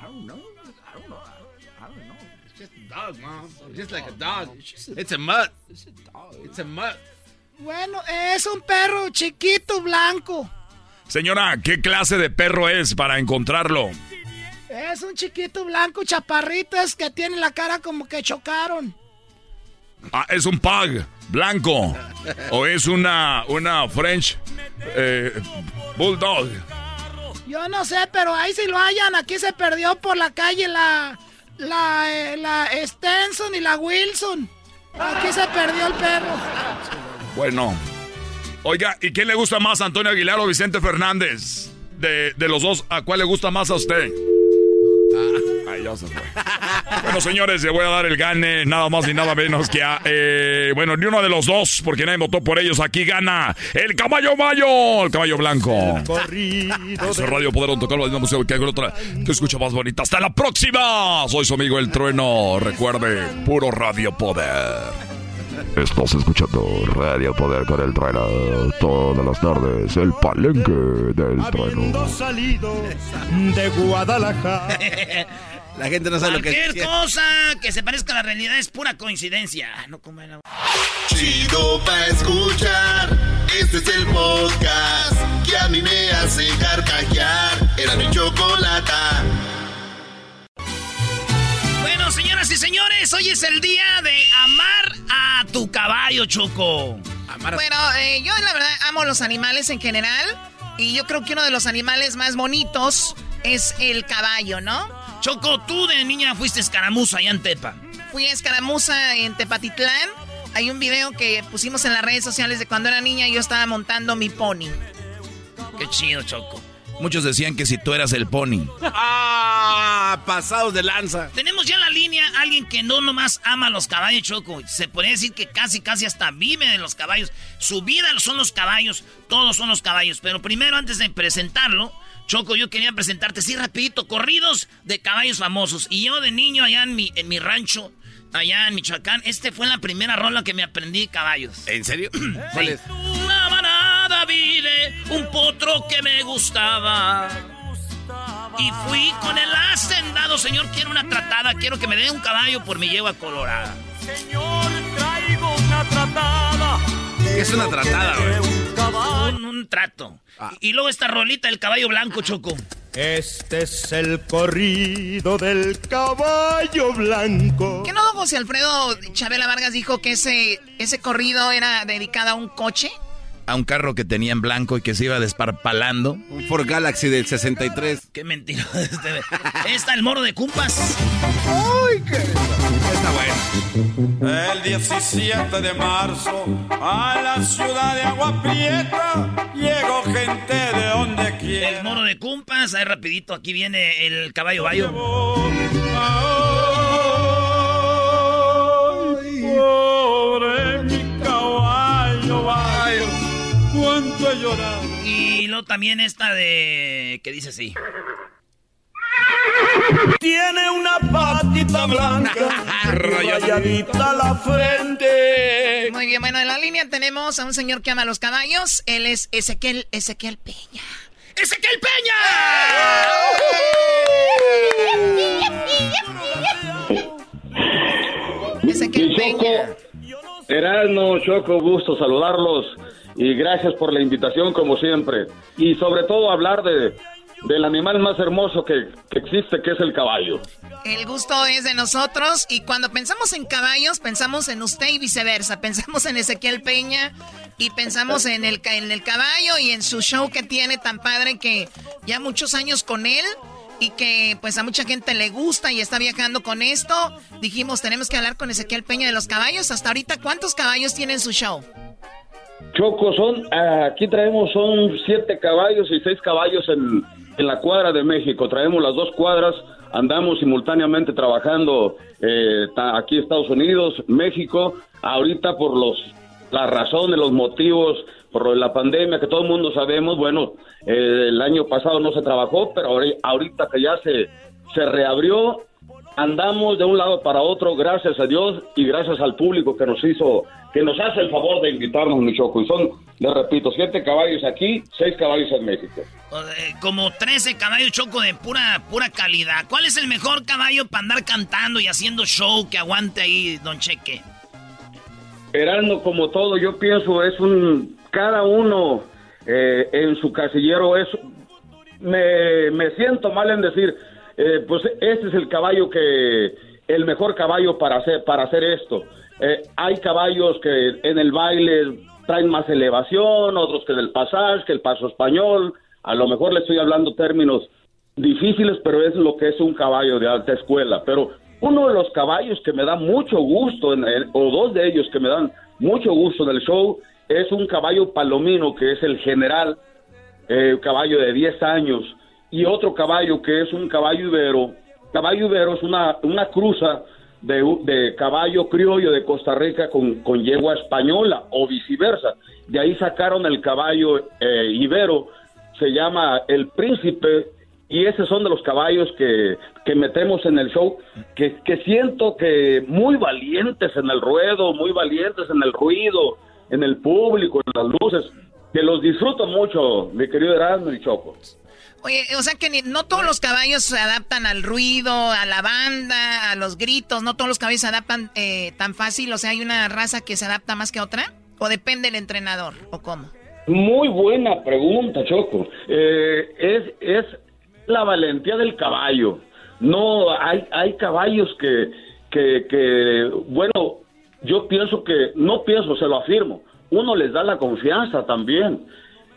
I don't know. Dog, mom. It's just like a dog. It's a mutt. It's a mutt. Bueno, es un perro chiquito blanco. Señora, ¿qué clase de perro es para encontrarlo? Es un chiquito blanco chaparrito, es que tiene la cara como que chocaron. Ah, es un pug blanco. O es una, una French eh, Bulldog. Yo no sé, pero ahí si lo hayan, aquí se perdió por la calle la, la, eh, la Stenson y la Wilson. Aquí se perdió el perro. Bueno. Oiga, ¿y quién le gusta más, Antonio Aguilar o Vicente Fernández? De, de los dos, ¿a cuál le gusta más a usted? Ya se fue. Bueno, señores, le voy a dar el gane, nada más ni nada menos que a. eh, bueno, ni uno de los dos, porque nadie votó por ellos. Aquí gana el caballo mayo, el caballo blanco. Eso es Radio Poder, tocar la misma música que otra que escucha más bonita. ¡Hasta la próxima! Soy su amigo El Trueno. Recuerde, puro Radio Poder. Estás escuchando Radio Poder con el trueno todas las tardes, el palenque del trueno. salido de Guadalajara. La gente no sabe lo que Cualquier cosa que se parezca a la realidad es pura coincidencia. No como el... Chido pa' escuchar. Este es el podcast que a mí me hace carcajear. Era mi chocolata. Bueno, señoras y señores, hoy es el día de amar a tu caballo, Choco. Bueno, eh, yo la verdad amo los animales en general. Y yo creo que uno de los animales más bonitos es el caballo, ¿no? Choco, tú de niña fuiste escaramuza allá en Tepa. Fui a escaramuza en Tepatitlán. Hay un video que pusimos en las redes sociales de cuando era niña y yo estaba montando mi pony. Qué chido, Choco. Muchos decían que si tú eras el pony. ¡Ah! Pasados de lanza. Tenemos ya en la línea a alguien que no nomás ama a los caballos, Choco. Se podría decir que casi, casi hasta vive de los caballos. Su vida son los caballos, todos son los caballos. Pero primero, antes de presentarlo, Choco, yo quería presentarte, sí, rapidito, corridos de caballos famosos. Y yo de niño allá en mi, en mi rancho, allá en Michoacán, este fue la primera rola que me aprendí de caballos. ¿En serio? ¿Cuál es? Una manada vine, un potro que me gustaba. Y fui con el hacendado, señor, quiero una tratada, quiero que me dé un caballo por mi yegua colorada. Traigo una tratada. ¿Qué es una tratada, güey? Un, un trato. Y, y luego esta rolita del caballo blanco, Choco. Este es el corrido del caballo blanco. ¿Qué no, don José Alfredo Chabela Vargas dijo que ese, ese corrido era dedicado a un coche? A un carro que tenía en blanco y que se iba desparpalando. Un Ford Galaxy del 63. Qué mentira. Este, está el moro de Cumpas. ¡Ay, qué! Está bueno. El 17 de marzo a la ciudad de Agua Prieta llegó gente de donde quiera. El moro de Cumpas. Ahí rapidito, aquí viene el caballo bayo. Pobre mi caballo bayo, cuánto he llorado. Y luego también esta de... que dice así. Tiene una patita blanca, rayadita la frente. Muy bien, bueno, en la línea tenemos a un señor que ama los caballos. Él es Ezequiel, Ezequiel Peña. ¡Ezequiel Peña! Ezequiel Peña. Erasmo, Choco, gusto saludarlos y gracias por la invitación como siempre. Y sobre todo hablar de, del animal más hermoso que, que existe, que es el caballo. El gusto es de nosotros y cuando pensamos en caballos, pensamos en usted y viceversa. Pensamos en Ezequiel Peña y pensamos en el, en el caballo y en su show que tiene tan padre que ya muchos años con él y que pues a mucha gente le gusta y está viajando con esto. Dijimos, tenemos que hablar con Ezequiel Peña de los caballos. Hasta ahorita, ¿cuántos caballos tiene en su show? Choco, son, aquí traemos son siete caballos y seis caballos en, en la cuadra de México. Traemos las dos cuadras, andamos simultáneamente trabajando eh, aquí Estados Unidos, México. Ahorita por los las razones, los motivos, por la pandemia que todo el mundo sabemos, bueno, eh, el año pasado no se trabajó, pero ahori- ahorita que ya se, se reabrió, andamos de un lado para otro, gracias a Dios y gracias al público que nos hizo, que nos hace el favor de invitarnos, mi choco. Y son, les repito, siete caballos aquí, seis caballos en México. De- como 13 caballos choco de pura, pura calidad. ¿Cuál es el mejor caballo para andar cantando y haciendo show que aguante ahí, don Cheque? Erasmo, como todo, yo pienso es un cada uno eh, en su casillero es me, me siento mal en decir eh, pues este es el caballo que el mejor caballo para hacer para hacer esto. Eh, hay caballos que en el baile traen más elevación, otros que del pasaje, que el paso español. A lo mejor le estoy hablando términos difíciles, pero es lo que es un caballo de alta escuela. Pero uno de los caballos que me da mucho gusto, en el- o dos de ellos que me dan mucho gusto en el show, es un caballo palomino que es el general, eh, caballo de 10 años, y otro caballo que es un caballo ibero. Caballo ibero es una, una cruza de, de caballo criollo de Costa Rica con, con yegua española o viceversa. De ahí sacaron el caballo eh, ibero, se llama el príncipe, y esos son de los caballos que, que metemos en el show, que, que siento que muy valientes en el ruedo, muy valientes en el ruido, en el público, en las luces, que los disfruto mucho, mi querido Erasmo y Choco. Oye, o sea que ni- no todos los caballos se adaptan al ruido, a la banda, a los gritos, no todos los caballos se adaptan eh, tan fácil, o sea, hay una raza que se adapta más que otra, o depende del entrenador, o cómo. Muy buena pregunta, Choco. Eh, es, es la valentía del caballo. No, hay, hay caballos que, que, que, bueno, yo pienso que, no pienso, se lo afirmo, uno les da la confianza también.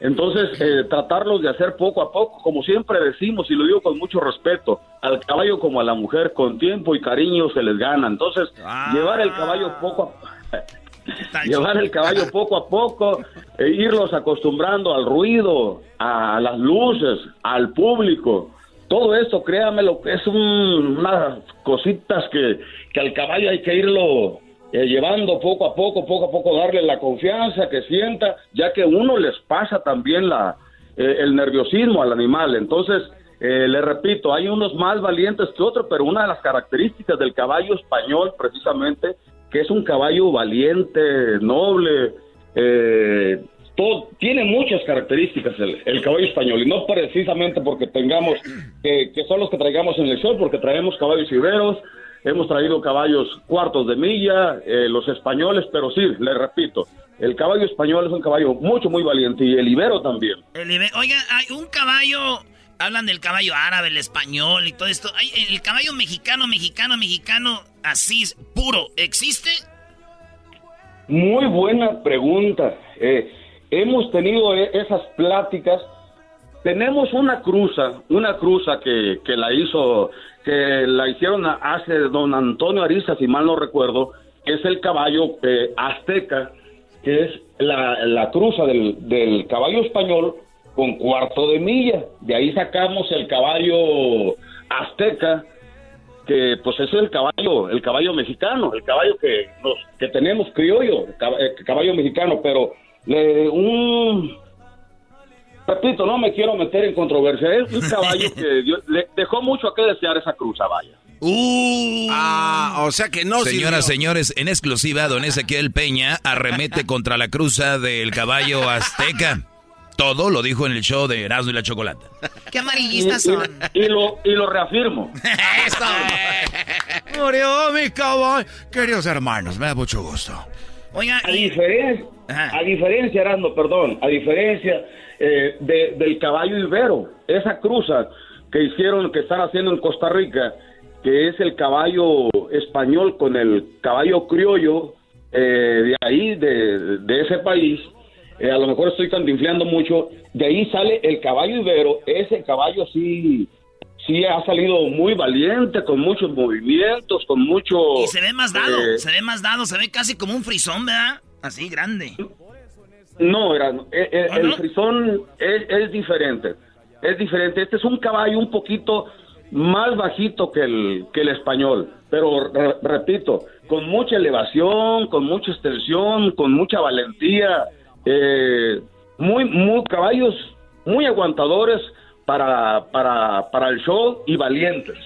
Entonces, eh, tratarlos de hacer poco a poco, como siempre decimos, y lo digo con mucho respeto, al caballo como a la mujer, con tiempo y cariño se les gana. Entonces, llevar el caballo poco a llevar el caballo poco a poco, e irlos acostumbrando al ruido, a las luces, al público. Todo esto, créame, lo que es un- unas cositas que, que al caballo hay que irlo eh, llevando poco a poco, poco a poco, darle la confianza que sienta, ya que uno les pasa también la, eh, el nerviosismo al animal. Entonces, eh, le repito, hay unos más valientes que otros, pero una de las características del caballo español, precisamente, que es un caballo valiente, noble, eh, tiene muchas características el, el caballo español, y no precisamente porque tengamos, que son los que traigamos en el show, porque traemos caballos iberos, hemos traído caballos cuartos de milla, eh, los españoles, pero sí, le repito, el caballo español es un caballo mucho, muy valiente, y el ibero también. El Oiga, hay un caballo, hablan del caballo árabe, el español y todo esto. Hay, el caballo mexicano, mexicano, mexicano, así, puro, ¿existe? Muy buena pregunta. Eh, hemos tenido e- esas pláticas. Tenemos una cruza, una cruza que, que la hizo, que la hicieron hace don Antonio Ariza, si mal no recuerdo, es el caballo eh, azteca, que es la, la cruza del, del caballo español con cuarto de milla. De ahí sacamos el caballo azteca, que pues es el caballo, el caballo mexicano, el caballo que nos, que tenemos criollo, el cab- eh, caballo mexicano, pero le- un Mm, repito, no me quiero meter en controversia. Es un caballo que dio- le dejó mucho a que desear esa cruza, vaya. Uh. Ah, o sea que no Señoras, sirvió. señores, en exclusiva, don Ezequiel Peña arremete contra la cruza del caballo azteca. Todo lo dijo en el show de Erasmo y la Chocolata. Qué amarillistas Y- son. Y, lo, y lo reafirmo. Murió mi caballo. Queridos hermanos, me da mucho gusto. Oiga, a diferencia, a diferencia, Erasmo, perdón, a diferencia eh, de- del caballo ibero, esa cruza que hicieron, que están haciendo en Costa Rica, que es el caballo español con el caballo criollo eh, de ahí, de, de ese país, eh, a lo mejor estoy cantinfleando mucho, de ahí sale el caballo ibero, ese caballo sí, sí ha salido muy valiente, con muchos movimientos, con mucho... Y se ve más dado, eh, se ve más dado, se ve casi como un frisón, ¿verdad? Así grande. No, era, eh, eh, el frisón es, es diferente. Es diferente. Este es un caballo un poquito más bajito que el, que el español. Pero re- repito, con mucha elevación, con mucha extensión, con mucha valentía. eh, muy, muy caballos muy aguantadores para, para, para el show y valientes.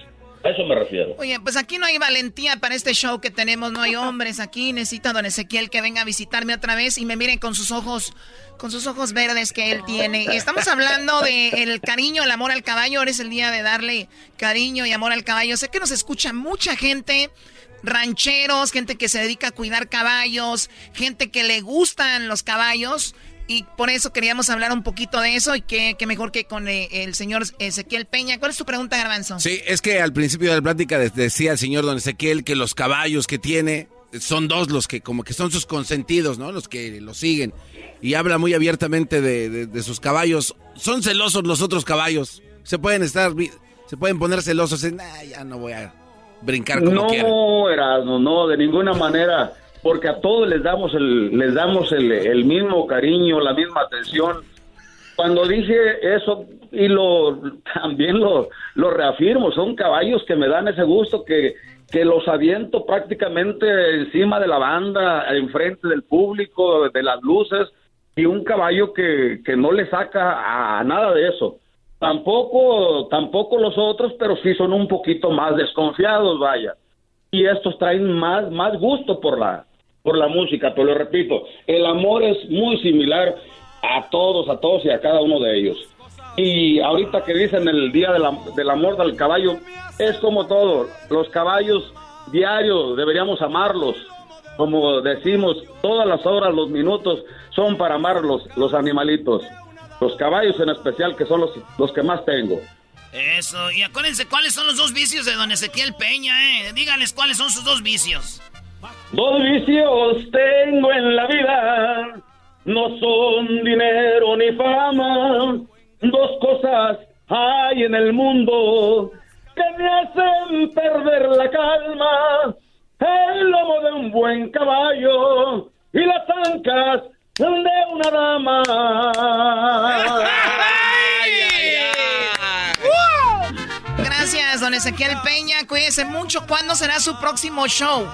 A eso me refiero. Oye, pues aquí no hay valentía para este show que tenemos, no hay hombres aquí. Necesito a don Ezequiel que venga a visitarme otra vez y me miren con sus ojos, con sus ojos verdes que él tiene. Estamos hablando de el cariño, el amor al caballo. Ahora es el día de darle cariño y amor al caballo. Sé que nos escucha mucha gente, rancheros, gente que se dedica a cuidar caballos, gente que le gustan los caballos. Y por eso queríamos hablar un poquito de eso y que, que mejor que con eh, el señor Ezequiel Peña. ¿Cuál es tu pregunta, Garbanzo? Sí, es que al principio de la plática de- decía el señor Don Ezequiel que los caballos que tiene son dos los que como que son sus consentidos, ¿no? Los que lo siguen. Y habla muy abiertamente de, de- de sus caballos. Son celosos los otros caballos. Se pueden estar, se pueden poner celosos en, "Ah, ya no voy a brincar como no, quiera. Erasmo, no, de ninguna manera, porque a todos les damos el, les damos el, el mismo cariño, la misma atención. Cuando dije eso y lo también lo, lo reafirmo, son caballos que me dan ese gusto que, que los aviento prácticamente encima de la banda, enfrente del público, de las luces, y un caballo que, que no le saca a nada de eso. Tampoco, tampoco los otros, pero sí son un poquito más desconfiados, vaya. Y estos traen más, más gusto por la, por la música, pero lo repito, el amor es muy similar a todos, a todos y a cada uno de ellos. Y ahorita que dicen el día de la- del amor del caballo, es como todo, los caballos diarios deberíamos amarlos, como decimos, todas las horas, los minutos son para amar los, los animalitos, los caballos en especial, que son los, los que más tengo. Eso, y acuérdense cuáles son los dos vicios de don Ezequiel Peña, ¿eh? Díganles cuáles son sus dos vicios. Dos vicios tengo en la vida, no son dinero ni fama. Dos cosas hay en el mundo que me hacen perder la calma. El lomo de un buen caballo y las ancas de una dama. Gracias, don Ezequiel Peña. Cuídese mucho. ¿Cuándo será su próximo show?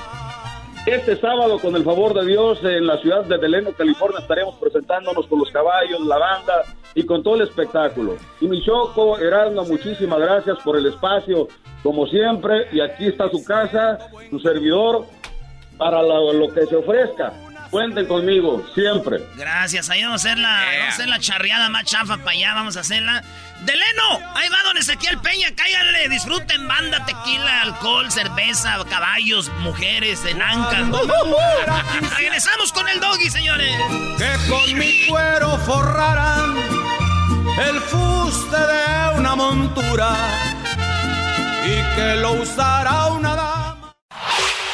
Este sábado, con el favor de Dios, en la ciudad de Deleno, California, estaremos presentándonos con los caballos, la banda y con todo el espectáculo. Y mi Choco, Erasmo, muchísimas gracias por el espacio, como siempre. Y aquí está su casa, su servidor, para lo, lo que se ofrezca. Cuenten conmigo, siempre. Gracias, ahí vamos a hacer la, vamos a hacer la charreada más chafa para allá, vamos a hacerla. ¡Deleno! Ahí va don Ezequiel Peña, cáiganle, disfruten banda, tequila, alcohol, cerveza, caballos, mujeres, enancas. Regresamos con el doggy, señores. que con mi cuero forraran el fuste de una montura y que lo usara una dama.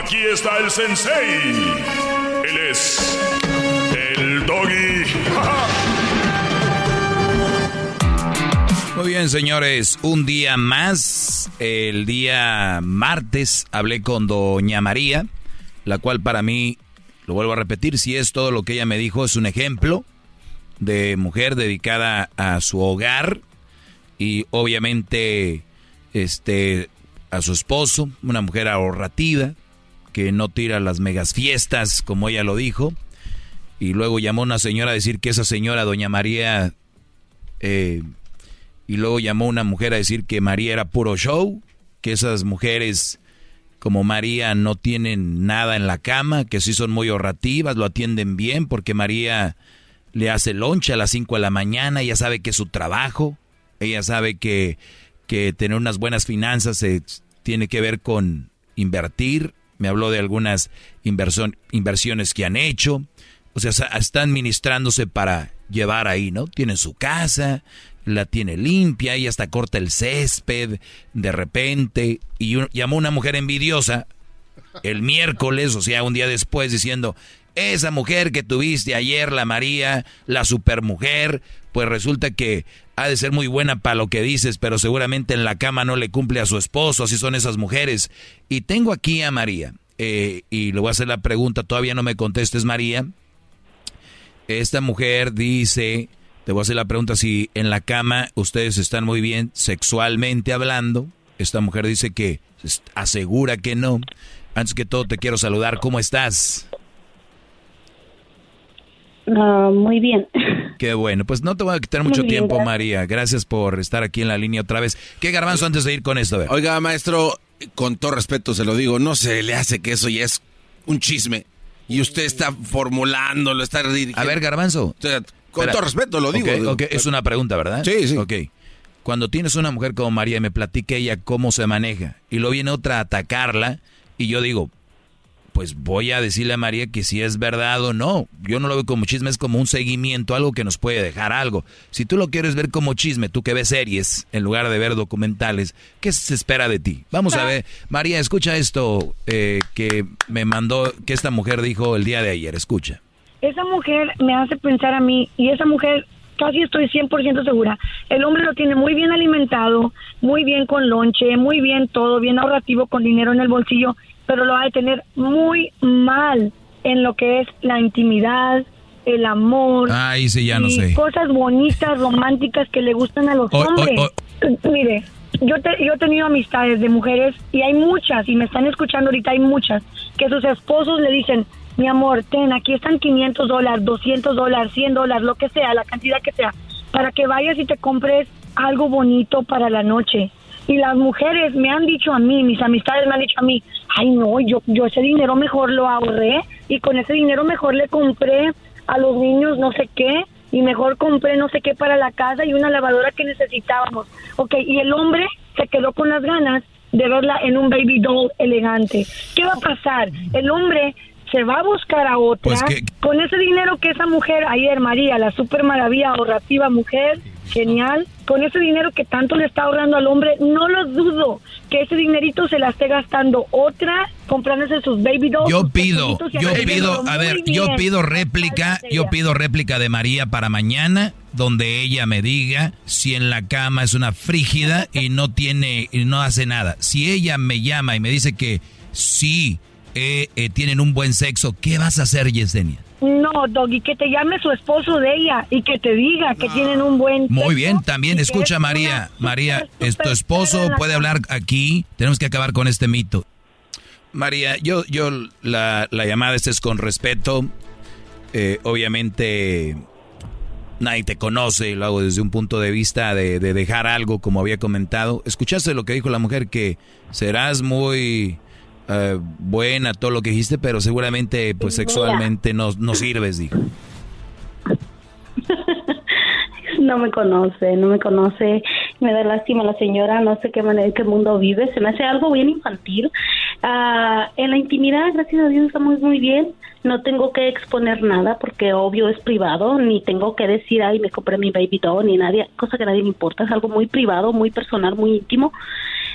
Aquí está el sensei. Él es el doggy. bien, señores, un día más. El día martes hablé con doña María, la cual para mí, lo vuelvo a repetir, si es todo lo que ella me dijo, es un ejemplo de mujer dedicada a su hogar y obviamente este a su esposo, una mujer ahorrativa que no tira las megas fiestas como ella lo dijo. Y luego llamó una señora a decir que esa señora doña María eh, y luego llamó una mujer a decir que María era puro show, que esas mujeres como María no tienen nada en la cama, que sí son muy ahorrativas, lo atienden bien porque María le hace lonche a las 5 de la mañana, ella sabe que es su trabajo, ella sabe que, que tener unas buenas finanzas se, tiene que ver con invertir, me habló de algunas inversiones que han hecho, o sea, están administrándose para llevar ahí, ¿no? Tienen su casa, la tiene limpia, ella hasta corta el césped de repente, y llamó una mujer envidiosa el miércoles, o sea, un día después, diciendo, esa mujer que tuviste ayer, la María, la supermujer, pues resulta que ha de ser muy buena para lo que dices, pero seguramente en la cama no le cumple a su esposo, así son esas mujeres. Y tengo aquí a María, eh, y le voy a hacer la pregunta, todavía no me contestes María. Esta mujer dice, te voy a hacer la pregunta si en la cama ustedes están muy bien sexualmente hablando. Esta mujer dice que asegura que no. Antes que todo te quiero saludar, ¿cómo estás? Ah, muy bien. Qué bueno, pues no te voy a quitar mucho tiempo, María. Gracias por estar aquí en la línea otra vez. ¿Qué garbanzo antes de ir con esto? Oiga, maestro, con todo respeto se lo digo, no se le hace que eso ya es un chisme. Y usted está formulándolo, está A ver, garbanzo. con todo respeto lo digo. Es una pregunta, ¿verdad? Sí, sí. Ok. Cuando tienes una mujer como María, me platique ella cómo se maneja, y luego viene otra a atacarla, y yo digo, pues voy a decirle a María que si es verdad o no. Yo no lo veo como chisme, es como un seguimiento, algo que nos puede dejar algo. Si tú lo quieres ver como chisme, tú que ves series en lugar de ver documentales, ¿qué se espera de ti? Vamos a ver, María, escucha esto eh, que me mandó, que esta mujer dijo el día de ayer, escucha. Esa mujer me hace pensar a mí y esa mujer casi estoy 100% segura. El hombre lo tiene muy bien alimentado, muy bien con lonche, muy bien todo, bien ahorrativo, con dinero en el bolsillo pero lo va a tener muy mal en lo que es la intimidad, el amor. Ay, sí, ya no y sé. Cosas bonitas, románticas que le gustan a los hombres. Mire, yo, yo he tenido amistades de mujeres y hay muchas, y me están escuchando ahorita, hay muchas, que sus esposos le dicen, mi amor, ten, aquí están 500 dólares, 200 dólares, 100 dólares, lo que sea, la cantidad que sea, para que vayas y te compres algo bonito para la noche. Y las mujeres me han dicho a mí, mis amistades me han dicho a mí, ay no, yo, yo ese dinero mejor lo ahorré y con ese dinero mejor le compré a los niños no sé qué y mejor compré no sé qué para la casa y una lavadora que necesitábamos. Ok, y el hombre se quedó con las ganas de verla en un baby doll elegante. ¿Qué va a pasar? El hombre se va a buscar a otra Pues con ese dinero que esa mujer ayer María la super maravilla ahorrativa mujer genial. Con ese dinero que tanto le está ahorrando al hombre no lo dudo que ese dinerito se la esté gastando otra comprándose sus baby dolls Yo pido, yo pido, a ver, yo pido réplica, yo pido réplica de María para mañana, donde ella me diga si en la cama es una frígida y no tiene, y no hace nada. Si ella me llama y me dice que sí eh, eh, tienen un buen sexo, ¿qué vas a hacer, Yesenia? no Doggy que te llame su esposo de ella y que te diga que tienen un buen Muy bien, también escucha es María, María, super, es tu esposo puede hablar aquí, tenemos que acabar con este mito. María, yo, yo, la, la llamada esta es con respeto, Eh, obviamente nadie te conoce, lo hago desde un punto de vista de, de dejar algo, como había comentado. ¿Escuchaste lo que dijo la mujer? Que serás muy eh, buena, todo lo que dijiste, pero seguramente pues sexualmente no, no sirves, dijo. no me conoce, no me conoce, me da lástima la señora, no sé qué manera, qué mundo vive, se me hace algo bien infantil. Ah, en la intimidad, gracias a Dios, estamos muy bien, no tengo que exponer nada porque obvio es privado, ni tengo que decir, ay, me compré mi baby doll, ni nadie, cosa que a nadie le importa, es algo muy privado, muy personal, muy íntimo.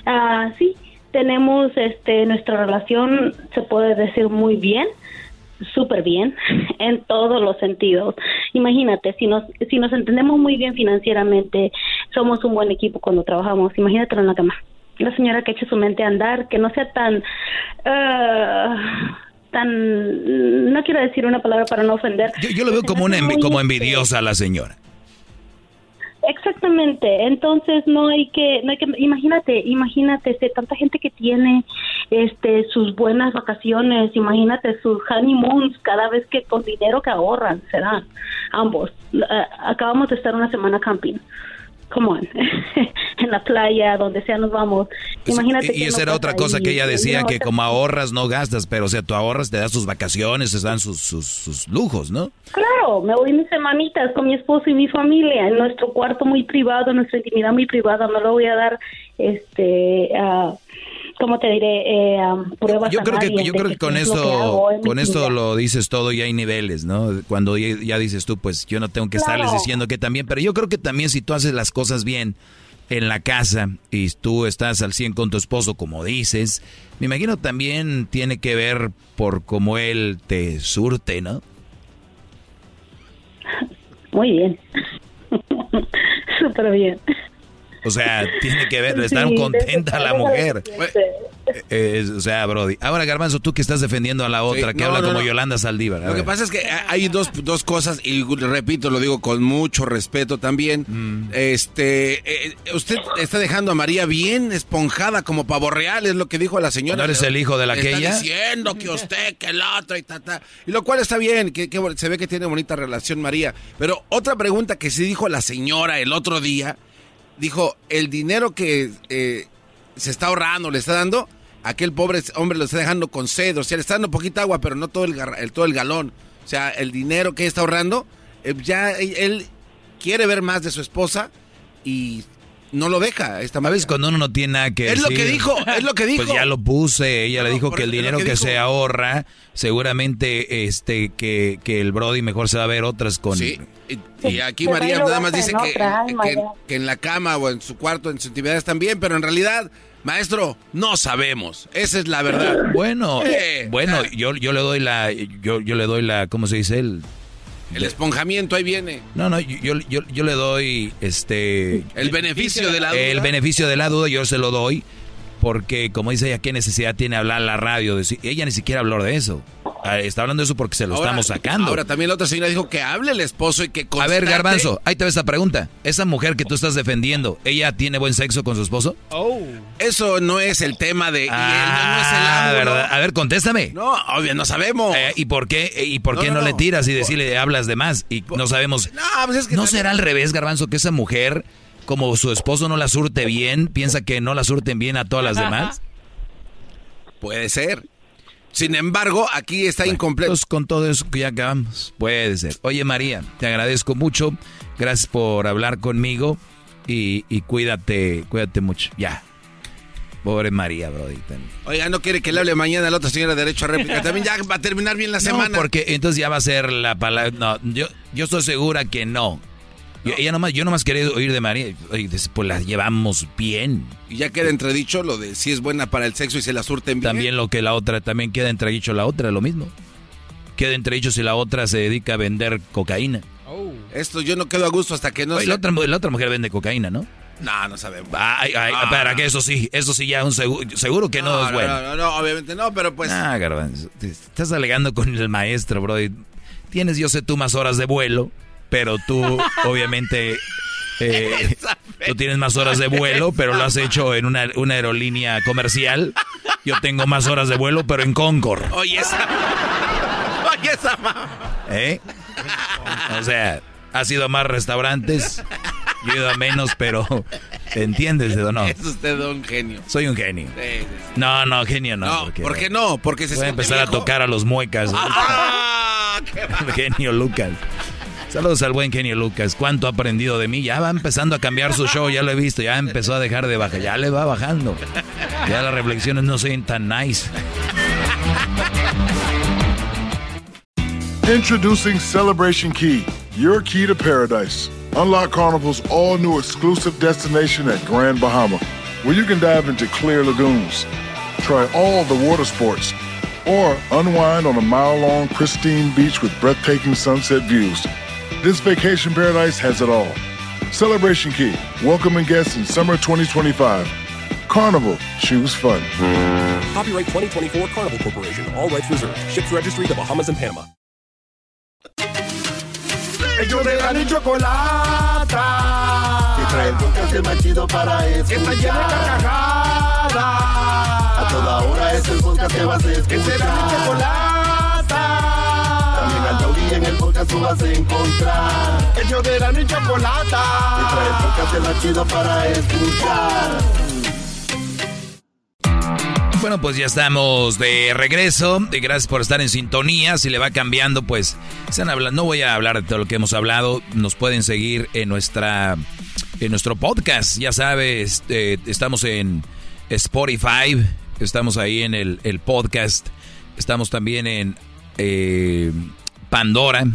Ah, sí, tenemos este nuestra relación, se puede decir muy bien, súper bien en todos los sentidos. Imagínate, si nos, si nos entendemos muy bien financieramente, somos un buen equipo cuando trabajamos. Imagínatelo en la cama. La señora que eche su mente a andar, que no sea tan... ah, tan... No quiero decir una palabra para no ofender. Yo, yo lo veo como, una envi- como envidiosa a la señora. Exactamente, entonces no hay que, no hay que, imagínate, imagínate, este, tanta gente que tiene, este, sus buenas vacaciones, imagínate sus honeymoons cada vez que con dinero que ahorran se dan, ambos. Ah, acabamos de estar una semana camping, come on, en la playa, donde sea nos vamos. Imagínate. Y que esa no era otra cosa ahí, que ella decía, no, que como ahorras no gastas, pero o sea, tú ahorras, te das tus vacaciones, te dan sus, sus, sus lujos, ¿no? Claro, me voy mis semanitas con mi esposo y mi familia en nuestro cuarto muy privado, nuestra intimidad muy privada. No le voy a dar, este, ah, ¿cómo te diré? Eh, pruebas Yo creo que, yo creo que con lo que esto, con esto lo dices todo y hay niveles, ¿no? Cuando ya, ya dices tú, pues yo no tengo que estarles diciendo que también, pero yo creo que también si tú haces las cosas bien en la casa y tú estás al 100 con tu esposo, como dices, me imagino también tiene que ver por cómo él te surte, ¿no? Muy bien. Súper bien. O sea, tiene que ver, estar Sí, contenta la mujer. Eh, o sea, Brody. Ahora, Garbanzo, tú que estás defendiendo a la otra, Sí, que no, habla no, como no. Yolanda Saldívar. a Lo que pasa es que hay dos, dos cosas, y repito, lo digo con mucho respeto también. Mm. Este, eh, usted está dejando a María bien esponjada como pavo real, es lo que dijo la señora. ¿No eres el hijo de la que ella? diciendo que usted, que el otro y ta, ta. Y lo cual está bien, que, que se ve que tiene bonita relación María. Pero otra pregunta que sí dijo la señora el otro día, dijo, el dinero que eh, se está ahorrando, le está dando, aquel pobre hombre lo está dejando con sed, o sea, le está dando poquita agua, pero no todo el, el- todo el galón. O sea, el dinero que está ahorrando, eh, ya él quiere ver más de su esposa y no lo deja. Esta A veces cuando uno no tiene nada que Es lo decir, que dijo, es lo que dijo. Pues ya lo puse, ella le dijo que el es lo dinero que se ahorra, seguramente este que, que el Brody mejor se va a ver otras con... Sí, y, y aquí María y lo nada más dice que, otra, ay, que- en la cama o en su cuarto, en su intimidad están bien, pero en realidad, maestro, no sabemos. Esa es la verdad. Bueno, Eh, bueno, yo, yo le doy la, yo, yo le doy la, ¿cómo se dice? El, el esponjamiento ahí viene. no, no, yo, yo, yo, le doy este... El beneficio de la duda. El beneficio de la duda yo se lo doy porque, como dice ella, ¿qué necesidad tiene hablar la radio? De, si- ella ni siquiera habló de eso. Ah, Está hablando de eso porque se lo Ahora- estamos sacando. Ahora también la otra señora dijo que hable el esposo y que A constate- ver, Garbanzo, ahí te ve esta pregunta. Esa mujer que tú estás defendiendo, ¿ella tiene buen sexo con su esposo? Eso no es el tema de... y no es el Ah, ángulo. ¿verdad? A ver, contéstame. No, obvio, no sabemos. Eh, ¿Y por qué, eh, y por No, qué no, le tiras y decirle hablas de más? Y no sabemos. No, pues es que ¿No también- será al revés, Garbanzo, que esa mujer, como su esposo no la surte bien, piensa que no la surten bien a todas las demás? Puede ser. Sin embargo, aquí está incompleto. Pues con todo eso que ya acabamos. Puede ser. Oye, María, te agradezco mucho. Gracias por hablar conmigo. Y, y cuídate, cuídate mucho. Ya. Pobre María, Brody. también. Oiga, no quiere que le hable mañana a la otra señora de derecho a réplica. También ya va a terminar bien la semana. No, porque entonces ya va a ser la palabra. No, yo, yo estoy segura que no. Yo, ella nomás, yo nomás quería oír de María. Oye, dice, pues la llevamos bien. Y ya queda entredicho lo de si es buena para el sexo y se la surten bien. También lo que la otra, también queda entredicho la otra, lo mismo. Queda entredicho si la otra se dedica a vender cocaína. Esto yo no quedo a gusto hasta que no Oye, se- la, otra, la otra mujer vende cocaína, ¿no? No, no sabemos. Ay, ay, Ah, para no. que eso sí, eso sí ya un seguro, seguro que no, es no, bueno. no, no, obviamente no, pero pues... Ah, garbanzo, te estás alegando con el maestro, bro. y Tienes, yo sé, tú más horas de vuelo, pero tú, obviamente, eh, tú tienes más horas de vuelo, pero lo has hecho en una, una aerolínea comercial. Yo tengo más horas de vuelo, pero en Concord, Oye, esa... Oye, esa mamá. ¿eh? O sea, has ido a más restaurantes, yo he ido a menos, pero ¿te entiendes o no? Es usted un genio. Soy un genio. Sí, sí, sí. No, no, genio no. No, porque- ¿por qué no? Porque se Voy a empezar a viejo. tocar a los muecas. ¡Ah! qué genio Lucas. Saludos al buen genio Lucas. ¿Cuánto ha aprendido de mí? Ya va empezando a cambiar su show, ya lo he visto. Ya empezó a dejar de bajar. Ya le va bajando. Ya las reflexiones no son tan nice. Introducing Celebration Key, your key to paradise. Unlock Carnival's all new exclusive destination at Grand Bahama, where you can dive into clear lagoons, try all the water sports, or unwind on a mile long, pristine beach with breathtaking sunset views. This vacation paradise has it all. Celebration Key, welcoming guests in summer 2025. Carnival, choose fun. Copyright 2024 Carnival Corporation. All rights reserved. Ships registry the Bahamas and Panama. Ellos de la ni chocolata. Que trae el podcast más chido para escuchar. Que está llena de carcajadas. A toda hora es el podcast que vas a escuchar. Que será mi chocolata. En el podcast tú vas a encontrar. Ellos de la ni chocolata. Trae el podcast más chido para escuchar. Bueno, pues ya estamos de regreso. Y gracias por estar en sintonía. Si le va cambiando, pues están hablando. No voy a hablar de todo lo que hemos hablado. Nos pueden seguir en nuestra en nuestro podcast. Ya sabes, eh, estamos en Spotify. Estamos ahí en el, el podcast. Estamos también en eh, Pandora,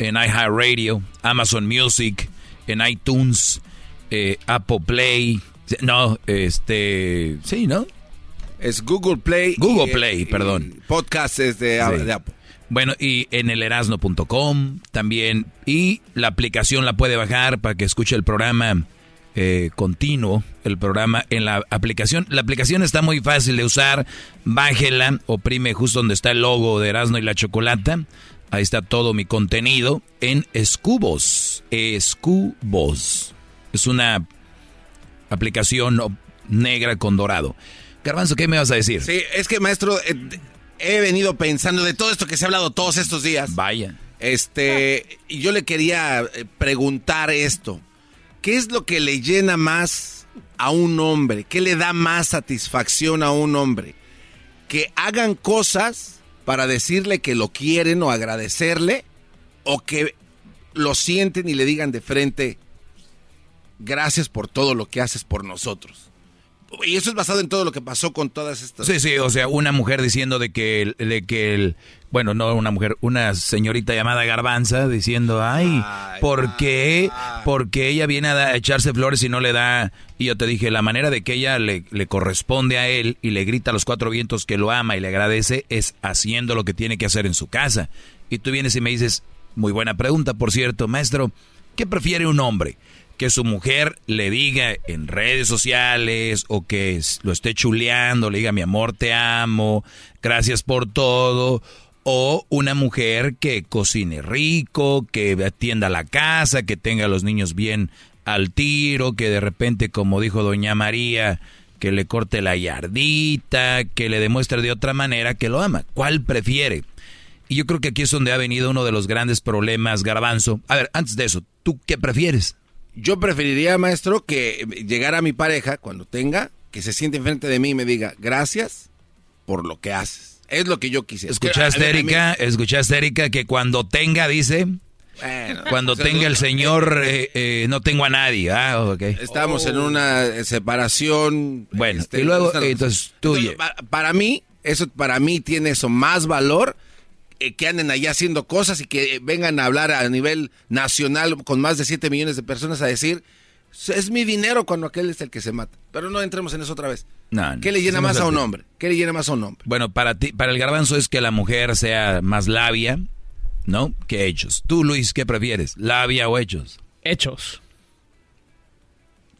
en iHeartRadio, Amazon Music, en iTunes, eh, Apple Play. No, este. Sí, ¿no? Es Google Play. Google y, Play, y perdón. Podcast es de, Sí. de Apple. Bueno, y en el erasno.com también. Y la aplicación la puede bajar para que escuche el programa eh, continuo. El programa en la aplicación. La aplicación está muy fácil de usar. Bájela, oprime justo donde está el logo de Erasno y la Chocolata. Ahí está todo mi contenido en Escubos. Escubos. Es una aplicación negra con dorado. Garbanzo, ¿qué me vas a decir? Sí, es que maestro, eh, he venido pensando de todo esto que se ha hablado todos estos días. Vaya. Este, y yo le quería eh, preguntar esto. ¿Qué es lo que le llena más a un hombre? ¿Qué le da más satisfacción a un hombre? Que hagan cosas para decirle que lo quieren o agradecerle o que lo sienten y le digan de frente, gracias por todo lo que haces por nosotros. Y eso es basado en todo lo que pasó con todas estas... Sí, sí, o sea, una mujer diciendo de que, el- de que el, bueno, no una mujer, una señorita llamada Garbanza diciendo, ay, ¿por qué? Porque ella viene a, da- a echarse flores y no le da, y yo te dije, la manera de que ella le, le corresponde a él y le grita a los cuatro vientos que lo ama y le agradece es haciendo lo que tiene que hacer en su casa. Y tú vienes y me dices, muy buena pregunta, por cierto, maestro, ¿qué prefiere un hombre? Que su mujer le diga en redes sociales o que lo esté chuleando, le diga mi amor, te amo, gracias por todo, o una mujer que cocine rico, que atienda la casa, que tenga a los niños bien al tiro, que de repente, como dijo doña María, que le corte la yardita, que le demuestre de otra manera que lo ama. ¿Cuál prefiere? Y yo creo que aquí es donde ha venido uno de los grandes problemas, Garbanzo. A ver, antes de eso, ¿tú qué prefieres? Yo preferiría, maestro, que llegara mi pareja cuando tenga, que se siente enfrente de mí y me diga, gracias por lo que haces. Es lo que yo quisiera. ¿Escuchaste, Erika? ¿Escuchaste, Erika? Que cuando tenga, dice, Bueno, cuando sea, tenga el señor, eh, eh, no tengo a nadie. Ah, ok. Estamos en una separación. Bueno, este, y luego, esta- entonces, tú Entonces, pa- para mí, eso para mí tiene eso más valor eh, que anden allá haciendo cosas y que eh, vengan a hablar a nivel nacional con más de 7 millones de personas a decir, es mi dinero cuando aquel es el que se mata. Pero no entremos en eso otra vez. No, no, ¿Qué le llena más a un hombre? ¿Qué le llena más a un hombre? Bueno, para ti, para el garbanzo es que la mujer sea más labia, ¿no? Que hechos. Tú, Luis, ¿qué prefieres? ¿Labia o hechos? Hechos.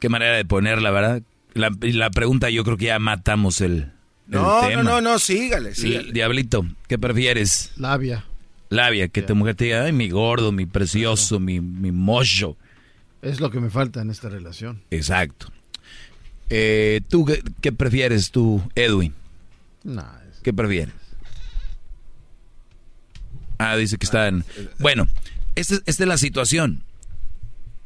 Qué manera de ponerla, ¿verdad? La, la pregunta yo creo que ya matamos el No, no, tema. no, no, sígale, sígale. Diablito, ¿qué prefieres? Labia. Labia, que tu mujer te diga, ay, mi gordo, mi precioso, mi, mi mocho. Es lo que me falta en esta relación. Exacto. Eh, ¿Tú qué, qué prefieres, tú, Edwin? Nah, ¿Qué prefieres? Ah, dice que están... Bueno, esta, es- esta es la situación.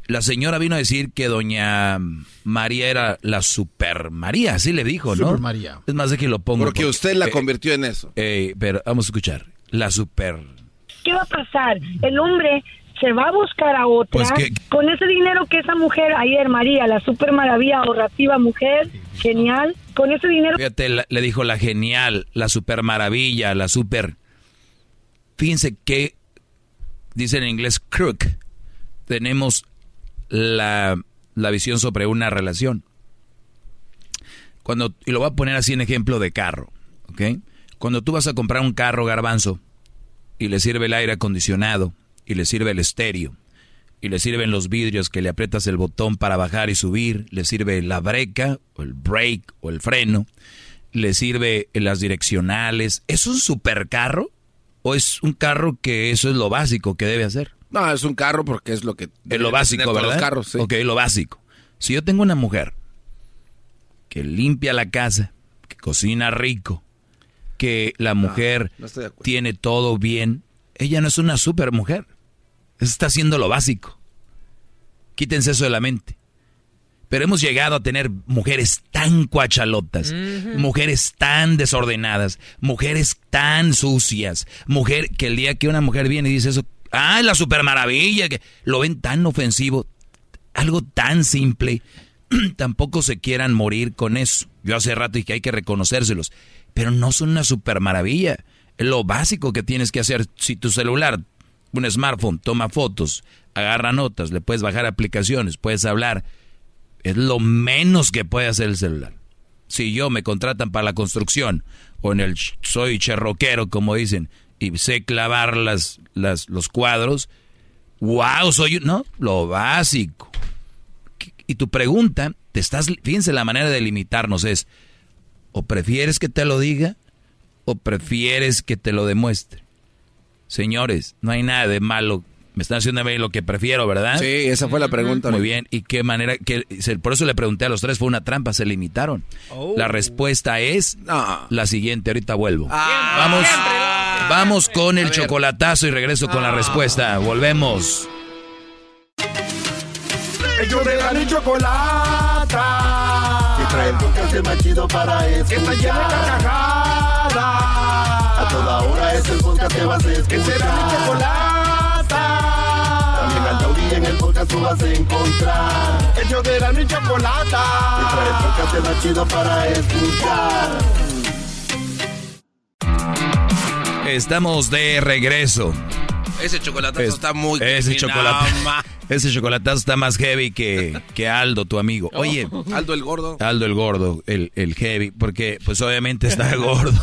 La señora vino a decir que doña María era la super María, así le dijo, ¿no? Super María. Es más de que lo pongo. Porque usted la eh, convirtió en eso. eh, pero vamos a escuchar. La super... ¿Qué va a pasar? El hombre se va a buscar a otra Pues que- con ese dinero que esa mujer ayer, María, la super maravilla ahorrativa mujer, genial, con ese dinero Fíjate, la- le dijo la genial, la super maravilla, la super... Fíjense que, dicen en inglés, crook, tenemos la, la visión sobre una relación. Cuando, y lo voy a poner así en ejemplo de carro. Cuando tú vas a comprar un carro garbanzo y le sirve el aire acondicionado y le sirve el estéreo y le sirven los vidrios que le aprietas el botón para bajar y subir, le sirve la breca o el brake o el freno, le sirve las direccionales. ¿Es un supercarro o es un carro que eso es lo básico que debe hacer? No, es un carro porque es lo que es lo básico, ¿verdad? Los carros, sí. Ok, lo básico. Si yo tengo una mujer que limpia la casa, que cocina rico, que la mujer tiene todo bien, ella no es una super mujer. Está haciendo lo básico. Quítense eso de la mente. Pero hemos llegado a tener mujeres tan cuachalotas, mujeres tan desordenadas, mujeres tan sucias, mujer que el día que una mujer viene y dice eso, ah, la super maravilla, que lo ven tan ofensivo, algo tan simple, tampoco se quieran morir con eso. Yo hace rato dije que hay que reconocérselos, pero no son una super maravilla. Es lo básico que tienes que hacer. Si tu celular, un smartphone, toma fotos, agarra notas, le puedes bajar aplicaciones, puedes hablar es lo menos que puede hacer el celular. Si yo me contratan para la construcción o en el soy cherroquero, como dicen, y sé clavar las, las, los cuadros, wow, soy, ¿no? Lo básico. Y tu pregunta, te estás, fíjense la manera de limitarnos es, o prefieres que te lo diga, o prefieres que te lo demuestre. Señores, no hay nada de malo me están haciendo ver lo que prefiero, ¿verdad? Sí, esa fue la pregunta. Muy bien. ¿Y qué manera? Que, por eso le pregunté a los tres, fue una trampa, se limitaron. Oh. La respuesta es la siguiente, ahorita vuelvo. Ah. vamos, vamos con el chocolatazo y regreso con la ah. respuesta. Volvemos. Ellos de la ni chocolata. Que trae el podcast más chido para escuchar. Que está llena de carcajadas. A toda hora es el podcast que vas a escuchar. Que será mi chocolata en el podcast tú vas a encontrar. El yo de la mi chocolata. Y trae el podcast más chido para escuchar. Estamos de regreso. Ese chocolatazo está muy ese chocolate, ese chocolatazo está más heavy que, que Aldo, tu amigo. Oye, Aldo el gordo. Aldo el gordo, el, el heavy, porque pues obviamente está gordo.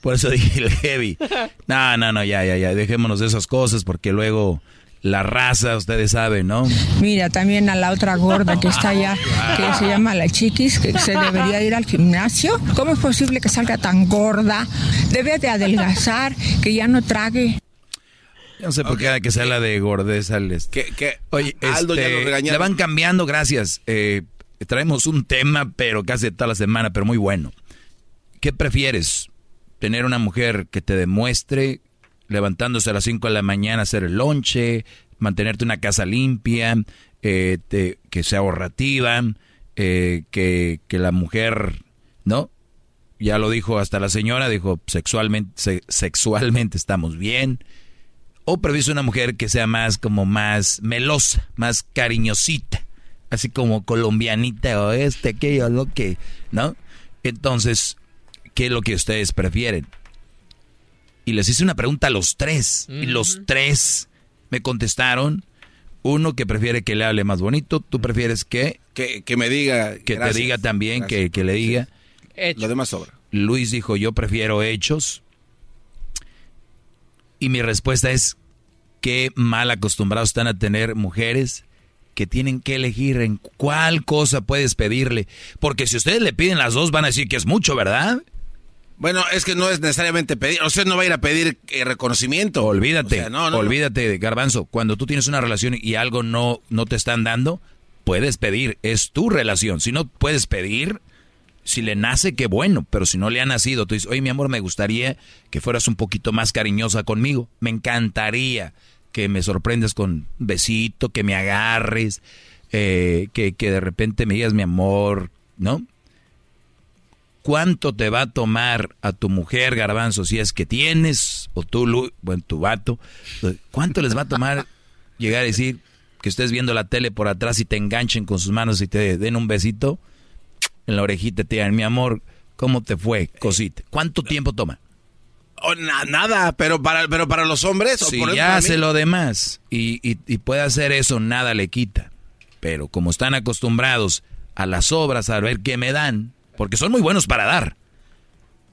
Por eso dije el heavy. No, no, no, ya, ya, ya. Dejémonos de esas cosas porque luego la raza, ustedes saben, ¿no? Mira, también a la otra gorda que está allá, que se llama la chiquis, que se debería ir al gimnasio. ¿Cómo es posible que salga tan gorda? Debe de adelgazar, que ya no trague. no sé por qué hay que sea la de gordeza. Que, Oye, Aldo ya lo este, le van cambiando, gracias. Eh, traemos un tema, pero casi toda la semana, pero muy bueno. ¿Qué prefieres? ¿Tener una mujer que te demuestre levantándose a las 5 de la mañana, hacer el lonche, mantenerte una casa limpia, eh, que sea ahorrativa, eh, que, que, la mujer, ¿no? Ya lo dijo hasta la señora, dijo, sexualmente, sexualmente estamos bien. O previsto una mujer que sea más como más melosa, más cariñosita, así como colombianita o este, aquello, lo que, ¿no? Entonces, ¿qué es lo que ustedes prefieren? Y les hice una pregunta a los tres. Y los tres me contestaron. Uno que prefiere que le hable más bonito, tú prefieres que... Que, me diga... Que te diga también, que, le diga... Lo demás sobra. Luis dijo, yo prefiero hechos. Y mi respuesta es, qué mal acostumbrados están a tener mujeres que tienen que elegir en cuál cosa puedes pedirle. Porque si ustedes le piden las dos, van a decir que es mucho, ¿verdad? Bueno, es que no es necesariamente pedir, usted no va a ir a pedir eh, reconocimiento. Olvídate, olvídate, de Garbanzo. Cuando tú tienes una relación y algo no, no te están dando, puedes pedir, es tu relación. Si no puedes pedir, si le nace, qué bueno, pero si no le ha nacido, tú dices, oye, mi amor, me gustaría que fueras un poquito más cariñosa conmigo. Me encantaría que me sorprendas con besito, que me agarres, eh, que, que de repente me digas mi amor, ¿no? Cuánto te va a tomar a tu mujer, garbanzo, si es que tienes, o tú, bueno, tu vato, cuánto les va a tomar llegar a decir que estés viendo la tele por atrás y te enganchen con sus manos y te den un besito en la orejita, te digan, mi amor, ¿cómo te fue, cosita? ¿Cuánto tiempo toma? Oh, nada, pero para, pero para los hombres. Si ya hace lo demás y, y puede hacer eso, nada le quita. Pero como están acostumbrados a las obras, a ver qué me dan, porque son muy buenos para dar.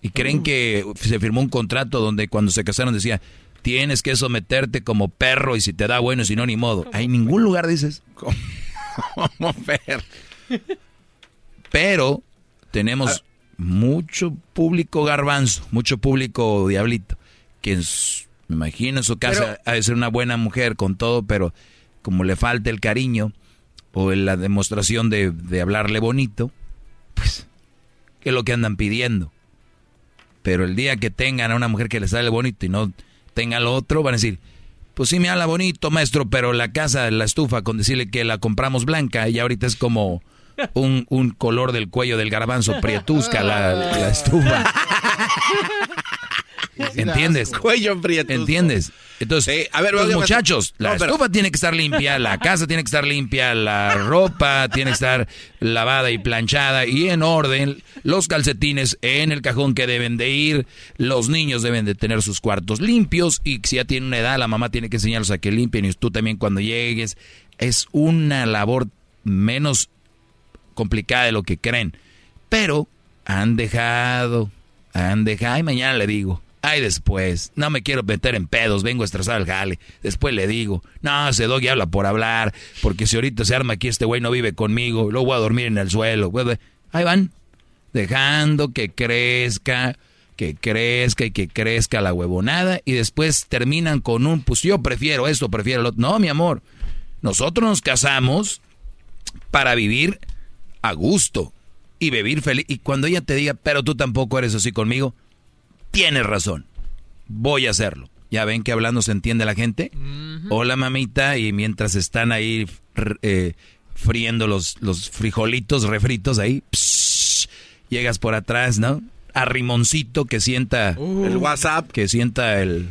Y creen que se firmó un contrato donde cuando se casaron decía, tienes que someterte como perro y si te da bueno, si no, ni modo. Hay ningún lugar dices. Como perro. Pero tenemos mucho público garbanzo, mucho público diablito, que en su- me imagino en su casa ha de ser una buena mujer con todo, pero como le falta el cariño o la demostración de, de hablarle bonito, pues, es lo que andan pidiendo. Pero el día que tengan a una mujer que les sale bonito y no tenga lo otro, van a decir, pues sí me habla bonito, maestro, pero la casa, la estufa, con decirle que la compramos blanca y ahorita es como un, un color del cuello del garbanzo, prietusca la, la estufa. ¿Entiendes? Cuello prietusco. ¿Entiendes? Entonces, a ver, los muchachos, no, la pero- estufa tiene que estar limpia, la casa tiene que estar limpia, la ropa tiene que estar lavada y planchada y en orden, los calcetines en el cajón que deben de ir, los niños deben de tener sus cuartos limpios y si ya tienen una edad, la mamá tiene que enseñarlos a que limpien y tú también cuando llegues. Es una labor menos complicada de lo que creen. Pero han dejado, han dejado, ay, mañana le digo, ay, después, no me quiero meter en pedos, vengo estresado al jale, después le digo, no, ese doggy habla por hablar, porque si ahorita se arma aquí este güey no vive conmigo, luego voy a dormir en el suelo, ahí van, dejando que crezca, que crezca y que crezca la huevonada, y después terminan con un, pues yo prefiero esto, prefiero lo otro, no, mi amor, nosotros nos casamos para vivir a gusto y vivir feliz. Y cuando ella te diga, pero tú tampoco eres así conmigo, tienes razón. Voy a hacerlo. Ya ven que hablando se entiende la gente. Hola mamita. Y mientras están ahí eh, friendo los, los frijolitos refritos ahí, psh, llegas por atrás, ¿no? A Rimoncito que sienta El WhatsApp. que sienta el,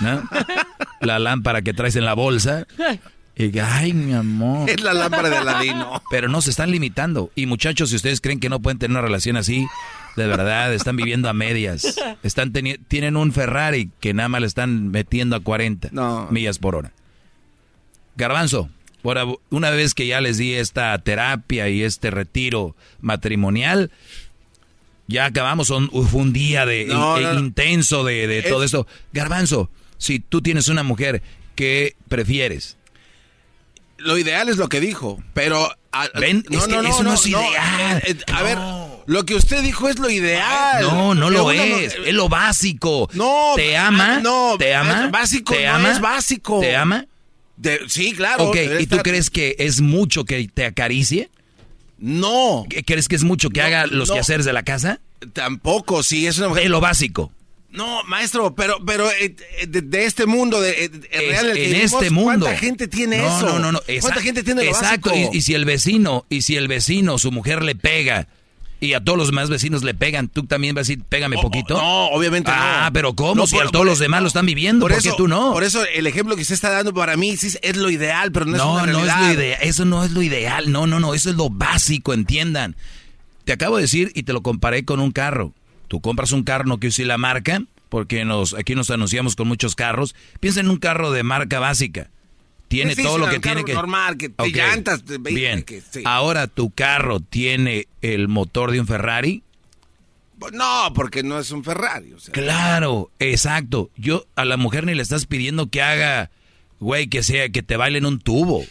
¿no? la lámpara que traes en la bolsa. Y que, ay, mi amor. Es la lámpara de Aladino. Pero no se están limitando. Y muchachos, si ustedes creen que no pueden tener una relación así, de verdad, están viviendo a medias. Están tienen un Ferrari que nada más le están metiendo a 40 millas por hora. Garbanzo, una vez que ya les di esta terapia y este retiro matrimonial, ya acabamos, son- fue un día de, No, no, no. intenso de, de Es- todo esto. Garbanzo, si tú tienes una mujer, ¿qué prefieres? Lo ideal es lo que dijo, pero... a- Ven, es que eso no es ideal. eh, a ver, lo que usted dijo es lo ideal. No, no lo es. Es lo básico. No, ¿Te ama? ah, no, ¿Te ama? básico, ¿Te no ama? es básico. ¿Te ama? De- sí, claro. ok, ¿y tú crees que es mucho que te acaricie? No. ¿Crees que es mucho que haga los no. quehaceres de la casa? Tampoco, sí, es una mujer... Es lo básico. No, maestro, pero, pero eh, eh, de, de este mundo, de, eh, Es- real en vivimos, este mundo. ¿cuánta gente tiene no, eso? No, no, no. ¿Cuánta gente tiene lo Exacto. básico? Y, y si el vecino, y si el vecino, su mujer le pega, y a todos los demás vecinos le pegan, ¿tú también vas a decir, pégame poquito? No, obviamente no. Ah, pero ¿cómo? No, si por- a todos los demás lo están viviendo, ¿por, qué tú no? Por eso el ejemplo que usted está dando para mí sí es- es lo ideal, pero no, es No, una no es realidad. lo ideal. Eso no es lo ideal. No, no, no. Eso es lo básico, entiendan. Te acabo de decir y te lo comparé con un carro. Tú compras un carro, no quiero decir la marca, porque nos, aquí nos anunciamos con muchos carros. Piensa en un carro de marca básica. Tiene Sí, sí, todo sí, lo que tiene que... normal, que- llantas, de- Bien. que- sí. Ahora tu carro tiene el motor de un Ferrari. No, porque no es un Ferrari. o sea. Claro, exacto. Yo a la mujer ni le estás pidiendo que haga, güey, que sea, que te baile en un tubo.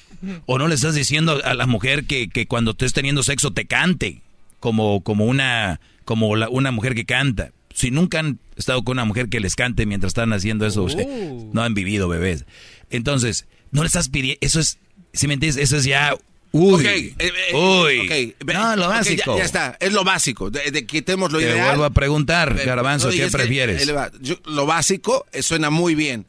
O no le estás diciendo a la mujer que, que cuando estés teniendo sexo te cante. Como, como una, como la- una mujer que canta. Si nunca han estado con una mujer que les cante mientras están haciendo eso, usted- Oh. no han vivido bebés. Entonces, no le estás pidiendo, eso es, si me entiendes, eso es ya, uy, eh, eh, uy. No, lo ya- básico. ya, está, es lo básico. De, de quitemos lo Te ideal. vuelvo a preguntar, Garbanzo, ¿qué que, prefieres? yo- lo básico eh, suena muy bien.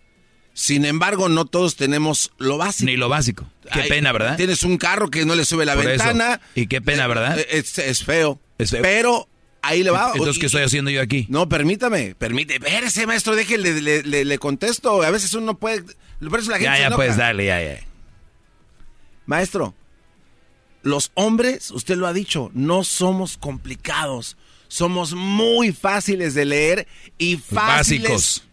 Sin embargo, no todos tenemos lo básico. Ni lo básico. Qué Ay, pena, ¿verdad? Tienes un carro que no le sube la Por eso. ventana. Y qué pena, ¿verdad? Es, es feo. Es feo. Pero ahí le va. Entonces, ¿qué estoy haciendo yo aquí? No, permítame, permíteme. Espérese, maestro, déjele, le, le- le contesto. A veces uno puede... Por eso la gente Ya, ya, enoja. pues, dale, ya, ya. Maestro, los hombres, usted lo ha dicho, no somos complicados. Somos muy fáciles de leer y fáciles... Básicos.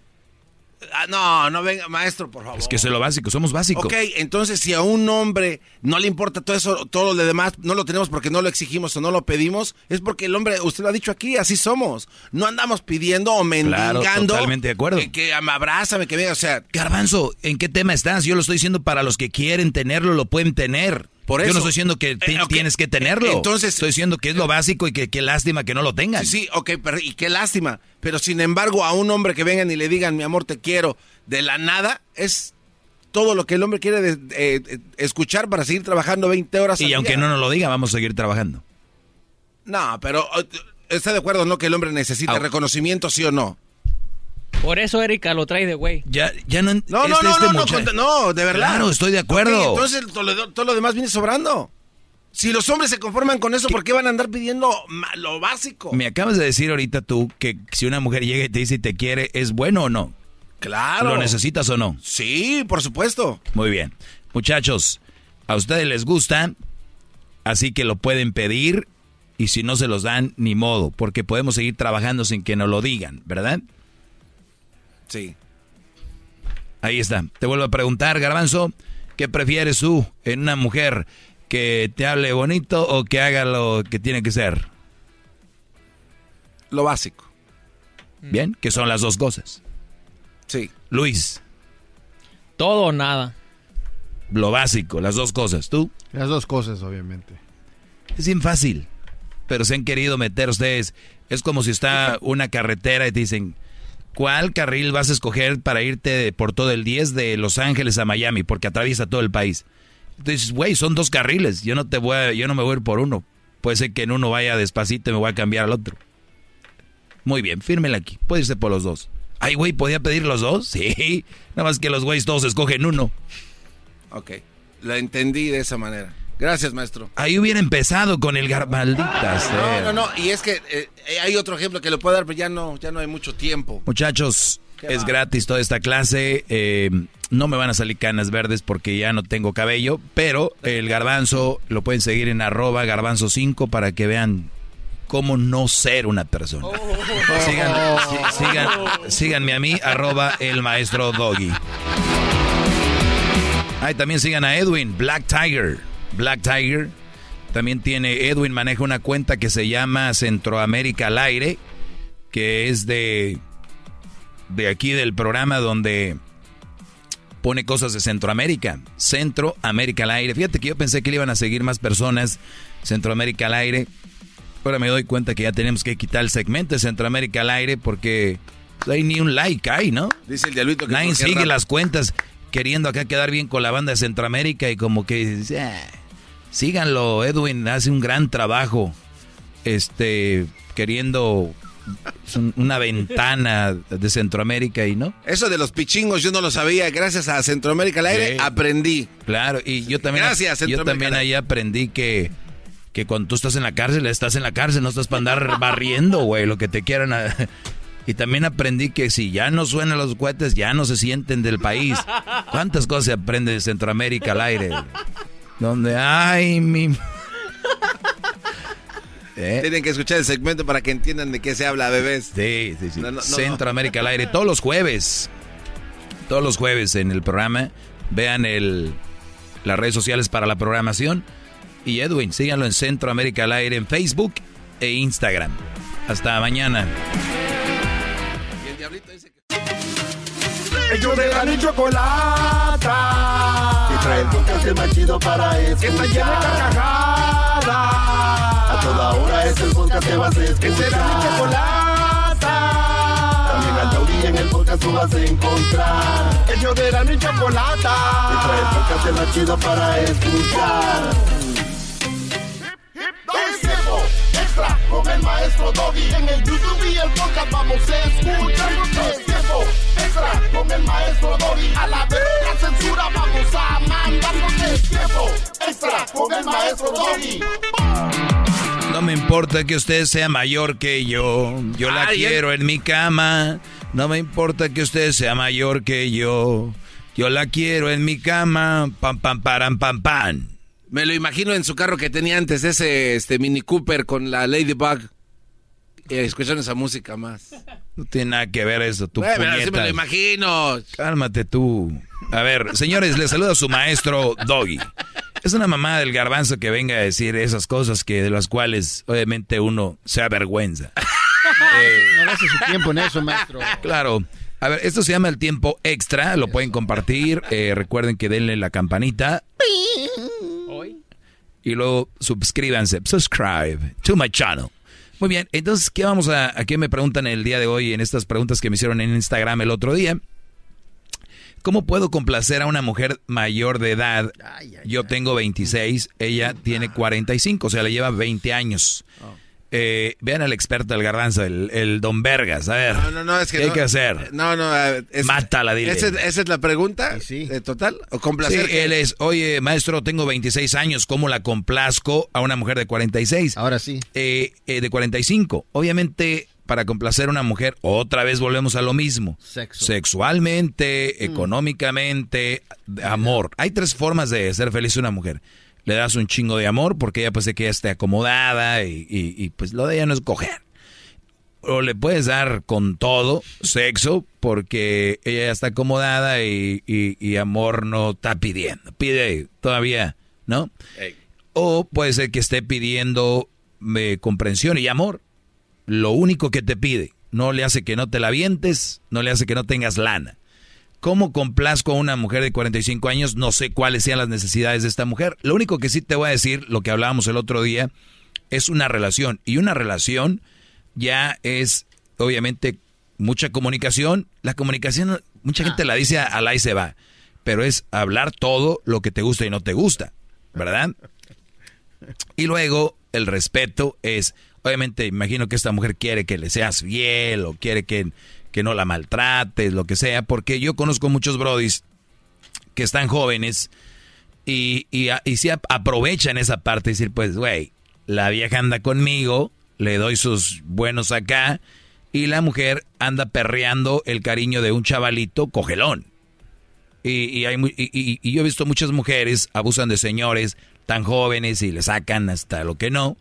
Ah, no, no venga, maestro, por favor. Es que es lo básico, somos básicos. Ok, entonces si a un hombre no le importa todo eso, todo lo demás, no lo tenemos porque no lo exigimos o no lo pedimos, es porque el hombre, usted lo ha dicho aquí, así somos. No andamos pidiendo o mendigando. Claro, totalmente de acuerdo. Que, que me abrázame, que venga, o sea. Garbanzo, ¿en qué tema estás? Yo lo estoy diciendo para los que quieren tenerlo, lo pueden tener. Por Yo eso. no estoy diciendo que Eh, tienes que tenerlo. Entonces- estoy diciendo que es lo básico y que qué lástima que no lo tengan. Sí, sí, ok, pero, y qué lástima. Pero sin embargo, a un hombre que vengan y le digan, mi amor, te quiero, de la nada, es todo lo que el hombre quiere de- eh, eh, escuchar para seguir trabajando 20 horas al Y día. aunque no nos lo diga, vamos a seguir trabajando. No, pero eh, ¿está de acuerdo no que el hombre necesita Ah. reconocimiento, sí o no? Por eso Erika lo trae de güey. Ya, ya no. No, no, este- no, este no, no, no, de verdad. Claro, estoy de acuerdo. Entonces todo lo, todo lo demás viene sobrando. Si los hombres se conforman con eso, ¿por qué van a andar pidiendo lo básico? Me acabas de decir ahorita tú que si una mujer llega y te dice y te quiere, ¿es bueno o no? Claro. ¿Lo necesitas o no? Sí, por supuesto. Muy bien. Muchachos, a ustedes les gusta, así que lo pueden pedir y si no se los dan, ni modo, porque podemos seguir trabajando sin que nos lo digan, ¿verdad? Sí. Ahí está. Te vuelvo a preguntar, Garbanzo, ¿qué prefieres tú en una mujer que te hable bonito o que haga lo que tiene que ser? Lo básico. Bien, que son las dos cosas. Sí. Luis, Todo o nada. lo básico, las dos cosas. ¿Tú? Las dos cosas, obviamente. Es bien fácil. Pero se han querido meter ustedes. Es como si está una carretera y te dicen, ¿cuál carril vas a escoger para irte por todo el 10 de Los Ángeles a Miami? Porque atraviesa todo el país. Entonces, güey, son dos carriles. Yo no te voy a- yo no me voy a ir por uno. Puede ser que en uno vaya despacito y me voy a cambiar al otro. Muy bien, fírmela aquí. Puede irse por los dos. Ay, güey, ¿podía pedir los dos? Sí. Nada más que los güeyes todos escogen uno. Ok. Lo entendí de esa manera. Gracias, maestro. Ahí hubiera empezado con el gar... Maldita No, sea. no, no. Y es que eh, hay otro ejemplo que le puedo dar, pero ya no, ya no hay mucho tiempo. Muchachos, es va. gratis toda esta clase. eh, no me van a salir canas verdes porque ya no tengo cabello, pero el garbanzo lo pueden seguir en arroba garbanzo5 para que vean cómo no ser una persona. Sigan, sigan- síganme a mí, arroba el maestro Doggy. Ay, también sigan a Edwin, Black Tiger. Black Tiger. También tiene, Edwin maneja una cuenta que se llama Centroamérica al aire, que es de, de aquí del programa donde pone cosas de Centroamérica. Centroamérica al aire. Fíjate que yo pensé que le iban a seguir más personas Centroamérica al aire. Ahora me doy cuenta que ya tenemos que quitar el segmento de Centroamérica al aire porque no hay ni un like hay, ¿no? Dice el diablito que Nadie sigue las cuentas queriendo acá quedar bien con la banda de Centroamérica y como que "Ah, síganlo, Edwin hace un gran trabajo. Este queriendo un- una ventana de Centroamérica y no. Eso de los pichingos yo no lo sabía. Gracias a Centroamérica al aire Sí. aprendí. Claro, y yo también Gracias, yo Centroamérica. también ahí aprendí que que cuando tú estás en la cárcel, estás en la cárcel, no estás para andar barriendo, güey, lo que te quieran. a- Y también aprendí que si ya no suenan los cohetes, ya no se sienten del país. ¿Cuántas cosas se aprende de Centroamérica al aire? Donde, ay, mi... ¿Eh? Tienen que escuchar el segmento para que entiendan de qué se habla, bebés. Sí, sí, sí. No, no, no, Centroamérica al aire, todos los jueves. Todos los jueves en el programa. Vean el, las redes sociales para la programación. Y Edwin, síganlo en Centroamérica al aire en Facebook e Instagram. Hasta mañana. Ellos de la ni chocolata. Trae el podcast más chido para escuchar. Que está llena de carcajadas. A toda hora es el podcast que vas a escuchar. Que será mi chocolata. También al taurí en el podcast tú vas a encontrar. Ellos de la ni chocolata. Que trae el podcast más chido para escuchar. Extra con el maestro Doggy. En el YouTube y el podcast vamos a escuchar. Es tiempo extra con el maestro Doggy. A la vez la censura vamos a mandar. Es tiempo extra con el maestro Doggy. No me importa que usted sea mayor que yo. Yo la Ay, quiero en mi cama. No me importa que usted sea mayor que yo. Yo la quiero en mi cama. Pam, pam, param, pam, pam. Me lo imagino en su carro que tenía antes, ese este Mini Cooper con la Ladybug. Y escuchan esa música más. No tiene nada que ver eso, tú Bueno, me lo imagino. Cálmate tú. A ver, señores, le saluda a su maestro Doggy. Es una mamá del garbanzo que venga a decir esas cosas que de las cuales obviamente uno se avergüenza. No gaste su tiempo en eso, maestro. Claro. A ver, esto se llama el tiempo extra, lo pueden compartir. eh, recuerden que denle la campanita. Y luego suscríbanse, subscribe to my channel. Muy bien, entonces, ¿qué vamos a, a qué me preguntan el día de hoy en estas preguntas que me hicieron en Instagram el otro día? ¿Cómo puedo complacer a una mujer mayor de edad? Yo tengo 26, ella tiene 45, o sea, le lleva 20 años. Eh, vean al experto del garbanzo, el, el don Vergas. A ver, No, no, no, es que ¿qué hay no- que hacer? No, no. eh, es- Mátala, dile. ¿Esa, es- esa es la pregunta? ¿De total? ¿O complacer? Sí, él es, oye, maestro, tengo 26 años, ¿cómo la complazco a una mujer de 46? Ahora sí. Eh, eh, de 45. Obviamente, para complacer a una mujer, otra vez volvemos a lo mismo. Sexo. Sexualmente, económicamente, de amor. Hay tres formas de ser feliz una mujer. Le das un chingo de amor porque ella pues se queda esté acomodada y, y- y, pues lo de ella no es coger. O le puedes dar con todo, sexo, porque ella ya está acomodada y, y- y amor no está pidiendo. Pide todavía, ¿no? O puede ser que esté pidiendo eh, comprensión y amor. Lo único que te pide. No le hace que no te la vientes, no le hace que no tengas lana. ¿Cómo complazco a una mujer de 45 años? No sé cuáles sean las necesidades de esta mujer. Lo único que sí te voy a decir, lo que hablábamos el otro día, es una relación. Y una relación ya es, obviamente, mucha comunicación. La comunicación, mucha gente la dice a la y se va. Pero es hablar todo lo que te gusta y no te gusta, ¿verdad? Y luego el respeto es, obviamente, imagino que esta mujer quiere que le seas fiel o quiere que, que no la maltrates, lo que sea, porque yo conozco muchos brodis que están jóvenes y, y, aprovechan esa parte y decir, pues, güey, la vieja anda conmigo, le doy sus buenos acá y la mujer anda perreando el cariño de un chavalito cogelón. Y, y hay, y- y yo he visto muchas mujeres abusan de señores tan jóvenes y le sacan hasta lo que no.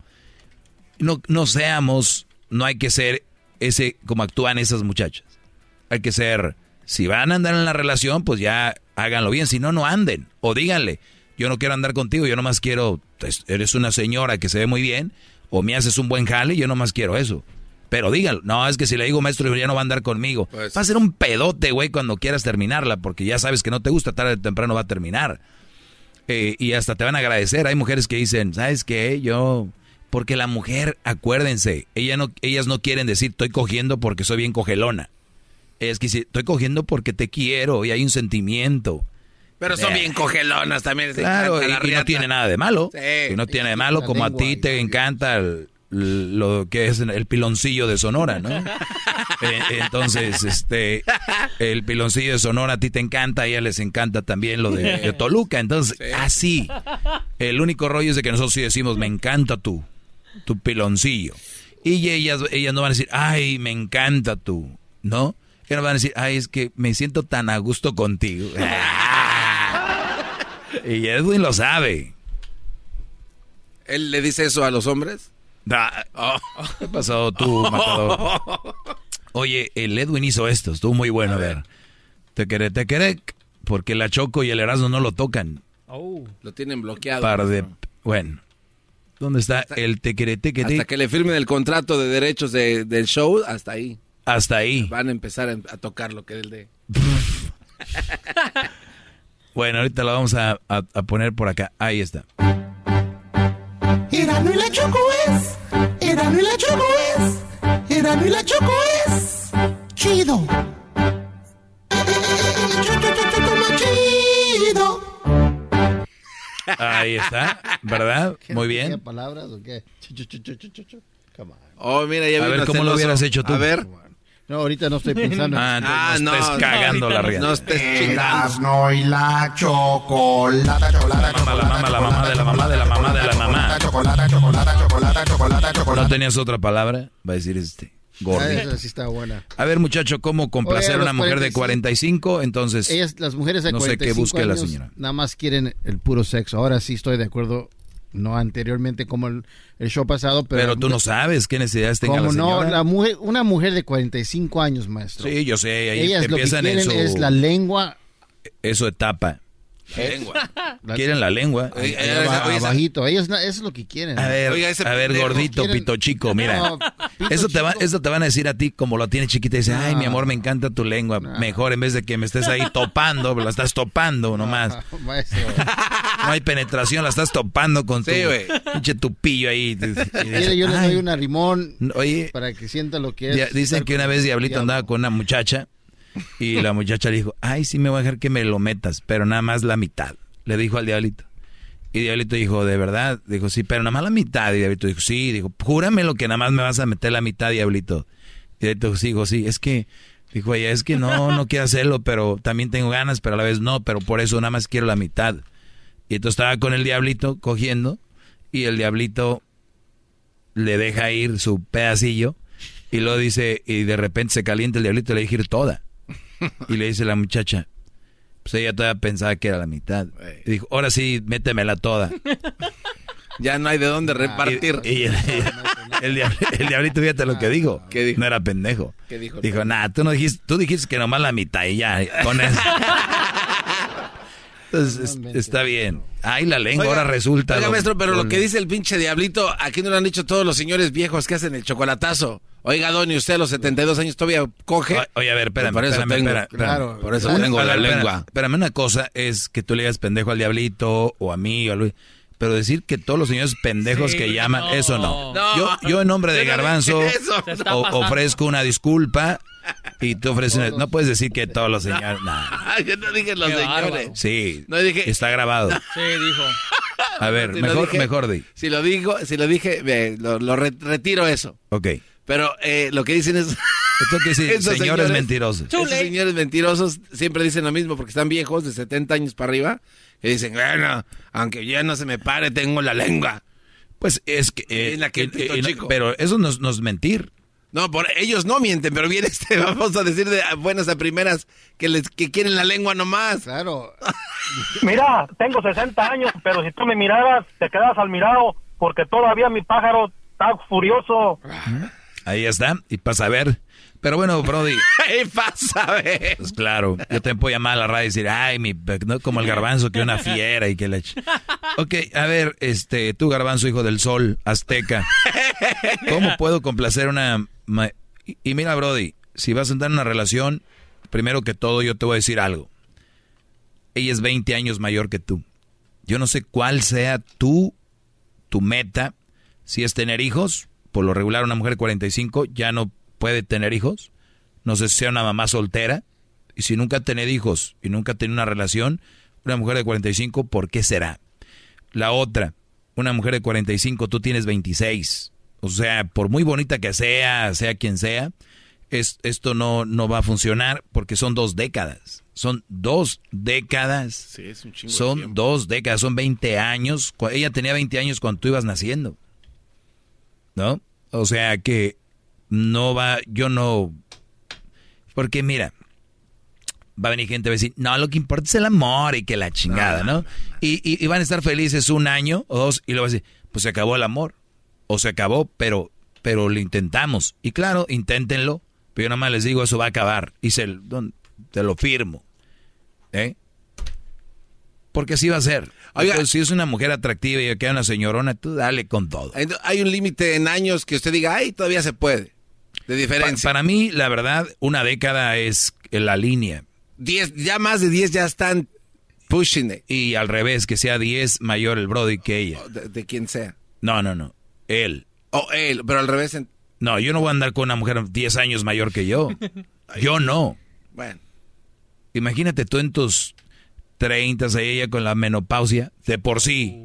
No, no seamos, no hay que ser ese como actúan esas muchachas. Hay que ser, si van a andar en la relación, pues ya háganlo bien, si no, no anden. O díganle, yo no quiero andar contigo, yo nomás quiero, pues, eres una señora que se ve muy bien, o me haces un buen jale, yo nomás quiero eso. Pero díganlo, no, es que si le digo maestro, ya no va a andar conmigo. Pues- va a ser un pedote, güey, cuando quieras terminarla, porque ya sabes que no te gusta, tarde o temprano va a terminar. Eh, y hasta te van a agradecer. Hay mujeres que dicen, ¿sabes qué? Yo... Porque la mujer, acuérdense, ella no, ellas no quieren decir estoy cogiendo porque soy bien cogelona. Es que si estoy cogiendo porque te quiero y hay un sentimiento. Pero son Eh, bien cogelonas también. Claro, y, no tiene nada de malo. Sí. Y no tiene de malo La como a ti te encanta el- lo que es el piloncillo de Sonora, ¿no? Eh, entonces, este, el piloncillo de Sonora a ti te encanta, a ella les encanta también lo de, de Toluca. Entonces, así. El único rollo es de que nosotros sí decimos, me encanta tú, tu piloncillo. Y ellas, ellas no van a decir, ay, me encanta tú, ¿no? Ellas van a decir, ay, es que me siento tan a gusto contigo. y Edwin lo sabe. ¿Él le dice eso a los hombres? Da- ¿Qué pasó tú, matador? Oye, el Edwin hizo esto, estuvo muy bueno, a ver. Te queré, te queré, porque la Choco y el Erasmo no lo tocan. Lo tienen bloqueado. Par de... Bueno. ¿Dónde está el te queré, te queré? Hasta que le firmen el contrato de derechos de- del show, hasta ahí. Hasta ahí. Van a empezar a, a tocar lo que él de. Bueno, ahorita lo vamos a, a- a poner por acá. Ahí está. Erano y la Choco es. Erano y la Choco es. Erano y la Choco es. Chido. Chido. Ahí está, ¿verdad? Muy bien. palabras o qué? Oh, mira, ya A ver, ¿cómo lo hubieras hecho tú? A ver. No, ahorita no estoy pensando. Ah, entonces no, estés cagando la rienda. No estés chingando. Y la chocolata, chocolata, Mamá, la mamá, la mamá de la mamá de la mamá de la mamá. chocolata, chocolata, chocolata, chocolata, chocolata. ¿No tenías otra palabra? Va a decir este. Ah, Gordito. esa sí está buena. A ver, muchacho, ¿cómo complacer Oye, a una mujer de 45? Entonces, Ellas, las mujeres de no sé 45 qué busque la señora. nada más quieren el puro sexo. Ahora sí estoy de acuerdo no anteriormente como el, el show pasado, pero... Pero tú no sabes qué necesidades tenga la Como no, señora. la mujer, una mujer de 45 años, maestro. Sí, yo sé, ahí Ellas lo que empiezan en quieren su... es la lengua. Eso etapa. Lengua. Quieren la lengua. Aba- abajito. Ellos no- eso es lo que quieren. A ver, Oiga, ese a ver, gordito, Quieren- pito chico, mira. No, pito eso, te va, chico. eso te van a decir a ti como lo tiene chiquita y dice, ay, mi amor, me encanta tu lengua. Mejor en vez de que me estés ahí topando, la estás topando nomás. No hay penetración, la estás topando con tu Sí, pinche tupillo ahí. Dice, yo les doy una rimón Oye, para que sienta lo que es. dicen que una vez Diablito andaba con una muchacha y la muchacha le dijo, ay, sí me voy a dejar que me lo metas, pero nada más la mitad. Le dijo al Diablito. Y Diablito dijo, ¿de verdad? Dijo, sí, pero nada más la mitad. Y Diablito dijo, sí. Dijo, júrame lo que nada más me vas a meter la mitad, Diablito. Y Diablito dijo, sí, es que, dijo ella, es que no, no quiero hacerlo, pero también tengo ganas, pero a la vez no, pero por eso nada más quiero la mitad. Y entonces estaba con el Diablito cogiendo y el Diablito le deja ir su pedacillo y luego dice, y de repente se calienta el Diablito y le deja ir toda. Y le dice la muchacha, pues ella todavía pensaba que era la mitad. Y dijo, ahora sí, métemela toda. Ya no hay de dónde repartir. Y, y el, el diabl- el diablito, fíjate lo que dijo. ¿Qué dijo? No era pendejo. ¿Qué dijo? Dijo, nah, tú no dijiste, tú dijiste que nomás la mitad y ya, con eso. Entonces, es- está bien. Ay, la lengua Oiga, ahora resulta. Oiga, maestro, pero lo don- que dice el pinche diablito, aquí no lo han dicho todos los señores viejos que hacen el chocolatazo. Oiga, Don, y usted a los 72 años todavía coge. O- Oye, a ver, espérame, Por eso espérame, tengo, espérame, espérame. claro, por eso Una- tengo la espérame, lengua. Espérame, una cosa es que tú le digas pendejo al diablito o a mí o a Luis. Pero decir que todos los señores pendejos Sí, que llaman, no. eso no. No, yo, yo en nombre de Garbanzo o- ofrezco una disculpa y tú ofreces una... No puedes decir que todos los señores... no. Yo no dije los Qué señores. bárbaro. Sí, No dije- está grabado. Sí, dijo. A ver, Si mejor, dije- mejor di. Si lo digo, si lo dije, ve, lo, lo re- retiro eso. Ok. Pero eh, lo que dicen es... Esto que sí, Esos señores mentirosos. Esos señores mentirosos siempre dicen lo mismo porque están viejos de 70 años para arriba. Y dicen, bueno, aunque ya no se me pare, tengo la lengua. Pues es que... eh, Es la que el pito no, chico. pero eso no, es- no es mentir. No, por ellos no mienten, pero viene este, vamos a decir de buenas a primeras que les que quieren la lengua nomás. Claro. Mira, tengo 60 años, pero si tú me miraras, te quedas al mirado, porque todavía mi pájaro está furioso. Ahí está, y pasa a ver. Pero bueno, Brody, ¡Ey, pasa, a ver! pues claro, yo también puedo llamar a la radio y decir, ay, mi, no como el garbanzo, que una fiera y que la... ch-". Ok, a ver, este, tú garbanzo, hijo del sol, azteca, ¿cómo puedo complacer una... ma- Y, y mira, Brody, si vas a entrar en una relación, primero que todo yo te voy a decir algo. Ella es 20 años mayor que tú. Yo no sé cuál sea tu, tu meta, si es tener hijos, por lo regular una mujer de 45 ya no puede tener hijos. No sé si sea una mamá soltera. Y si nunca ha tenido hijos y nunca ha tenido una relación, una mujer de 45, ¿por qué será? La otra, una mujer de 45, tú tienes 26. O sea, por muy bonita que sea, sea quien sea, es, esto no, no va a funcionar porque son dos décadas. Son dos décadas. Sí, es un chingo Son dos décadas, son 20 años. Ella tenía 20 años cuando tú ibas naciendo. ¿No? O sea que no va, yo no... Porque mira, va a venir gente a decir, no, lo que importa es el amor y que la chingada, ¿no? Y, y- van a estar felices un año o dos y luego decir, pues se acabó el amor. O se acabó, pero, pero lo intentamos. Y claro, inténtenlo, pero yo nada más les digo, eso va a acabar. Y se, te lo firmo. ¿Eh? Porque así va a ser. Oiga. Entonces, si es una mujer atractiva y que hay una señorona, tú dale con todo. Hay un límite en años que usted diga, ay, todavía se puede. De Pa- diferencia. para mí, la verdad, una década es la línea. Diez, ya más de 10 ya están pushing it. Y al revés, que sea 10 mayor el Brody que ella. De, de quien sea. No, no, no. Él. O él, pero al revés. en- No, yo no voy a andar con una mujer 10 años mayor que yo. Yo no. Bueno. Imagínate tú en tus 30 ahí ella con la menopausia. De por sí.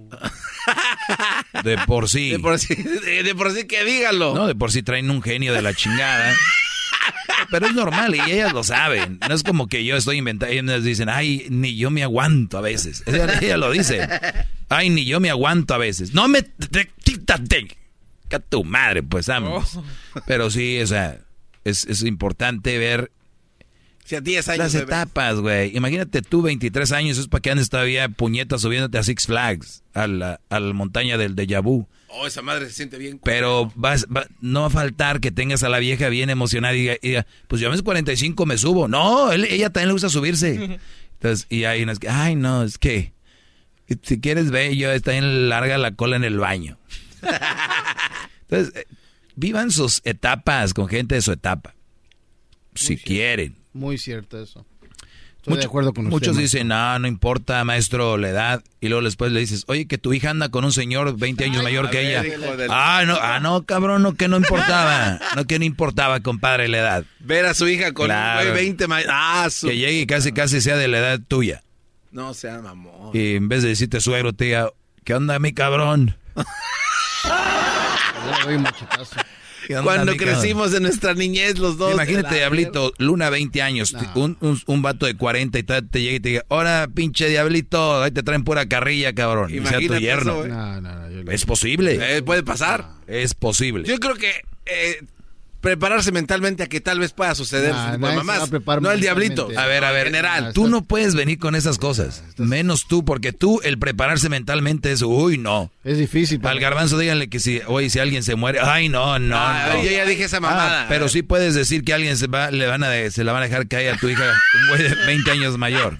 De por sí. De por sí, de, por sí que dígalo. No, de por sí traen un genio de la chingada. Pero es normal y ellas lo saben. No es como que yo estoy inventando. Ellas dicen, ay, ni yo me aguanto a veces. Ella, ella lo dice. Ay, ni yo me aguanto a veces. No me... te- quítate. Que a tu madre, pues, vamos. Pero sí, o sea, es, es importante ver Si a 10 años. Las bebé. etapas, güey. Imagínate tú, 23 años, es para que andes todavía puñetas subiéndote a Six Flags, a la, a la montaña del Deja Vu. Oh, esa madre se siente bien. Pero vas, va- no va a faltar que tengas a la vieja bien emocionada y diga, y diga, pues yo a mis 45 me subo. No, él- ella también le gusta subirse. Entonces, y unas que, ay, no, es que si quieres ve, yo está bien larga la cola en el baño. Entonces, eh, vivan sus etapas con gente de su etapa. Si quieren. Muy cierto eso. Estoy Mucho- de acuerdo con usted. muchos maestro. dicen, no, no importa, maestro, la edad. Y luego después le dices, oye, que tu hija anda con un señor 20 años mayor que ver, ella. del- Ah, no, ah, no, cabrón, no, que no importaba. No, que no importaba, compadre, la edad. Ver a su hija con Claro. un güey 20 ma- Ah, su... Que llegue y casi, casi sea de la edad tuya. No sea mamón. Y en vez de decirte suegro, te diga, ¿qué onda, mi cabrón? Yo le doy un machetazo. ¿Qué onda, Cuando crecimos en nuestra niñez los dos. Imagínate, Diablito, Luna 20 años, un, un, un vato de 40 y tal, te llega y te diga, ahora pinche Diablito, ahí te traen pura carrilla, cabrón. Y sea tu Imagínate yerno. eso, güey. No, no, no. yo le- Es posible. Eh, puede pasar. Es posible. Yo creo que eh, prepararse mentalmente a que tal vez pueda suceder. Nah, mamás. no el diablito. A ver, a ver, general. tú no puedes venir con esas cosas. Menos tú, porque tú, el prepararse mentalmente es, uy, no. Es difícil. Al garbanzo díganle que si, oye, si alguien se muere, ay, no, no, Ah, no. yo ya dije esa mamada. Ah, pero sí puedes decir que alguien se va, le van a, se la van a dejar caer a tu hija, un güey de 20 años mayor.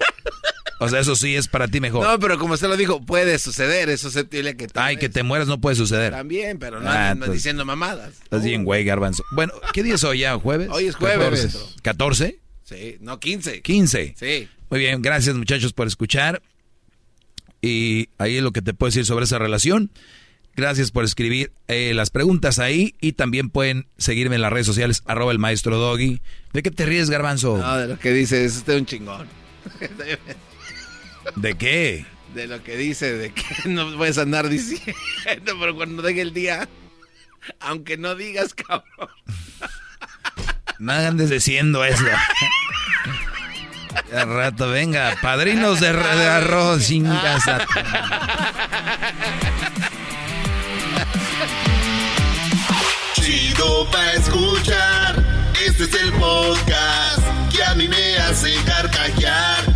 O sea, eso sí es para ti mejor. No, pero como usted lo dijo, puede suceder. Eso se tiene que. Ay, que te mueras no puede suceder. También, pero no Ah, diciendo mamadas. Estás bien, güey, garbanzo. Bueno, ¿qué día es hoy ya? ¿Jueves? Hoy es jueves. ¿14? Sí, no, 15. 15. Sí. Muy bien, gracias muchachos por escuchar. Y ahí es lo que te puedo decir sobre esa relación. Gracias por escribir eh, las preguntas ahí y también pueden seguirme en las redes sociales, arroba el maestro Doggy. ¿De qué te ríes, garbanzo? No, de lo que dice, es usted un chingón. ¿De qué? De lo que dice, de que no puedes andar diciendo, pero cuando llegue el día, aunque no digas, cabrón. No andes diciendo eso. Al rato, venga, padrinos de, de arroz sin casa. Chido pa' escuchar. Este es el podcast que a mí me hace carcajear.